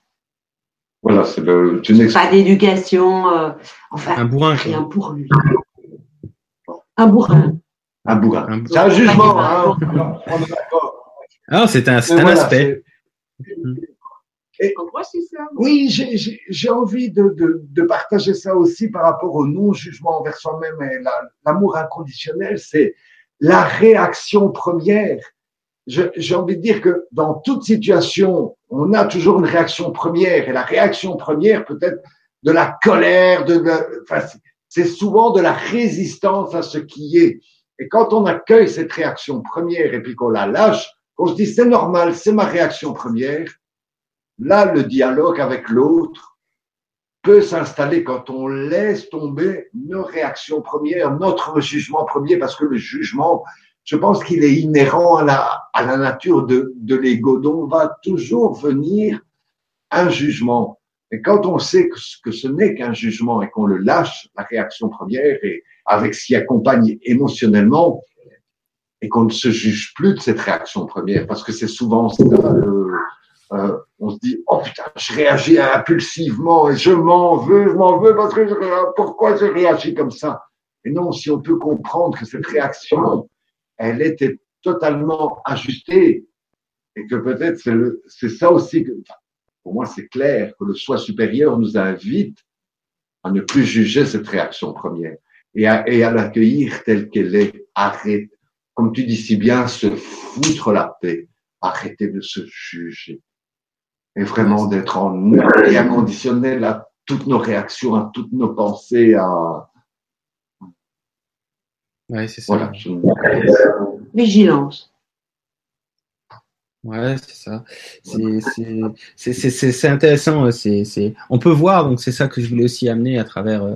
Voilà, c'est le. Pas d'éducation, euh, enfin. Un bourrin. Rien pour lui. Un bourrin. Un bourrin. C'est un jugement, hein. on est d'accord. Ah, c'est un, un aspect. Et, oui, j'ai envie de, de, de, partager ça aussi par rapport au non-jugement envers soi-même et l'amour inconditionnel, c'est la réaction première. J'ai envie de dire que dans toute situation, on a toujours une réaction première et la réaction première peut être de la colère, de, de enfin, c'est souvent de la résistance à ce qui est. Et quand on accueille cette réaction première et puis qu'on la lâche, qu'on se dit c'est normal, c'est ma réaction première, là, le dialogue avec l'autre peut s'installer quand on laisse tomber nos réactions premières, notre jugement premier, parce que le jugement, je pense qu'il est inhérent à la, nature de, de l'ego. Donc, va toujours venir un jugement. Et quand on sait que, ce n'est qu'un jugement et qu'on le lâche, la réaction première, et avec ce qui accompagne émotionnellement, et qu'on ne se juge plus de cette réaction première, parce que c'est souvent ça, euh, on se dit oh putain je réagis impulsivement et je m'en veux, je m'en veux parce que je, pourquoi je réagis comme ça? Et non, si on peut comprendre que cette réaction, elle était totalement ajustée et que peut-être c'est ça aussi que pour moi, c'est clair que le soi supérieur nous invite à ne plus juger cette réaction première et à, et à l'accueillir telle qu'elle est. Arrête, comme tu dis si bien, se foutre la paix. Arrêtez de se juger. Et vraiment d'être en et inconditionnel à toutes nos réactions, à toutes nos pensées, à. Ouais, c'est ça. Vigilance. Ouais, c'est ça. C'est intéressant. C'est on peut voir, donc c'est ça que je voulais aussi amener à travers euh,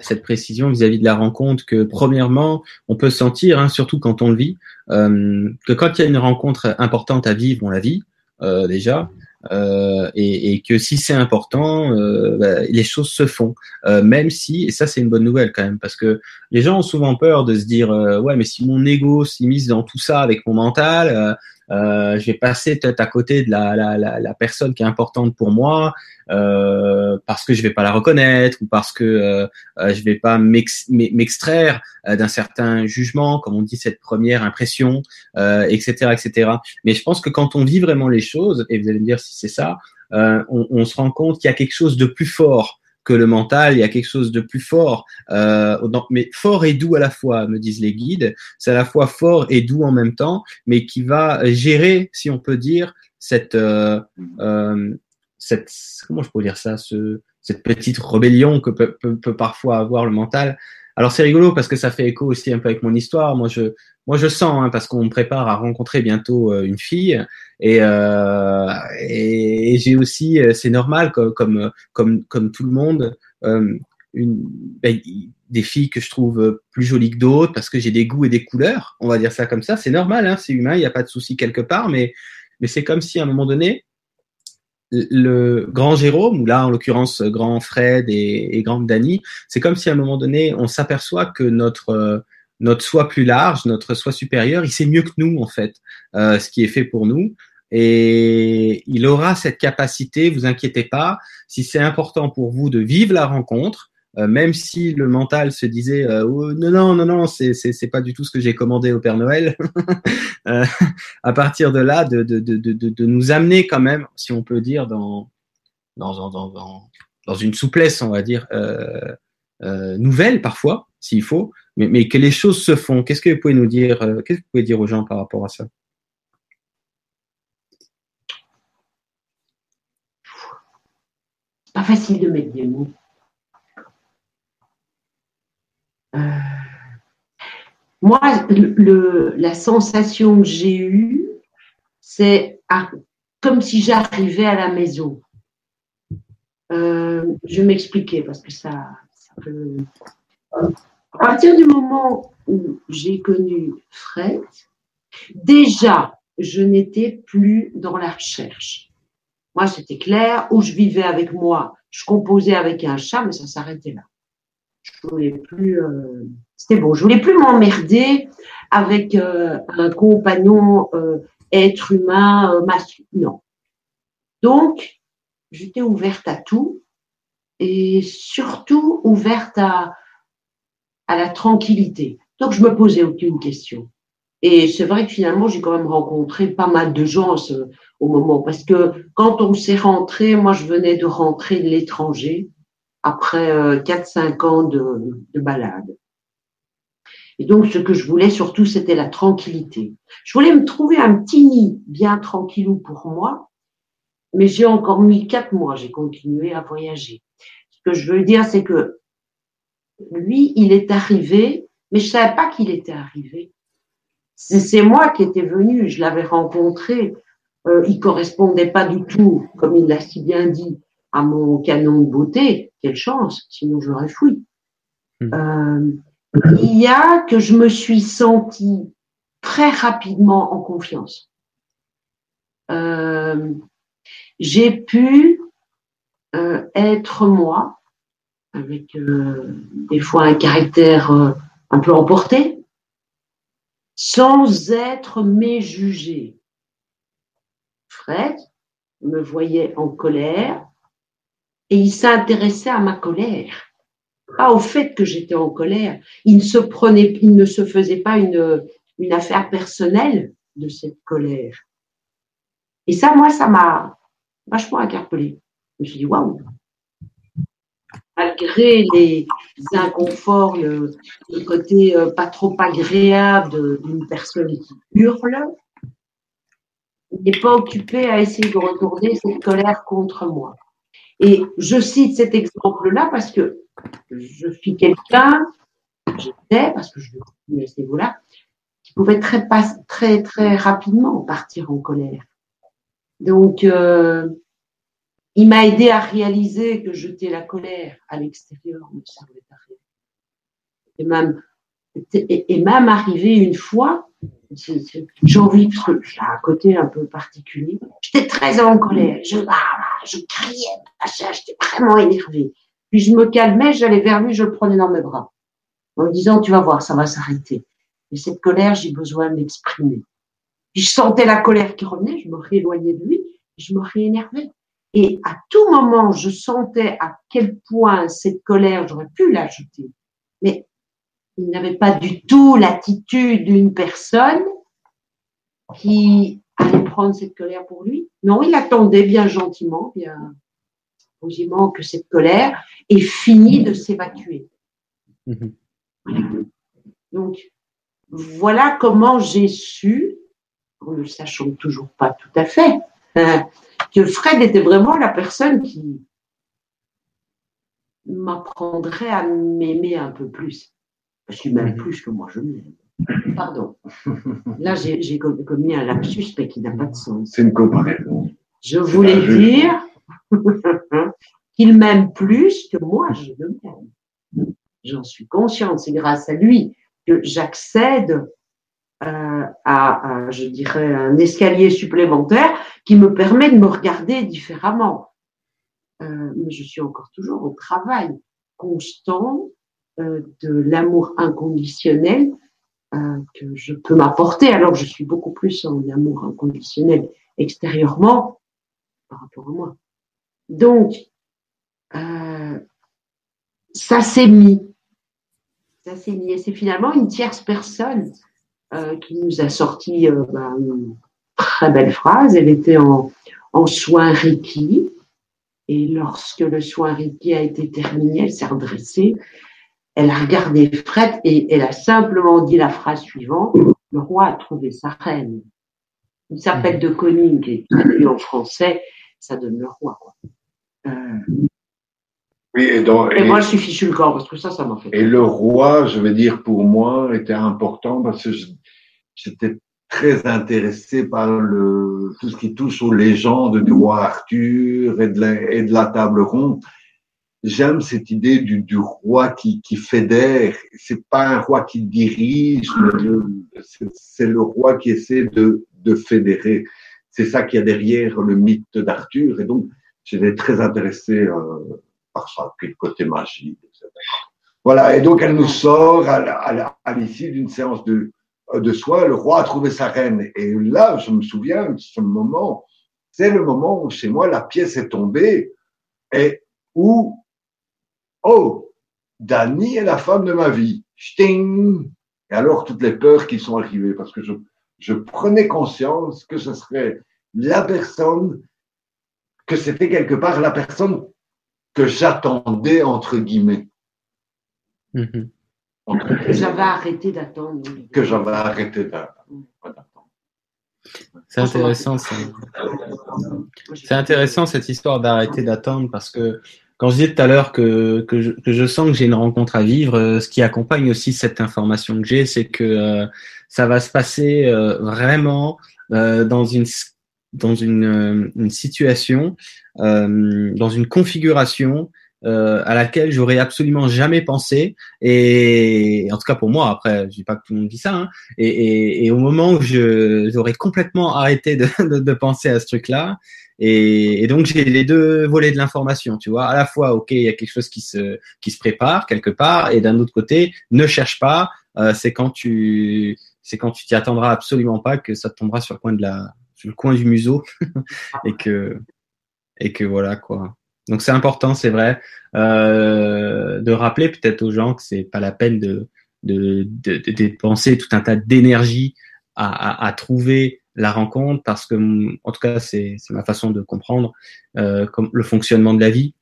cette précision vis-à-vis de la rencontre, que premièrement, on peut sentir, hein, surtout quand on le vit, euh, que quand il y a une rencontre importante à vivre, on la vit euh, déjà. Euh, et, et, que si c'est important, euh, bah, les choses se font. Euh, même si, et ça c'est une bonne nouvelle quand même, parce que les gens ont souvent peur de se dire, ouais, mais si mon ego s'immisce dans tout ça avec mon mental, euh, je vais passer peut-être à côté de la, la, la, la, personne qui est importante pour moi euh, parce que je vais pas la reconnaître ou parce que euh, euh je vais pas m'extraire euh, d'un certain jugement, comme on dit cette première impression, etc., etc. Mais je pense que quand on vit vraiment les choses, et vous allez me dire si c'est ça, on, on, se rend compte qu'il y a quelque chose de plus fort que le mental, il y a quelque chose de plus fort, euh, mais fort et doux à la fois, me disent les guides. C'est à la fois fort et doux en même temps, mais qui va gérer, si on peut dire, cette, euh, euh, cette comment je peux dire ça, ce, cette petite rébellion que peut, peut, peut parfois avoir le mental. Alors c'est rigolo parce que ça fait écho aussi un peu avec mon histoire. Moi je, moi je sens hein, parce qu'on me prépare à rencontrer bientôt euh, une fille et, euh, et, j'ai aussi, euh, c'est normal comme, comme, comme, tout le monde, euh, une, ben, des filles que je trouve plus jolies que d'autres parce que j'ai des goûts et des couleurs, on va dire ça comme ça. C'est normal, hein, c'est humain, il n'y a pas de souci quelque part, mais, mais c'est comme si à un moment donné, le grand Jérôme, ou là en l'occurrence grand Fred et, et grand Danny, c'est comme si à un moment donné on s'aperçoit que notre notre soi plus large, notre soi supérieur, il sait mieux que nous en fait euh, ce qui est fait pour nous. Et il aura cette capacité, vous inquiétez pas, si c'est important pour vous de vivre la rencontre, euh, même si le mental se disait euh, oh, non non non non c'est c'est pas du tout ce que j'ai commandé au Père Noël. Euh, à partir de là de, nous amener quand même si on peut dire dans une souplesse on va dire euh, euh, nouvelle parfois s'il faut. Mais, que les choses se font qu'est-ce que vous pouvez nous dire qu'est-ce que vous pouvez dire aux gens par rapport à ça? Pas facile de mettre des mots. Euh, moi, le, la sensation que j'ai eue, c'est comme si j'arrivais à la maison. Euh, je vais m'expliquer parce que ça, ça peut... À partir du moment où j'ai connu Fred, déjà, je n'étais plus dans la recherche. Moi, c'était clair. Où je vivais avec moi, je composais avec un chat, mais ça s'arrêtait là. Je voulais plus. Euh, c'était bon. Je voulais plus m'emmerder avec euh, un compagnon euh, être humain masculin. Donc, j'étais ouverte à tout et surtout ouverte à, à la tranquillité. Donc, je me posais aucune question. Et c'est vrai que finalement, j'ai quand même rencontré pas mal de gens au moment, parce que quand on s'est rentré, moi, je venais de rentrer de l'étranger après euh, 4-5 ans de, de balade. Et donc, ce que je voulais surtout, c'était la tranquillité. Je voulais me trouver un petit nid bien tranquillou pour moi, mais j'ai encore mis quatre mois, j'ai continué à voyager. Ce que je veux dire, c'est que lui, il est arrivé, mais je savais pas qu'il était arrivé. C'est moi qui étais venu, je l'avais rencontré. Euh, il correspondait pas du tout, comme il l'a si bien dit, à mon canon de beauté. Quelle chance, sinon j'aurais fui. Hmm. Euh, il y a que je me suis sentie très rapidement en confiance. Euh, j'ai pu euh, être moi, avec euh, des fois un caractère euh, un peu emporté, sans être méjugé. Fred me voyait en colère et il s'intéressait à ma colère, pas au fait que j'étais en colère. Il ne se prenait, il ne se faisait pas une, une affaire personnelle de cette colère. Et ça, moi, ça m'a vachement interpellé. Je me suis dit, waouh, malgré les inconforts, le, côté euh, pas trop agréable d'une personne qui hurle, il n'est pas occupé à essayer de retourner cette colère contre moi. Et je cite cet exemple-là parce que je suis quelqu'un, j'étais, parce que je le continue à ce niveau-là, qui pouvait très, très, très rapidement partir en colère. Donc, euh, il m'a aidé à réaliser que jeter la colère à l'extérieur ne servait à rien. Et même, et même arrivé une fois, j'ai envie, parce que j'ai un côté un peu particulier, j'étais très en colère, je, ah, je criais, j'étais vraiment énervée. Puis je me calmais, j'allais vers lui, je le prenais dans mes bras, en me disant, tu vas voir, ça va s'arrêter. Et cette colère, j'ai besoin de l'exprimer. Puis je sentais la colère qui revenait, je me rééloignais de lui, je me réénervais. Et à tout moment, je sentais à quel point cette colère, j'aurais pu l'ajouter. Mais il n'avait pas du tout l'attitude d'une personne qui allait prendre cette colère pour lui. Non, il attendait bien gentiment, bien posément que cette colère ait fini de s'évacuer. Mhm. Donc, voilà comment j'ai su, en ne le sachant toujours pas tout à fait, hein, que Fred était vraiment la personne qui m'apprendrait à m'aimer un peu plus. Je suis même plus que moi je m'aime. Pardon. Là, j'ai commis un lapsus, mais qui n'a pas de sens. C'est une comparaison. Je voulais dire qu'il m'aime plus que moi je le m'aime. J'en suis consciente. C'est grâce à lui que j'accède euh, à, je dirais, un escalier supplémentaire qui me permet de me regarder différemment. Euh, mais je suis encore toujours au travail constant euh, de l'amour inconditionnel euh, que je peux m'apporter. Alors je suis beaucoup plus en amour inconditionnel extérieurement par rapport à moi. Donc, euh, ça s'est mis. Ça s'est mis. Et c'est finalement une tierce personne qui nous a sorti bah, une très belle phrase. Elle était en, en soin Reiki. Et lorsque le soin Reiki a été terminé, elle s'est redressée elle a regardé Fred et elle a simplement dit la phrase suivante Le roi a trouvé sa reine. Il s'appelle de Koning, est traduit en français, ça donne le roi. Euh, oui, et, moi, je suis fichu le corps parce que ça, ça m'a fait. Et le roi, je veux dire, pour moi, était important parce que j'étais très intéressé par le, tout ce qui touche aux légendes du roi Arthur et de et de la table ronde j'aime cette idée du, roi qui, qui fédère. C'est pas un roi qui dirige, c'est le roi qui essaie de, fédérer. C'est ça qu'il y a derrière le mythe d'Arthur. Et donc, j'étais très intéressé euh, par ça, puis le côté magique, etc. Voilà. Et donc, elle nous sort à, l'issue d'une séance de, de soins. Le roi a trouvé sa reine. Et là, je me souviens de ce moment. C'est le moment où chez moi, la pièce est tombée et où Oh, Dani est la femme de ma vie. Sting. Et alors, toutes les peurs qui sont arrivées, parce que je, je prenais conscience que ce serait la personne, que c'était quelque part la personne que j'attendais, entre guillemets. Mm-hmm. Que j'avais arrêté d'attendre. Que j'avais arrêté d'attendre. C'est intéressant, c'est intéressant cette histoire d'arrêter d'attendre parce que quand je disais tout à l'heure que, que, je, que je sens que j'ai une rencontre à vivre, euh, ce qui accompagne aussi cette information que j'ai, c'est que euh, ça va se passer euh, vraiment dans une dans une, une situation, dans une configuration à laquelle j'aurais absolument jamais pensé. Et en tout cas pour moi, après, je dis pas que tout le monde dit ça. Hein, et, et, et, au moment où j'aurais complètement arrêté de, de, de penser à ce truc-là, et, donc j'ai les deux volets de l'information, tu vois. À la fois, ok, il y a quelque chose qui se qui se prépare quelque part, et d'un autre côté, ne cherche pas. Euh, c'est quand tu c'est quand tu t'y attendras absolument pas que ça tombera sur le coin de la sur le coin du museau et que et que voilà quoi. Donc c'est important, c'est vrai, euh, de rappeler peut-être aux gens que c'est pas la peine de de, de, de dépenser tout un tas d'énergie à, à, à trouver la rencontre parce que, en tout cas, c'est ma façon de comprendre euh, comme le fonctionnement de la vie.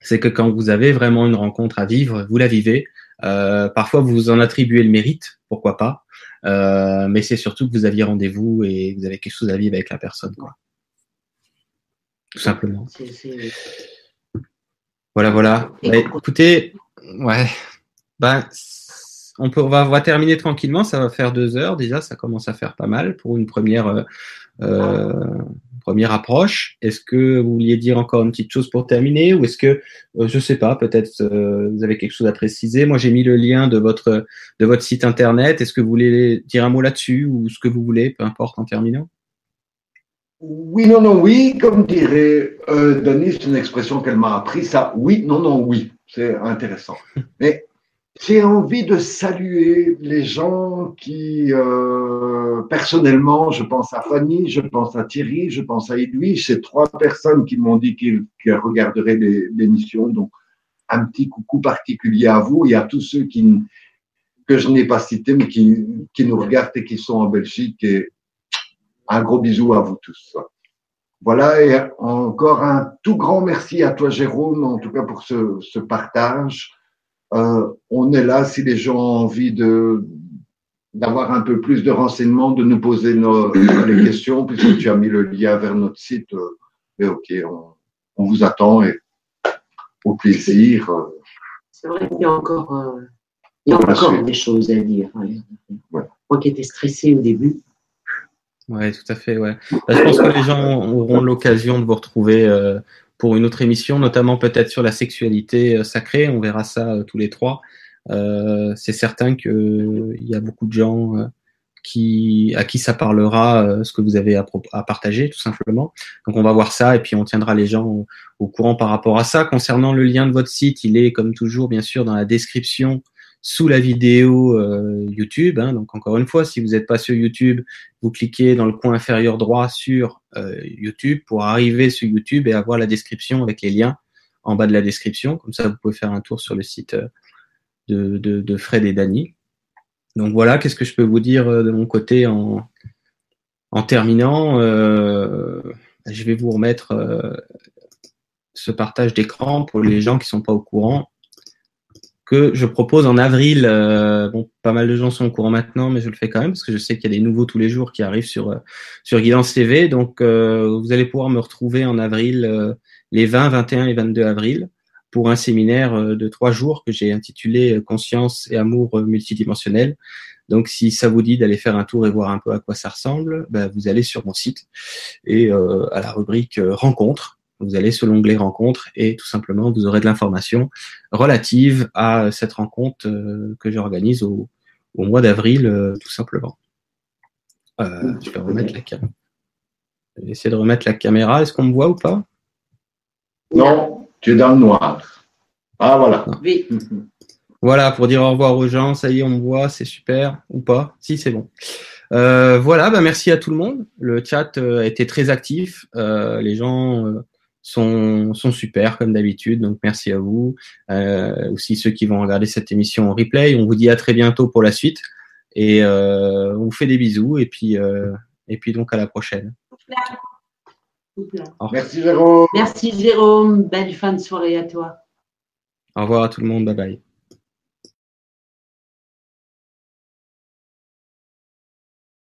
C'est que quand vous avez vraiment une rencontre à vivre, vous la vivez. Euh, parfois, vous vous en attribuez le mérite, pourquoi pas. Euh, mais c'est surtout que vous aviez rendez-vous et vous avez quelque chose à vivre avec la personne, quoi. Tout simplement. Voilà, voilà. Bah, écoutez, ouais, ben, on, peut, on va, on, va, terminer tranquillement. Ça va faire deux heures déjà. Ça commence à faire pas mal pour une première, euh, euh, première approche. Est-ce que vous vouliez dire encore une petite chose pour terminer ou est-ce que, euh, je sais pas, peut-être euh, vous avez quelque chose à préciser? Moi, j'ai mis le lien de votre, de votre site internet. Est-ce que vous voulez dire un mot là-dessus ou ce que vous voulez, peu importe, en terminant? Oui, non, non, oui, comme dirait euh, Denis, c'est une expression qu'elle m'a appris, ça, oui, non, non, oui, c'est intéressant. Mais j'ai envie de saluer les gens qui, euh, personnellement, je pense à Fanny, je pense à Thierry, je pense à Edwige, ces trois personnes qui m'ont dit qu'ils regarderaient l'émission, donc un petit coucou particulier à vous et à tous ceux qui, que je n'ai pas cités, mais qui, qui nous regardent et qui sont en Belgique. Et, un gros bisou à vous tous. Voilà, et encore un tout grand merci à toi, Jérôme, en tout cas pour ce, ce partage. Euh, on est là si les gens ont envie de d'avoir un peu plus de renseignements, de nous poser nos, les questions, puisque tu as mis le lien vers notre site. Euh, mais ok, on, on vous attend et au plaisir. Euh. C'est vrai qu'il y a encore, euh, il y a encore des choses à dire. Hein. Moi qui étais stressé au début. Ouais, tout à fait. Ouais. Bah, je pense que les gens auront l'occasion de vous retrouver euh, pour une autre émission, notamment peut-être sur la sexualité euh, sacrée. On verra ça euh, tous les trois. c'est certain qu'il y a beaucoup de gens qui, à qui ça parlera ce que vous avez à, partager, tout simplement. Donc on va voir ça et puis on tiendra les gens au, courant par rapport à ça. Concernant le lien de votre site, il est comme toujours, bien sûr, dans la description sous la vidéo euh, YouTube. Hein. donc encore une fois, si vous n'êtes pas sur YouTube, vous cliquez dans le coin inférieur droit sur euh, YouTube pour arriver sur YouTube et avoir la description avec les liens en bas de la description. Comme ça, vous pouvez faire un tour sur le site euh, de, Fred et Dany. Donc voilà, qu'est-ce que je peux vous dire de mon côté en, en terminant Je vais vous remettre ce partage d'écran pour les gens qui sont pas au courant que je propose en avril. Euh, bon, pas mal de gens sont au courant maintenant, mais je le fais quand même parce que je sais qu'il y a des nouveaux tous les jours qui arrivent sur euh, sur Guidance TV. Donc, euh, vous allez pouvoir me retrouver en avril, les 20, 21 et 22 avril, pour un séminaire de trois jours que j'ai intitulé Conscience et amour multidimensionnel. Donc, si ça vous dit d'aller faire un tour et voir un peu à quoi ça ressemble, ben, vous allez sur mon site et à la rubrique rencontres vous allez sur l'onglet rencontre et tout simplement vous aurez de l'information relative à cette rencontre euh, que j'organise au, au, mois d'avril euh, tout simplement. Euh, je vais remettre la caméra. essayer de remettre la caméra. Est-ce qu'on me voit ou pas? Non, tu es dans le noir. Ah voilà. Oui. Voilà, pour dire au revoir aux gens, ça y est, on me voit, c'est super, ou pas? Si, c'est bon. Euh, voilà, bah merci à tout le monde. Le chat a été très actif. Euh, les gens sont, sont super comme d'habitude. Donc merci à vous. Euh, aussi ceux qui vont regarder cette émission en replay. On vous dit à très bientôt pour la suite. Et euh, on vous fait des bisous. Et puis, euh, et puis donc à la prochaine. Merci Jérôme. Merci Jérôme. Belle fin de soirée à toi. Au revoir à tout le monde. Bye bye.